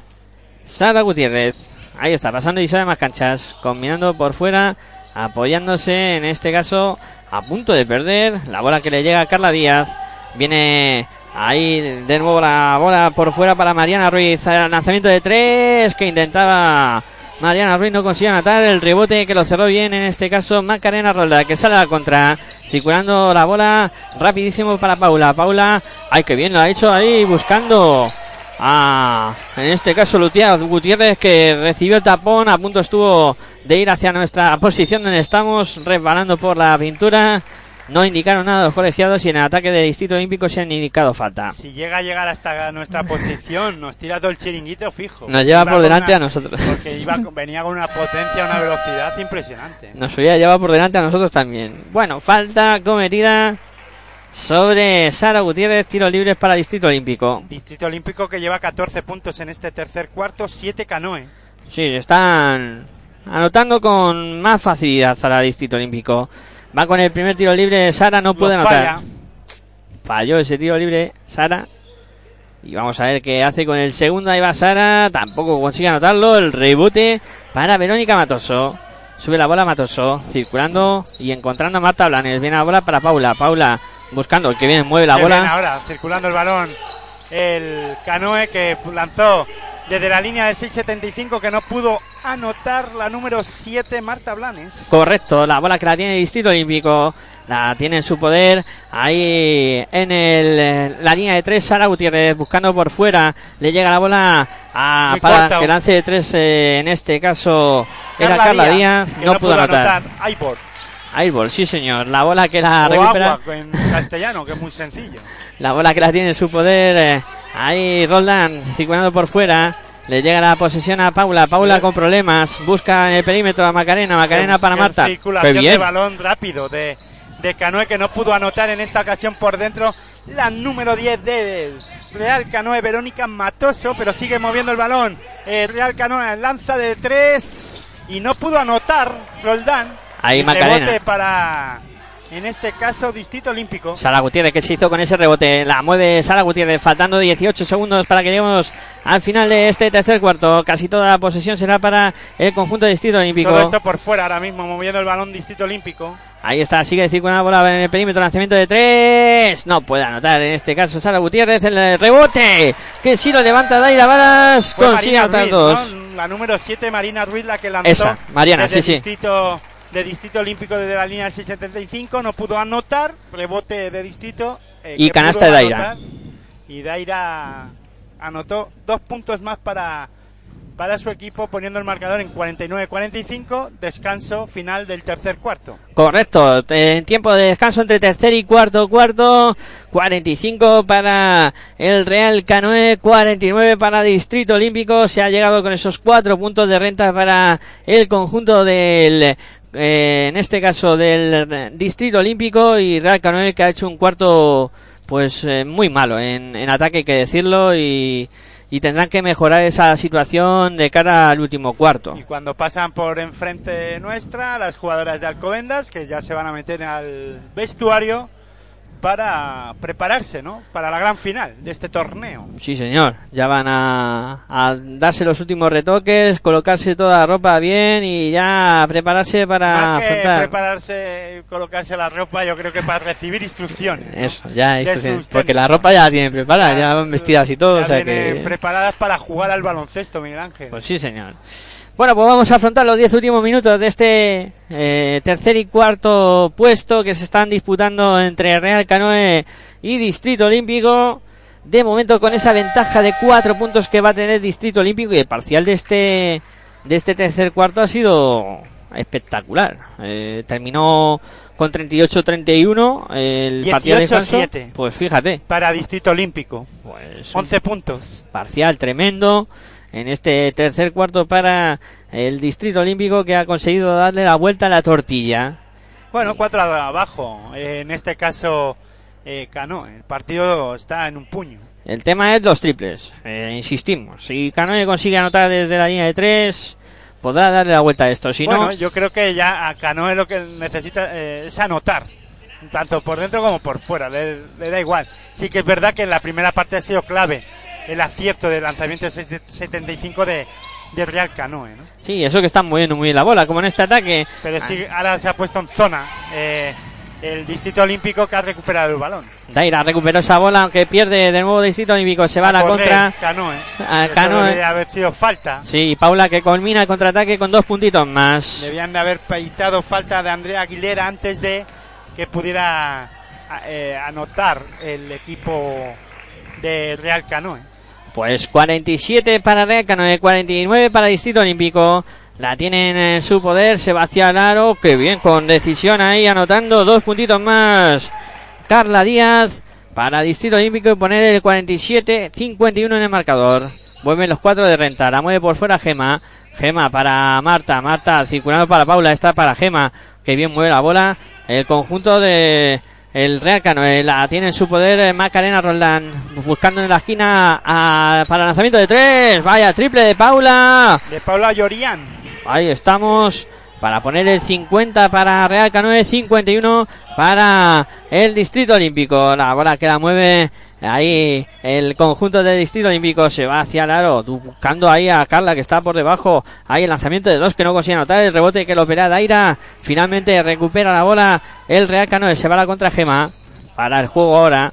Speaker 1: Sara Gutiérrez. Ahí está, pasando y sale más canchas. Combinando por fuera, apoyándose en este caso a punto de perder. La bola que le llega a Carla Díaz. Viene ahí de nuevo la bola por fuera para Mariana Ruiz. El lanzamiento de tres que intentaba Mariana Ruiz no consigue anotar el rebote que lo cerró bien en este caso Macarena Rolda que sale a la contra circulando la bola rapidísimo para Paula Paula ay que bien lo ha hecho ahí buscando a en este caso Lucía Gutiérrez que recibió el tapón a punto estuvo de ir hacia nuestra posición donde estamos resbalando por la pintura no indicaron nada los colegiados y en el ataque del Distrito Olímpico se han indicado falta
Speaker 3: Si llega a llegar hasta nuestra posición, nos tira todo el chiringuito fijo.
Speaker 1: Nos lleva
Speaker 3: Iba
Speaker 1: por delante
Speaker 3: una-
Speaker 1: a nosotros.
Speaker 3: Porque iba, venía con una potencia, una velocidad impresionante.
Speaker 1: Nos hubiera llevado por delante a nosotros también. Bueno, falta cometida sobre Sara Gutiérrez, tiros libres para Distrito Olímpico.
Speaker 3: Distrito Olímpico que lleva 14 puntos en este tercer cuarto, 7 canoe.
Speaker 1: Sí, están anotando con más facilidad Sara Distrito Olímpico. Va con el primer tiro libre, Sara no puede anotar.
Speaker 3: falla.
Speaker 1: Falló ese tiro libre, Sara. Y vamos a ver qué hace con el segundo. Ahí va Sara, tampoco consigue anotarlo. El rebote para Verónica Matoso. Sube la bola Matoso, circulando y encontrando a Marta Blanes. Viene la bola para Paula. Paula buscando, el que viene mueve la
Speaker 3: Qué
Speaker 1: bola.
Speaker 3: ahora, circulando el balón. El canoe que lanzó desde la línea de 6.75 que no pudo anotar la número 7, Marta Blanes.
Speaker 1: Correcto, la bola que la tiene el Distrito Olímpico. La tiene en su poder. Ahí en el, la línea de tres, Sara Gutiérrez buscando por fuera. Le llega la bola a,
Speaker 3: Muy
Speaker 1: para
Speaker 3: corta.
Speaker 1: que lance de tres. eh, en este caso era Carla Díaz.
Speaker 3: que
Speaker 1: No, pudo anotar.
Speaker 3: Aibor.
Speaker 1: Airball, sí señor. La bola que la
Speaker 3: o
Speaker 1: recupera.
Speaker 3: agua en castellano, que es muy sencillo.
Speaker 1: La bola que la tiene en su poder. eh, ahí Roldán circulando por fuera. Le llega la posesión a Paula. Paula con problemas. Busca en el perímetro a Macarena. Macarena para Marta. Qué
Speaker 3: Circulación de
Speaker 1: bien.
Speaker 3: balón rápido de, de Canoe que no pudo anotar en esta ocasión por dentro. La número 10 del Real Canoe, Verónica Matoso, pero sigue moviendo el balón. El Real Canoe lanza de tres y no pudo anotar Roldán.
Speaker 1: Ahí Macarena.
Speaker 3: rebote para, en este caso, Distrito Olímpico.
Speaker 1: Sara Gutiérrez que se hizo con ese rebote. La mueve Sara Gutiérrez, faltando 18 segundos para que lleguemos al final de este tercer cuarto. Casi toda la posesión será para el conjunto de Distrito Olímpico.
Speaker 3: Todo esto por fuera ahora mismo, moviendo el balón Distrito Olímpico.
Speaker 1: Ahí está, sigue circulando la bola en el perímetro, lanzamiento de tres. No puede anotar en este caso Sara Gutiérrez el rebote. Que si lo levanta Daira Varas, consigue anotar dos.
Speaker 3: ¿no? La número 7, Marina Ruiz, la que lanzó.
Speaker 1: Esa, Mariana,
Speaker 3: desde
Speaker 1: sí, sí.
Speaker 3: Distrito, De Distrito Olímpico desde la línea del 675, no pudo anotar. Rebote de Distrito. eh,
Speaker 1: Y canasta de Daira.
Speaker 3: anotar. Y Daira anotó dos puntos más para, para su equipo poniendo el marcador en 49-45, descanso final del tercer cuarto.
Speaker 1: Correcto, en tiempo de descanso entre tercer y cuarto cuarto, 45 para el Real Canoe, 49 para Distrito Olímpico, se ha llegado con esos cuatro puntos de renta para el conjunto del, eh, en este caso del Distrito Olímpico y Real Canoe que ha hecho un cuarto pues eh, muy malo en, en ataque hay que decirlo y, y tendrán que mejorar esa situación de cara al último cuarto.
Speaker 3: Y cuando pasan por enfrente nuestra, las jugadoras de Alcobendas, que ya se van a meter al vestuario para prepararse, ¿no? Para la gran final de este torneo.
Speaker 1: Sí, señor. Ya van a, a darse los últimos retoques, colocarse toda la ropa bien y ya prepararse para
Speaker 3: Más que
Speaker 1: afrontar.
Speaker 3: prepararse, colocarse la ropa, yo creo que para recibir instrucciones. ¿no?
Speaker 1: Eso, ya, instrucciones. porque la ropa ya la tienen preparada, ya van vestidas y todo,
Speaker 3: Ya
Speaker 1: o sea
Speaker 3: vienen
Speaker 1: que...
Speaker 3: preparadas para jugar al baloncesto, Miguel Ángel.
Speaker 1: Pues sí, señor. Bueno, pues vamos a afrontar los 10 últimos minutos de este eh, tercer y cuarto puesto que se están disputando entre Real Canoe y Distrito Olímpico. De momento con esa ventaja de cuatro puntos que va a tener Distrito Olímpico y el parcial de este de este tercer cuarto ha sido espectacular. Eh, terminó con 38-31 el partido de descanso.
Speaker 3: 18-7.
Speaker 1: Pues fíjate,
Speaker 3: Para Distrito Olímpico,
Speaker 1: pues un
Speaker 3: 11 puntos.
Speaker 1: parcial tremendo en este tercer cuarto para el Distrito Olímpico que ha conseguido darle la vuelta a la tortilla.
Speaker 3: Bueno, cuatro abajo. En este caso, eh, Canoe. El partido está en un puño.
Speaker 1: El tema es los triples, eh, insistimos. Si Canoe consigue anotar desde la línea de tres, podrá darle la vuelta a esto. Si
Speaker 3: bueno,
Speaker 1: no,
Speaker 3: yo creo que ya a Canoe lo que necesita eh, es anotar. Tanto por dentro como por fuera. Le, le da igual. Sí que es verdad que en la primera parte ha sido clave el acierto del lanzamiento de 75 de, de Real Canoe. ¿no?
Speaker 1: sí, eso que están moviendo muy bien la bola, como en este ataque.
Speaker 3: Pero sí, ahora se ha puesto en zona eh, el Distrito Olímpico que ha recuperado el balón.
Speaker 1: Daira recuperó esa bola, aunque pierde de nuevo Distrito Olímpico, se va a la
Speaker 3: correr,
Speaker 1: contra.
Speaker 3: Canoe.
Speaker 1: A Canoe.
Speaker 3: debería haber sido falta.
Speaker 1: Sí, Paula que culmina el contraataque con dos puntitos más.
Speaker 3: Debían de haber peitado falta de Andrea Aguilera antes de que pudiera eh, anotar el equipo de Real Canoe.
Speaker 1: Pues 47 para Real Canoe, 49 para Distrito Olímpico. La tienen en su poder Sebastián Aro, que bien, con decisión ahí, anotando dos puntitos más. Carla Díaz para Distrito Olímpico y poner el 47-51 en el marcador. Vuelven los cuatro de renta, la mueve por fuera Gema. Gema para Marta, Marta circulando para Paula, está para Gema, que bien mueve la bola. El conjunto de el Real Canoe la tiene en su poder eh, Macarena Roland, buscando en la esquina a- para lanzamiento de tres. Vaya, triple de Paula.
Speaker 3: De Paula Llorian.
Speaker 1: Ahí estamos para poner el 50 para Real Canoe, 51 para el Distrito Olímpico. La bola que la mueve ahí el conjunto del Distrito Olímpico se va hacia el aro, buscando ahí a Carla que está por debajo. Ahí el lanzamiento de dos que no consigue anotar, el rebote que lo opera Daira. Finalmente recupera la bola el Real Canoe, se va a la contra Gema para el juego ahora.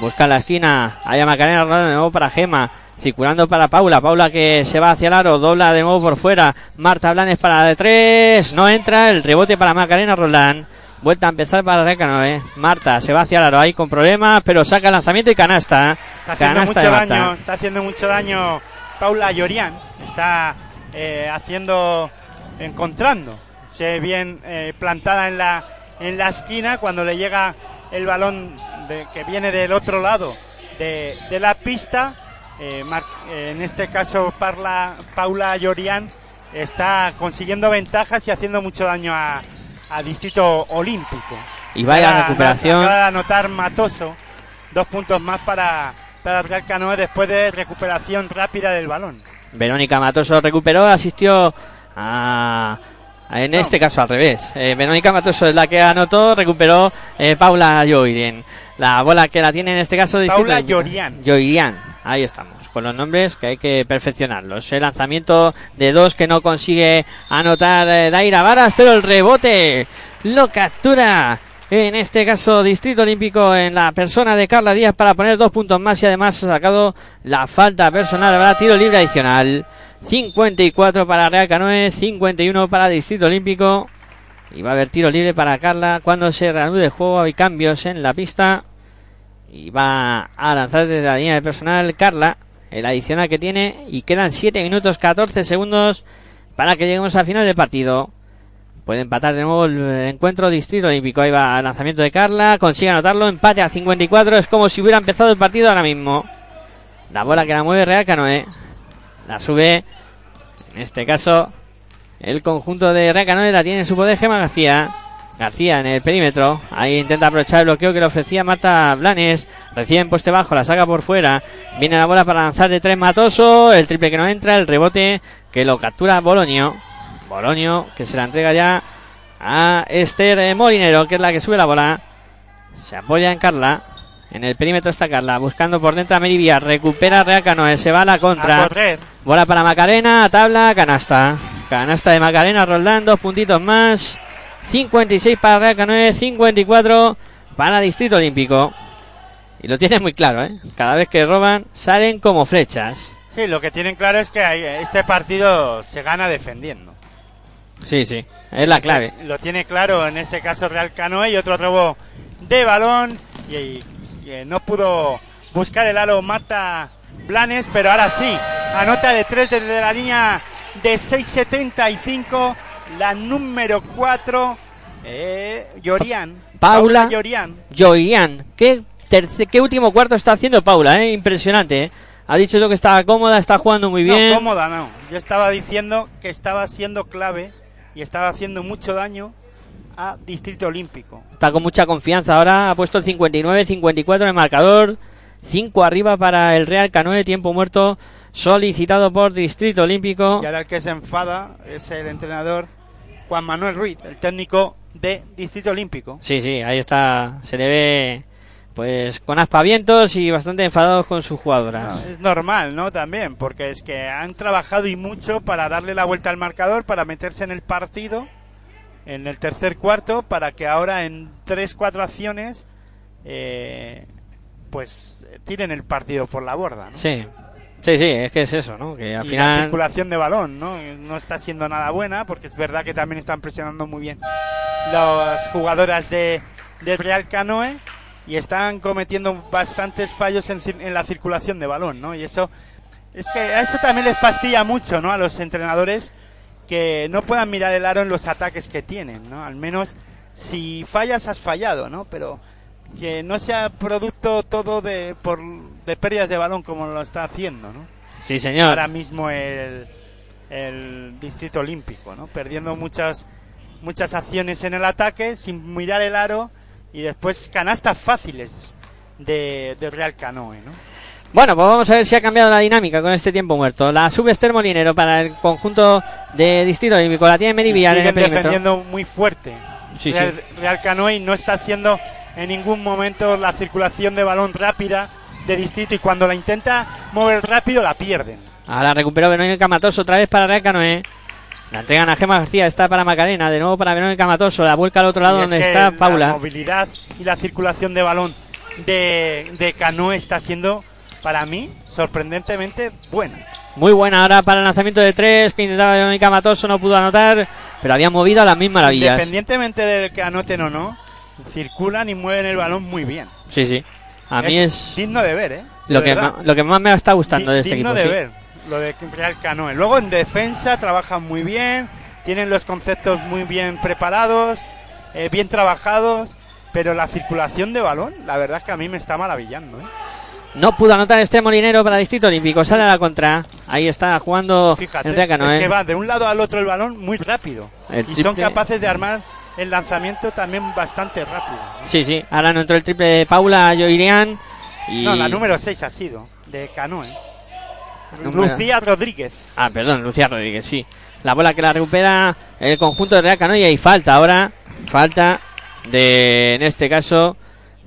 Speaker 1: Busca la esquina. Ahí a Macarena de nuevo para Gema. Circulando para Paula. Paula que se va hacia el aro. Dobla de nuevo por fuera. Marta Blanes para de tres. No entra. El rebote para Macarena Roland. Vuelta a empezar para Recano, eh. Marta se va hacia el aro ahí con problemas. Pero saca el lanzamiento y canasta.
Speaker 3: Está haciendo
Speaker 1: Canasta
Speaker 3: mucho
Speaker 1: Marta.
Speaker 3: daño. Está haciendo mucho daño Paula Llorian. Está eh, haciendo, encontrando. Se bien eh, plantada en la, en la esquina cuando le llega el balón de- que viene del otro lado de, de la pista. Eh, Mar- eh, en este caso, Parla, Paula Llorian está consiguiendo ventajas y haciendo mucho daño a, a Distrito Olímpico.
Speaker 1: Y vaya
Speaker 3: Acaba-
Speaker 1: recuperación.
Speaker 3: Acaba de anotar Matoso. Dos puntos más para, para Real Canoe después de recuperación rápida del balón.
Speaker 1: Verónica Matoso recuperó, asistió a... En este caso al revés. Eh, Verónica Matoso es la que anotó, recuperó eh, Paula Lloirien. La bola que la tiene en este caso Distrito
Speaker 3: Paula
Speaker 1: Olímpico.
Speaker 3: Llorian.
Speaker 1: Ahí estamos, con los nombres que hay que perfeccionarlos. El lanzamiento de dos que no consigue anotar eh, Daira Varas, pero el rebote lo captura. En este caso, Distrito Olímpico en la persona de Carla Díaz para poner dos puntos más y además ha sacado la falta personal. Habrá tiro libre adicional. 54 para Real Canoe, 51 para Distrito Olímpico. Y va a haber tiro libre para Carla cuando se reanude el juego. Hay cambios en la pista. Y va a lanzar desde la línea de personal Carla. El adicional que tiene y quedan 7 minutos 14 segundos para que lleguemos al final del partido. Puede empatar de nuevo el encuentro Distrito Olímpico. Ahí va el lanzamiento de Carla. Consigue anotarlo. Empate a 54. Es como si hubiera empezado el partido ahora mismo. La bola que la mueve Real Canoe. La sube. En este caso, el conjunto de Real Canoe la tiene en su poder Gema García. García en el perímetro. Ahí intenta aprovechar el bloqueo que le ofrecía Marta Blanes. Recibe en poste bajo, la saca por fuera. Viene la bola para lanzar de tres Matoso. El triple que no entra, el rebote que lo captura Boloño. Boloño que se la entrega ya a Esther eh, Molinero, que es la que sube la bola. Se apoya en Carla. En el perímetro está Carla, buscando por dentro a Merivia. Recupera Real Canoe, se va a la contra. Bola para Macarena, tabla, canasta. Canasta de Macarena, Roldán, dos puntitos más. 56 para Real Canoe, 54 para Distrito Olímpico. Y lo tiene muy claro, ¿eh? Cada vez que roban, salen como flechas.
Speaker 3: Sí, lo que tienen claro es que este partido se gana defendiendo.
Speaker 1: Sí, sí, es la clave.
Speaker 3: Lo tiene claro en este caso Real Canoe y otro robo de balón. Y, y, eh, no pudo buscar el aro Marta Blanes, pero ahora sí. Anota de tres desde la línea de 6.75. La número 4. Eh, Llorian.
Speaker 1: Paula.
Speaker 3: Llorian.
Speaker 1: Joian, ¿qué, terce- qué último cuarto está haciendo Paula, ¿eh? Impresionante, ¿eh? Ha dicho yo que estaba cómoda, está jugando muy bien.
Speaker 3: No, cómoda no. Yo estaba diciendo que estaba siendo clave y estaba haciendo mucho daño a Distrito Olímpico.
Speaker 1: Está con mucha confianza ahora. Ha puesto el 59-54 en el marcador. 5 arriba para el Real Canoe. Tiempo muerto solicitado por Distrito Olímpico.
Speaker 3: Y ahora el que se enfada es el entrenador Juan Manuel Ruiz, el técnico de Distrito Olímpico.
Speaker 1: Sí, sí, ahí está. Se le ve pues con aspavientos y bastante enfadados con sus jugadoras.
Speaker 3: Es normal, ¿no? También, porque es que han trabajado y mucho para darle la vuelta al marcador, para meterse en el partido en el tercer cuarto, para que ahora en tres, cuatro acciones, eh, pues tiren el partido por la borda, ¿no?
Speaker 1: Sí. Sí, sí, es que es eso, ¿no? Que al
Speaker 3: y la
Speaker 1: final
Speaker 3: circulación de balón, ¿no? No está siendo nada buena, porque es verdad que también están presionando muy bien las jugadoras de, de Real Canoe y están cometiendo bastantes fallos en, en la circulación de balón, ¿no? Y eso es que a eso también les fastidia mucho, ¿no? A los entrenadores que no puedan mirar el aro en los ataques que tienen, ¿no? Al menos si fallas has fallado, ¿no? Pero que no sea producto todo de por de pérdidas de balón como lo está haciendo, ¿no?
Speaker 1: Sí, señor.
Speaker 3: ahora mismo el, el distrito olímpico, ¿no? Perdiendo muchas muchas acciones en el ataque sin mirar el aro y después canastas fáciles de, de Real Canoe, ¿no?
Speaker 1: Bueno, pues vamos a ver si ha cambiado la dinámica con este tiempo muerto. La sube Esther Molinero para el conjunto de Distrito Olímpico. La tiene Merivillar en el perímetro.
Speaker 3: defendiendo muy fuerte.
Speaker 1: Sí,
Speaker 3: Real,
Speaker 1: sí.
Speaker 3: Real Canoe no está haciendo en ningún momento la circulación de balón rápida de distrito y cuando la intenta mover rápido la pierden.
Speaker 1: Ahora recuperó Verónica Matoso otra vez para Real Canoe. La entregan a Gema García, está para Macarena, de nuevo para Verónica Matoso, la vuelca al otro lado
Speaker 3: es
Speaker 1: donde está
Speaker 3: La
Speaker 1: Paula.
Speaker 3: movilidad y la circulación de balón de, de Canoe está siendo, para mí, sorprendentemente buena.
Speaker 1: Muy buena ahora para el lanzamiento de tres, que intentaba Verónica Matoso, no pudo anotar, pero había movido a las mismas maravillas.
Speaker 3: Independientemente de que anoten o no, circulan y mueven el balón muy bien.
Speaker 1: Sí, sí. A mí es
Speaker 3: digno de ver, ¿eh? De
Speaker 1: lo que, ma- lo que más me está gustando de este
Speaker 3: digno
Speaker 1: equipo.
Speaker 3: de
Speaker 1: sí.
Speaker 3: ver lo de Real Canoe. Luego en defensa trabajan muy bien, tienen los conceptos muy bien preparados, eh, bien trabajados, pero la circulación de balón, la verdad es que a mí me está maravillando. ¿eh?
Speaker 1: No pudo anotar este Molinero para Distrito Olímpico, sale a la contra. Ahí está jugando
Speaker 3: Fíjate,
Speaker 1: Canoe.
Speaker 3: es que va de un lado al otro el balón muy rápido
Speaker 1: El
Speaker 3: y son capaces de armar el lanzamiento también bastante rápido. ¿no?
Speaker 1: Sí, sí. Ahora no entró el triple de Paula Joirian. Y...
Speaker 3: No, la número 6 ha sido de Canoe.
Speaker 1: Número-
Speaker 3: Lucía Rodríguez.
Speaker 1: Ah, perdón, Lucía Rodríguez, sí. La bola que la recupera el conjunto de Real Canoe y hay falta ahora. Falta de, en este caso,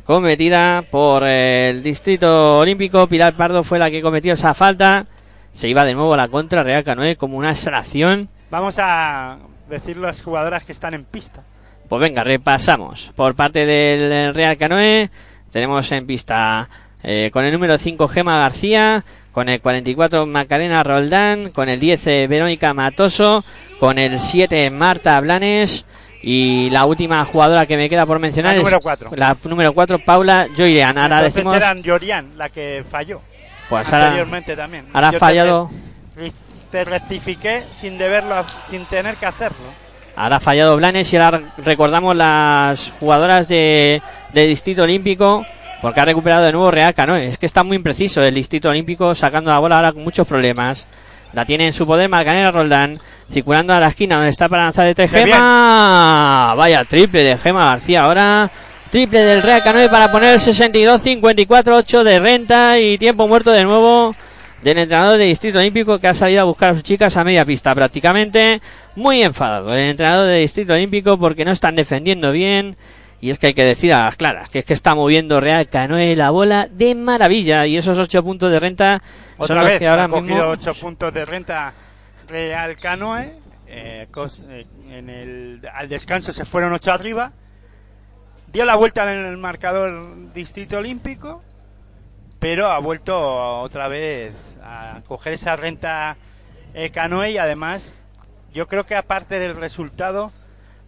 Speaker 1: cometida por el Distrito Olímpico. Pilar Pardo fue la que cometió esa falta. Se iba de nuevo a la contra Real Canoe como una extracción.
Speaker 3: Vamos a decir las jugadoras que están en pista.
Speaker 1: Pues venga, repasamos. Por parte del Real Canoe, tenemos en pista eh, con el número 5 Gema García, con el 44 Macarena Roldán, con el 10 eh, Verónica Matoso, con el 7 Marta Blanes y la última jugadora que me queda por mencionar
Speaker 3: La
Speaker 1: es
Speaker 3: número cuatro.
Speaker 1: la número 4 Paula Joirean. Ahora
Speaker 3: Entonces
Speaker 1: decimos
Speaker 3: eran Llorian la que falló.
Speaker 1: Pues ahora,
Speaker 3: anteriormente también.
Speaker 1: ahora ha fallado,
Speaker 3: Te, te rectifiqué sin deberlo, sin tener que hacerlo.
Speaker 1: Ahora ha fallado Blanes y ahora recordamos las jugadoras de, de Distrito Olímpico porque ha recuperado de nuevo Real Canoe. Es que está muy impreciso el Distrito Olímpico sacando la bola ahora con muchos problemas. La tiene en su poder Marcanera Roldán, circulando a la esquina donde está para lanzar de tres. Gema. Vaya triple de Gema García ahora. Triple del Real Canoe para poner el 62-54-8 de renta y tiempo muerto de nuevo del entrenador de Distrito Olímpico que ha salido a buscar a sus chicas a media pista prácticamente. Muy enfadado el entrenador de Distrito Olímpico porque no están defendiendo bien. Y es que hay que decir a las claras que es que está moviendo Real Canoe la bola de maravilla. Y esos 8 puntos de renta son
Speaker 3: Otra
Speaker 1: los
Speaker 3: vez
Speaker 1: que ahora
Speaker 3: ha cogido
Speaker 1: mismo.
Speaker 3: 8 puntos de renta Real Canoe. eh, eh, en el, al descanso se fueron 8 arriba. Dio la vuelta en el marcador Distrito Olímpico. Pero ha vuelto otra vez a coger esa renta eh, Canoe. Y además, yo creo que aparte del resultado,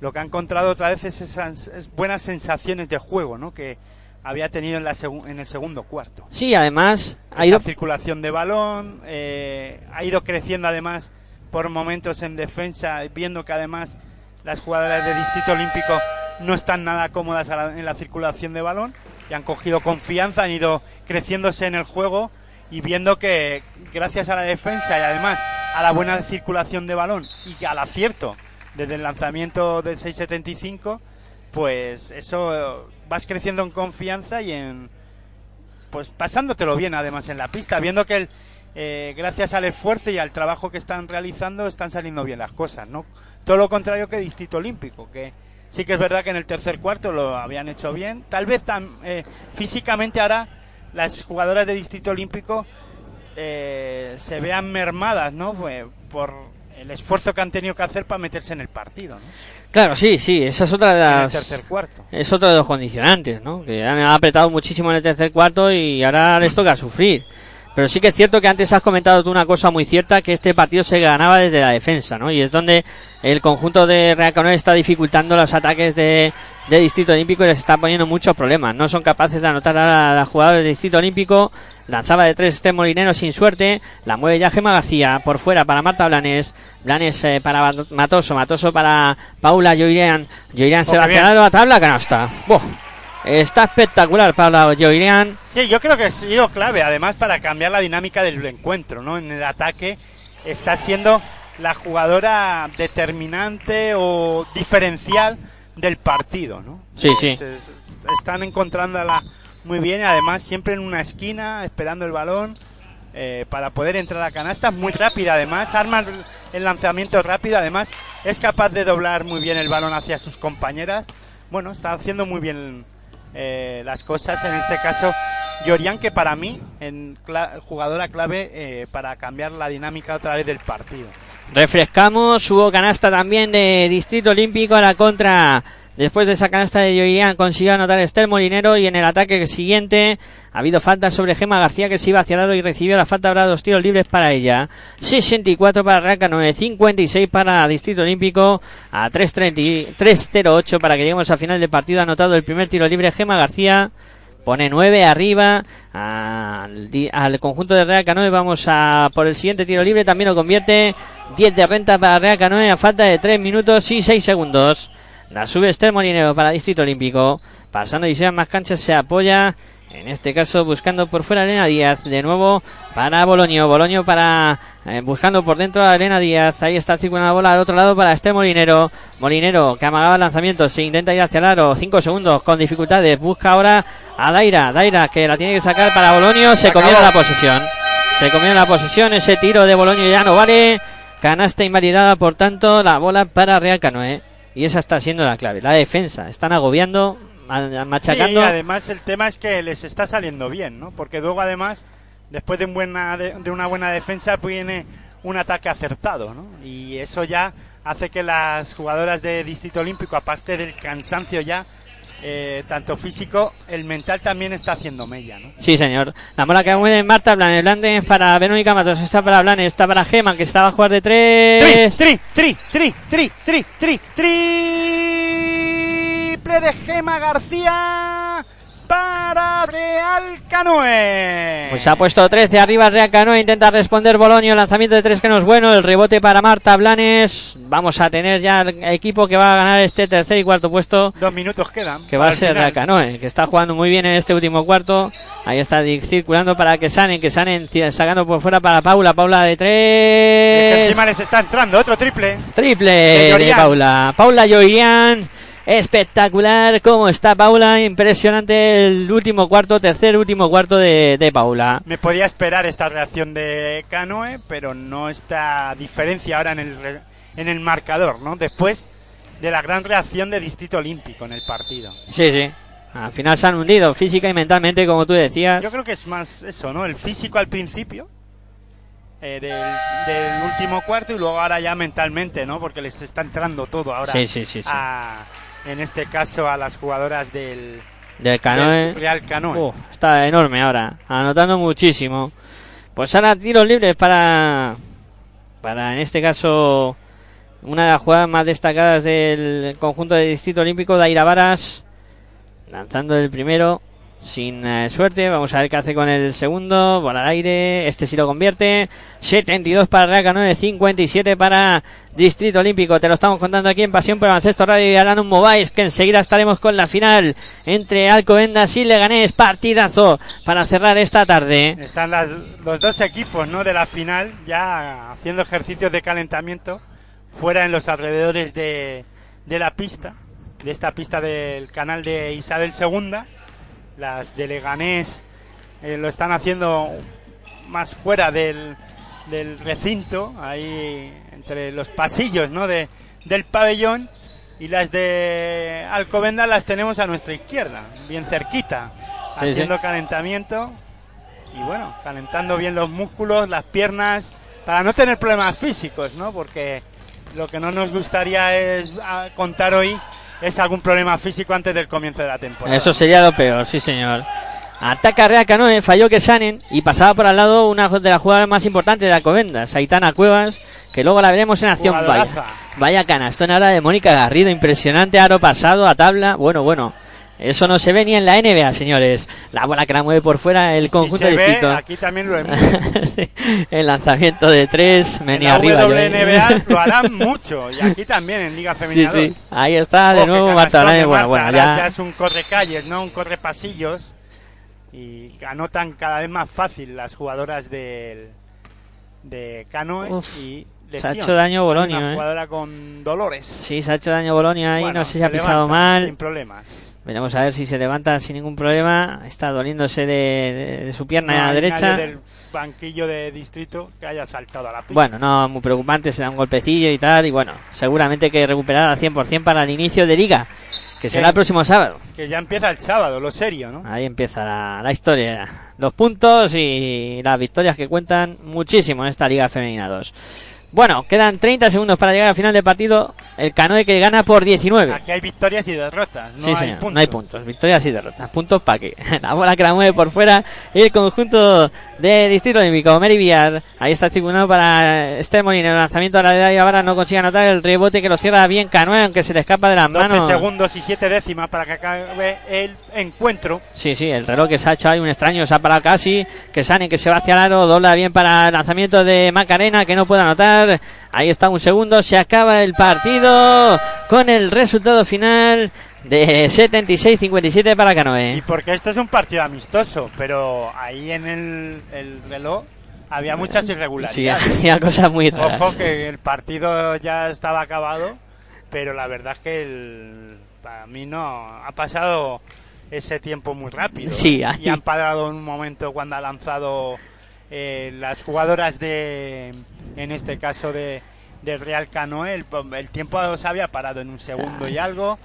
Speaker 3: lo que ha encontrado otra vez es esas es buenas sensaciones de juego ¿no? que había tenido en, la en el segundo cuarto
Speaker 1: Sí, además ha
Speaker 3: esa
Speaker 1: ido
Speaker 3: circulación de balón, eh, ha ido creciendo además por momentos en defensa, viendo que además las jugadoras de Distrito Olímpico no están nada cómodas la- en la circulación de balón y han cogido confianza, han ido creciéndose en el juego y viendo que gracias a la defensa y además a la buena circulación de balón y al acierto desde el lanzamiento del 675, pues eso vas creciendo en confianza y en pues pasándotelo bien además en la pista, viendo que el, eh, gracias al esfuerzo y al trabajo que están realizando están saliendo bien las cosas, ¿no? Todo lo contrario que Distrito Olímpico, que sí que es verdad que en el tercer cuarto lo habían hecho bien, tal vez tam- eh, físicamente ahora las jugadoras de Distrito Olímpico eh, se vean mermadas, ¿no? Pues, por el esfuerzo que han tenido que hacer para meterse en el partido, ¿no?
Speaker 1: Claro, sí, sí, esa es otra de
Speaker 3: En el
Speaker 1: las
Speaker 3: tercer cuarto.
Speaker 1: es otro de los condicionantes, ¿no? Que han apretado muchísimo en el tercer cuarto y ahora les toca sufrir. Pero sí que es cierto que antes has comentado tú una cosa muy cierta, que este partido se ganaba desde la defensa, ¿no? Y es donde el conjunto de Real está dificultando los ataques de, de Distrito Olímpico y les está poniendo muchos problemas. No son capaces de anotar a las jugadoras de Distrito Olímpico. Lanzaba de tres este Molinero sin suerte. La mueve ya Gema García por fuera para Marta Blanes. Blanes eh, para Matoso. Matoso para Paula Joirian. Joirian se
Speaker 3: Oh,
Speaker 1: va
Speaker 3: bien.
Speaker 1: la tabla canasta. Está espectacular Paula Joirian.
Speaker 3: Sí, yo creo que ha sido clave, además, para cambiar la dinámica del encuentro, ¿no? En el ataque está siendo la jugadora determinante o diferencial del partido, ¿no?
Speaker 1: Sí, sí.
Speaker 3: Se- se- están encontrándola muy bien y además siempre en una esquina, esperando el balón eh, para poder entrar a canasta. Muy rápida, además, arma el lanzamiento rápido, además, es capaz de doblar muy bien el balón hacia sus compañeras. Bueno, está haciendo muy bien eh, las cosas, en este caso, Yorian, que para mí, en cla- jugadora clave eh, para cambiar la dinámica otra vez del partido.
Speaker 1: Refrescamos, hubo canasta también de Distrito Olímpico a la contra. Después de esa canasta de Joirian consiguió anotar Esther Molinero y en el ataque siguiente ha habido falta sobre Gema García que se iba hacia el y recibió la falta, habrá dos tiros libres para ella. 64 para Raca 9, 56 para Distrito Olímpico a 3.30 3.08 para que lleguemos al final del partido. Ha anotado el primer tiro libre Gema García. Pone 9 arriba al conjunto de Real Canoe. Vamos a por el siguiente tiro libre. También lo convierte 10 de renta para Real Canoe a falta de 3 minutos y 6 segundos. La sube Esther Molinero para Distrito Olímpico. Pasando y más canchas se apoya. En este caso buscando por fuera a Elena Díaz. De nuevo para Boloño. Boloño para eh, buscando por dentro a Elena Díaz. Ahí está circulando la bola al otro lado para Esther Molinero. Molinero que amagaba el lanzamiento. Se intenta ir hacia el aro. 5 segundos con dificultades. Busca ahora a Daira. Daira que la tiene que sacar para Boloño. Se
Speaker 3: acabó.
Speaker 1: la posesión. Se comieron la posesión. Ese tiro de Boloño ya no vale. Canasta invalidada, por tanto, la bola para Real Canoe. Y esa está siendo la clave. La defensa. Están agobiando, ma- machacando.
Speaker 3: Sí, además el tema es que les está saliendo bien, ¿no? Porque luego además, después de, un buena, de una buena defensa, viene un ataque acertado, ¿no? Y eso ya hace que las jugadoras de Distrito Olímpico, aparte del cansancio ya, eh, tanto físico, el mental también está haciendo mella, ¿no?
Speaker 1: Sí, señor. La bola que mueve Marta Blanes. Blanes para Verónica Matos. Está para Blanes. Está para Gema, que estaba a jugar de
Speaker 3: Tri,
Speaker 1: tres.
Speaker 3: tri, tri, tri, tri, tri, tri, triple de Gema García para Real Canoe.
Speaker 1: Pues ha puesto 13 arriba Real Canoe, intenta responder Bolonio, lanzamiento de tres que no es bueno, el rebote para Marta Blanes. Vamos a tener ya el equipo que va a ganar este tercer y cuarto puesto,
Speaker 3: Dos minutos quedan.
Speaker 1: que va a ser
Speaker 3: final.
Speaker 1: Real Canoe, que está jugando muy bien en este último cuarto. Ahí está circulando para que Sanen, que Sanen sacando por fuera para Paula, Paula de
Speaker 3: Y es que
Speaker 1: tres.
Speaker 3: encima les está entrando otro triple.
Speaker 1: Triple
Speaker 3: De
Speaker 1: de. Paula. Paula Llorian. Espectacular cómo está Paula. Impresionante el último cuarto, tercer último cuarto de, de Paula.
Speaker 3: Me podía esperar esta reacción de Canoe, pero no esta diferencia ahora en el, en el marcador, ¿no? Después de la gran reacción de Distrito Olímpico en el partido.
Speaker 1: Sí, sí. Al final se han hundido física y mentalmente, como tú decías.
Speaker 3: Yo creo que es más eso, ¿no? El físico al principio eh, del, del último cuarto y luego ahora ya mentalmente, ¿no? Porque les está entrando todo ahora.
Speaker 1: Sí, sí, sí, sí.
Speaker 3: a- en este caso a las jugadoras del,
Speaker 1: Del canoe.
Speaker 3: del Real Canoe.
Speaker 1: Uh, está enorme ahora. Anotando muchísimo. Pues ahora tiros libres para. Para en este caso. Una de las jugadas más destacadas del conjunto de Distrito Olímpico, Daira Varas. Lanzando el primero. Sin eh, suerte. Vamos a ver qué hace con el segundo. Bola al aire. Este sí lo convierte. 72 para Real Canoe. 57 para Distrito Olímpico. Te lo estamos contando aquí en Pasión por Baloncesto Radio y Aranum Mobiles. Que enseguida estaremos con la final entre Alcobendas y Leganés. Partidazo para cerrar esta tarde.
Speaker 3: Están los dos equipos ¿no? de la final ya haciendo ejercicios de calentamiento fuera en los alrededores de, de la pista, de esta pista del canal de Isabel II. Las de Leganés eh, lo están haciendo más fuera del, del recinto, ahí entre los pasillos ¿no? de, del pabellón. Y las de Alcobendas las tenemos a nuestra izquierda, bien cerquita,
Speaker 1: Sí, sí.
Speaker 3: haciendo calentamiento y bueno, calentando bien los músculos, las piernas, para no tener problemas físicos, ¿no? Porque lo que no nos gustaría es ah, contar hoy es algún problema físico antes del comienzo de la temporada.
Speaker 1: Eso sería lo peor, sí señor. Ataca Real Canoe, falló que Sanen y pasaba por al lado una de las jugadoras más importantes de Alcobendas, Aitana Cuevas, que luego la veremos en acción. Vaya, vaya canastón ahora de Mónica Garrido, impresionante, aro pasado a tabla. Bueno, bueno, eso no se ve ni en la NBA, señores. La bola que la mueve por fuera el
Speaker 3: Si
Speaker 1: conjunto
Speaker 3: se ve,
Speaker 1: distinto.
Speaker 3: aquí también lo hemos.
Speaker 1: Sí, el lanzamiento de tres,
Speaker 3: En
Speaker 1: venía
Speaker 3: la
Speaker 1: arriba. yo,
Speaker 3: WNBA
Speaker 1: ¿eh?
Speaker 3: lo harán mucho y aquí también en Liga
Speaker 1: Sí,
Speaker 3: Femenina
Speaker 1: sí.
Speaker 3: 2.
Speaker 1: Ahí está de
Speaker 3: Oh,
Speaker 1: nuevo Marta
Speaker 3: de.
Speaker 1: Bueno,
Speaker 3: Marta,
Speaker 1: bueno, ya.
Speaker 3: ya es un correcalles, ¿no? Un correpasillos y anotan cada vez más fácil las jugadoras del de Canoe
Speaker 1: Uf,
Speaker 3: y
Speaker 1: se ha
Speaker 3: lesión.
Speaker 1: hecho daño Bolonia,
Speaker 3: una
Speaker 1: ¿eh?
Speaker 3: jugadora con dolores.
Speaker 1: Sí, se ha hecho daño Bolonia ahí,
Speaker 3: Bueno,
Speaker 1: no sé si ha pisado
Speaker 3: levanta
Speaker 1: mal.
Speaker 3: Sin problemas.
Speaker 1: Veremos a ver si se levanta sin ningún problema. Está doliéndose de, de- de su pierna
Speaker 3: No hay
Speaker 1: derecha.
Speaker 3: del banquillo de distrito que haya saltado a la pista.
Speaker 1: Bueno, no muy preocupante, se da un golpecillo y tal. Y bueno, seguramente que recuperará al 100% para el inicio de liga, que será el próximo sábado.
Speaker 3: Que ya empieza el sábado, lo serio, ¿no?
Speaker 1: Ahí empieza la, la historia. Los puntos y las victorias que cuentan muchísimo en esta Liga Femenina 2. Bueno, quedan 30 segundos para llegar al final del partido. El Canoe que gana por 19.
Speaker 3: Aquí hay victorias y derrotas, no
Speaker 1: sí,
Speaker 3: hay
Speaker 1: señor,
Speaker 3: puntos.
Speaker 1: no hay puntos. Victorias y derrotas. Puntos para que la bola que la mueve por fuera el conjunto de Distrito Olímpico. Mary Villar. Ahí está circulando para Esther Molina. El lanzamiento a la de ahora no consigue anotar el rebote que lo cierra bien Canoe, aunque se le escapa de las
Speaker 3: 12
Speaker 1: manos.
Speaker 3: segundos y 7 décimas para que acabe el encuentro.
Speaker 1: Sí, sí, el reloj que se ha hecho ahí un extraño, se ha parado casi, que Sane que se va hacia el aro, dobla bien para el lanzamiento de Macarena, que no puede anotar, ahí está un segundo, se acaba el partido con el resultado final de 76-57 para
Speaker 3: Y
Speaker 1: Canoe.
Speaker 3: porque esto es un partido amistoso, pero ahí en el, el reloj había muchas
Speaker 1: Sí,
Speaker 3: irregularidades.
Speaker 1: había cosas muy raras.
Speaker 3: Ojo que el partido ya estaba acabado, pero la verdad es que el, para mí no ha pasado ese tiempo muy rápido.
Speaker 1: Sí,
Speaker 3: y
Speaker 1: ahí.
Speaker 3: han parado un momento cuando ha lanzado eh, las jugadoras de, en este caso de del Real Canoe, el, el tiempo se había parado en un segundo y algo.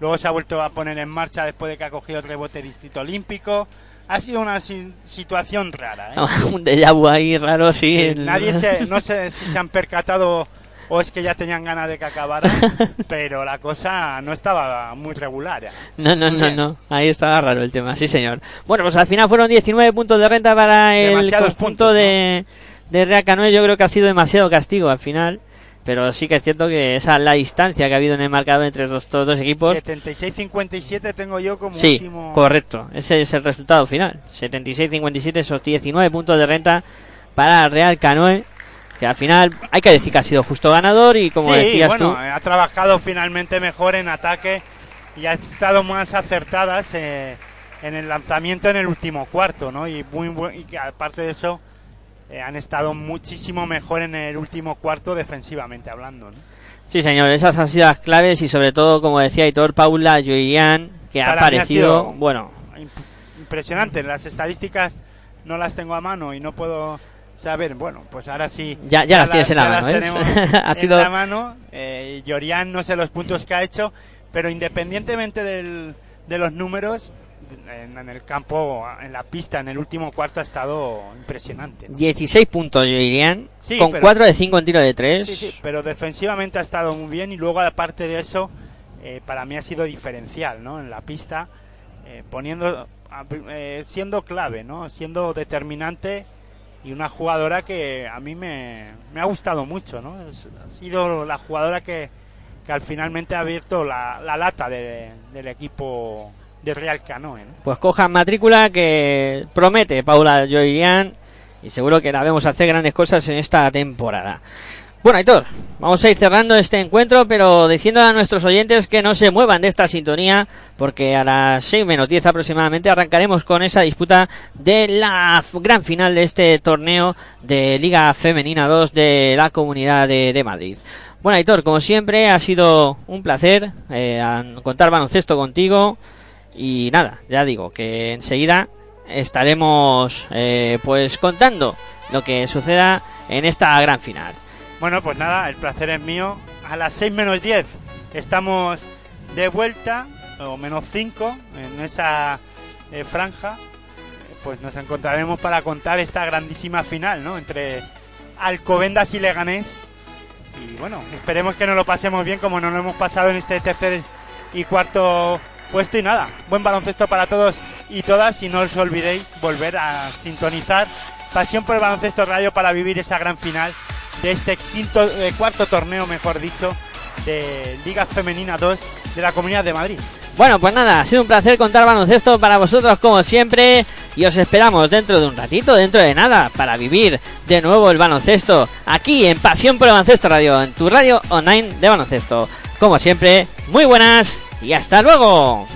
Speaker 3: Luego se ha vuelto a poner en marcha después de que ha cogido el rebote Distrito Olímpico. Ha sido una si- situación rara. ¿eh?
Speaker 1: un déjà vu ahí raro, sí.
Speaker 3: Sí,
Speaker 1: el-
Speaker 3: Nadie se, no sé si se han percatado o es que ya tenían ganas de que acabara, pero la cosa no estaba muy regular.
Speaker 1: No, no, no, no. Ahí estaba raro el tema, sí, señor. Bueno, pues al final fueron 19 puntos de renta para el
Speaker 3: Demasiados
Speaker 1: conjunto
Speaker 3: puntos,
Speaker 1: de, de Real Canoe. Yo creo que ha sido demasiado castigo al final. Pero sí que es cierto que esa la distancia que ha habido en el marcador entre estos dos, dos equipos.
Speaker 3: 76-57 tengo yo como
Speaker 1: Sí,
Speaker 3: último.
Speaker 1: correcto. Ese es el resultado final. 76-57, esos 19 puntos de renta para Real Canoe. Que al final hay que decir que ha sido justo ganador y como
Speaker 3: sí,
Speaker 1: decías
Speaker 3: bueno,
Speaker 1: tú.
Speaker 3: ha trabajado finalmente mejor en ataque y ha estado más acertadas eh, en el lanzamiento en el último cuarto, ¿no? Y, muy, buen- y que aparte de eso, eh, han estado muchísimo mejor en el último cuarto defensivamente hablando, ¿no?
Speaker 1: Sí, señor, esas han sido las claves y sobre todo, como decía Hitor, Paula Joyan, que ha
Speaker 3: Para ha
Speaker 1: aparecido,
Speaker 3: sido-
Speaker 1: bueno,
Speaker 3: Imp- Impresionante, las estadísticas no las tengo a mano y no puedo bueno, pues ahora sí.
Speaker 1: Ya- ya las tienes en la mano, ¿eh? Ha
Speaker 3: en
Speaker 1: sido-
Speaker 3: la mano. Eh, Llorian no sé los puntos que ha hecho, pero independientemente del- de los números, en, en el campo, en la pista, en el último cuarto ha estado impresionante. ¿no?
Speaker 1: 16 puntos, diría,
Speaker 3: Sí,
Speaker 1: con
Speaker 3: pero-
Speaker 1: 4 de 5 en tiro de 3.
Speaker 3: Sí, sí, pero defensivamente ha estado muy bien y luego aparte de eso, eh, para mí ha sido diferencial, ¿no? En la pista, eh, poniendo, eh, siendo clave, ¿no? Siendo determinante y una jugadora que a mí me, ha gustado mucho, ¿no? Ha sido la jugadora que, que al finalmente ha abierto la, la lata de- del equipo de Real Canoe, ¿no?
Speaker 1: Pues cojan matrícula que promete Paula Joirian y seguro que la vemos hacer grandes cosas en esta temporada. Bueno, Aitor, vamos a ir cerrando este encuentro, pero diciendo a nuestros oyentes que no se muevan de esta sintonía, porque a las 6 menos 10 aproximadamente arrancaremos con esa disputa de la gran final de este torneo de Liga Femenina 2 de la Comunidad de, Madrid. Bueno, Aitor, como siempre, ha sido un placer eh, contar baloncesto contigo. Y nada, ya digo que enseguida estaremos eh, pues contando lo que suceda en esta gran final.
Speaker 3: Bueno, pues nada, el placer es mío. A las 6 menos 10 estamos de vuelta, o menos 5, en esa eh, franja. Pues nos encontraremos para contar esta grandísima final, ¿no? Entre Alcobendas y Leganés. Y bueno, esperemos que nos lo pasemos bien como nos lo hemos pasado en este tercer y cuarto puesto. Y nada, buen baloncesto para todos y todas. Y no os olvidéis volver a sintonizar Pasión por el Baloncesto Radio para vivir esa gran final de este quinto, eh, cuarto torneo, mejor dicho, de Liga Femenina 2 de la Comunidad de Madrid.
Speaker 1: Bueno, pues nada, ha sido un placer contar baloncesto para vosotros como siempre y os esperamos dentro de un ratito, dentro de nada, para vivir de nuevo el baloncesto aquí en Pasión por el Baloncesto Radio, en tu radio online de baloncesto. Como siempre, muy buenas y hasta luego.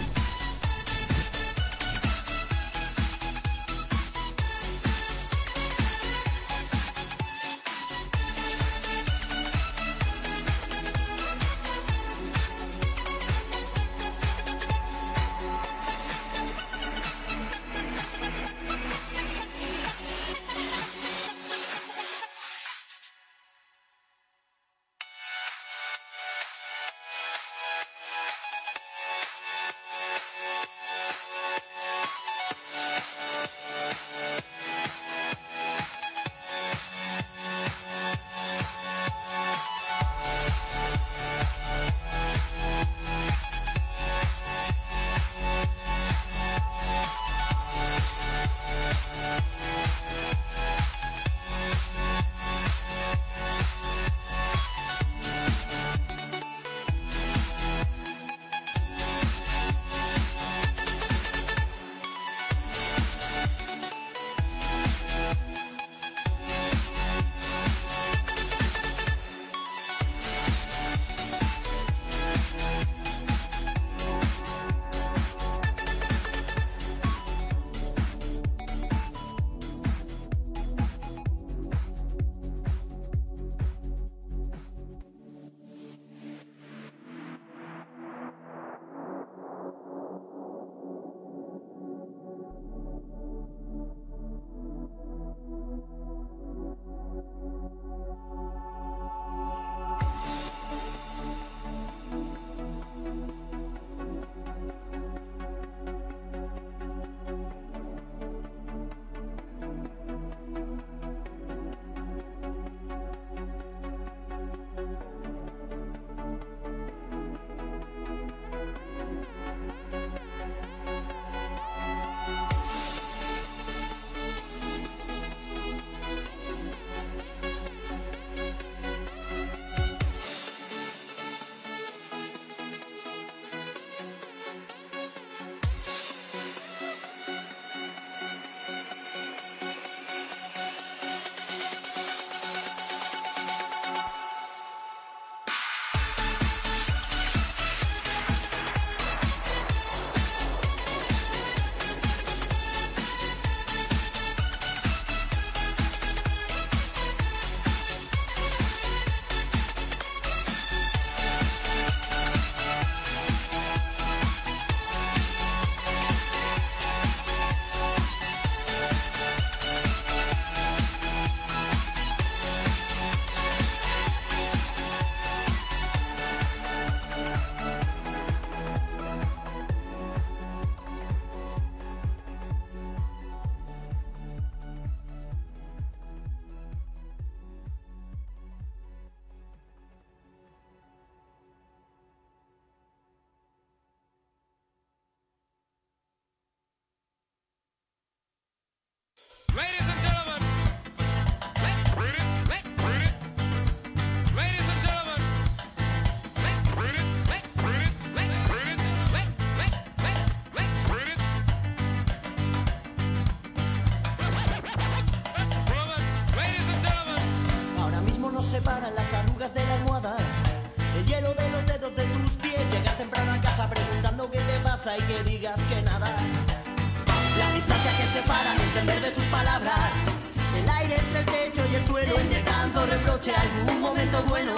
Speaker 5: Algún momento bueno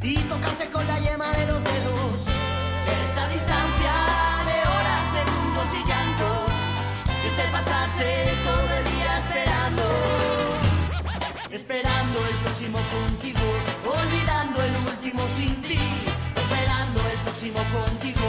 Speaker 5: y tocarte con la yema de los dedos. Esta distancia de horas, segundos y llantos, este pasarse todo el día esperando. Esperando el próximo contigo, olvidando el último sin ti. Esperando el próximo contigo,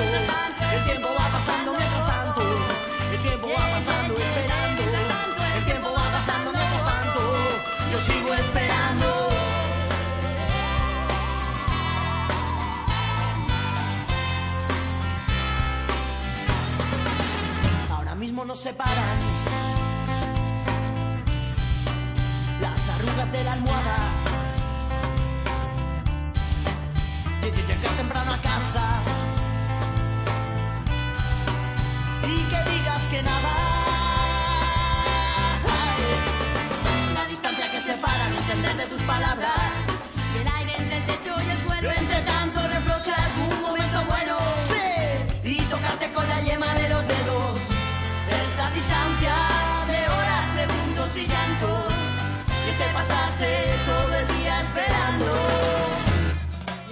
Speaker 5: El tiempo va pasando mientras tanto. El tiempo va pasando esperando. El tiempo va pasando mientras tanto. Yo sigo esperando. Ahora mismo nos separan las arrugas de la almohada.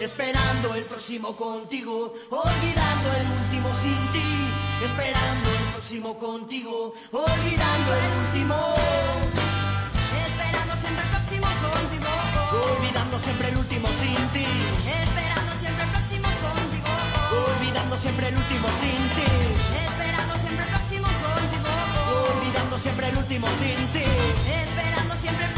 Speaker 5: Esperando el próximo contigo, olvidando el último sin ti. Esperando el próximo contigo, olvidando el último.
Speaker 6: Esperando siempre el próximo contigo.
Speaker 5: Olvidando siempre el último sin ti.
Speaker 6: Esperando siempre el próximo contigo.
Speaker 5: Olvidando siempre el último sin ti.
Speaker 6: Esperando siempre el próximo contigo.
Speaker 5: Olvidando siempre el último sin ti.
Speaker 6: Esperando siempre el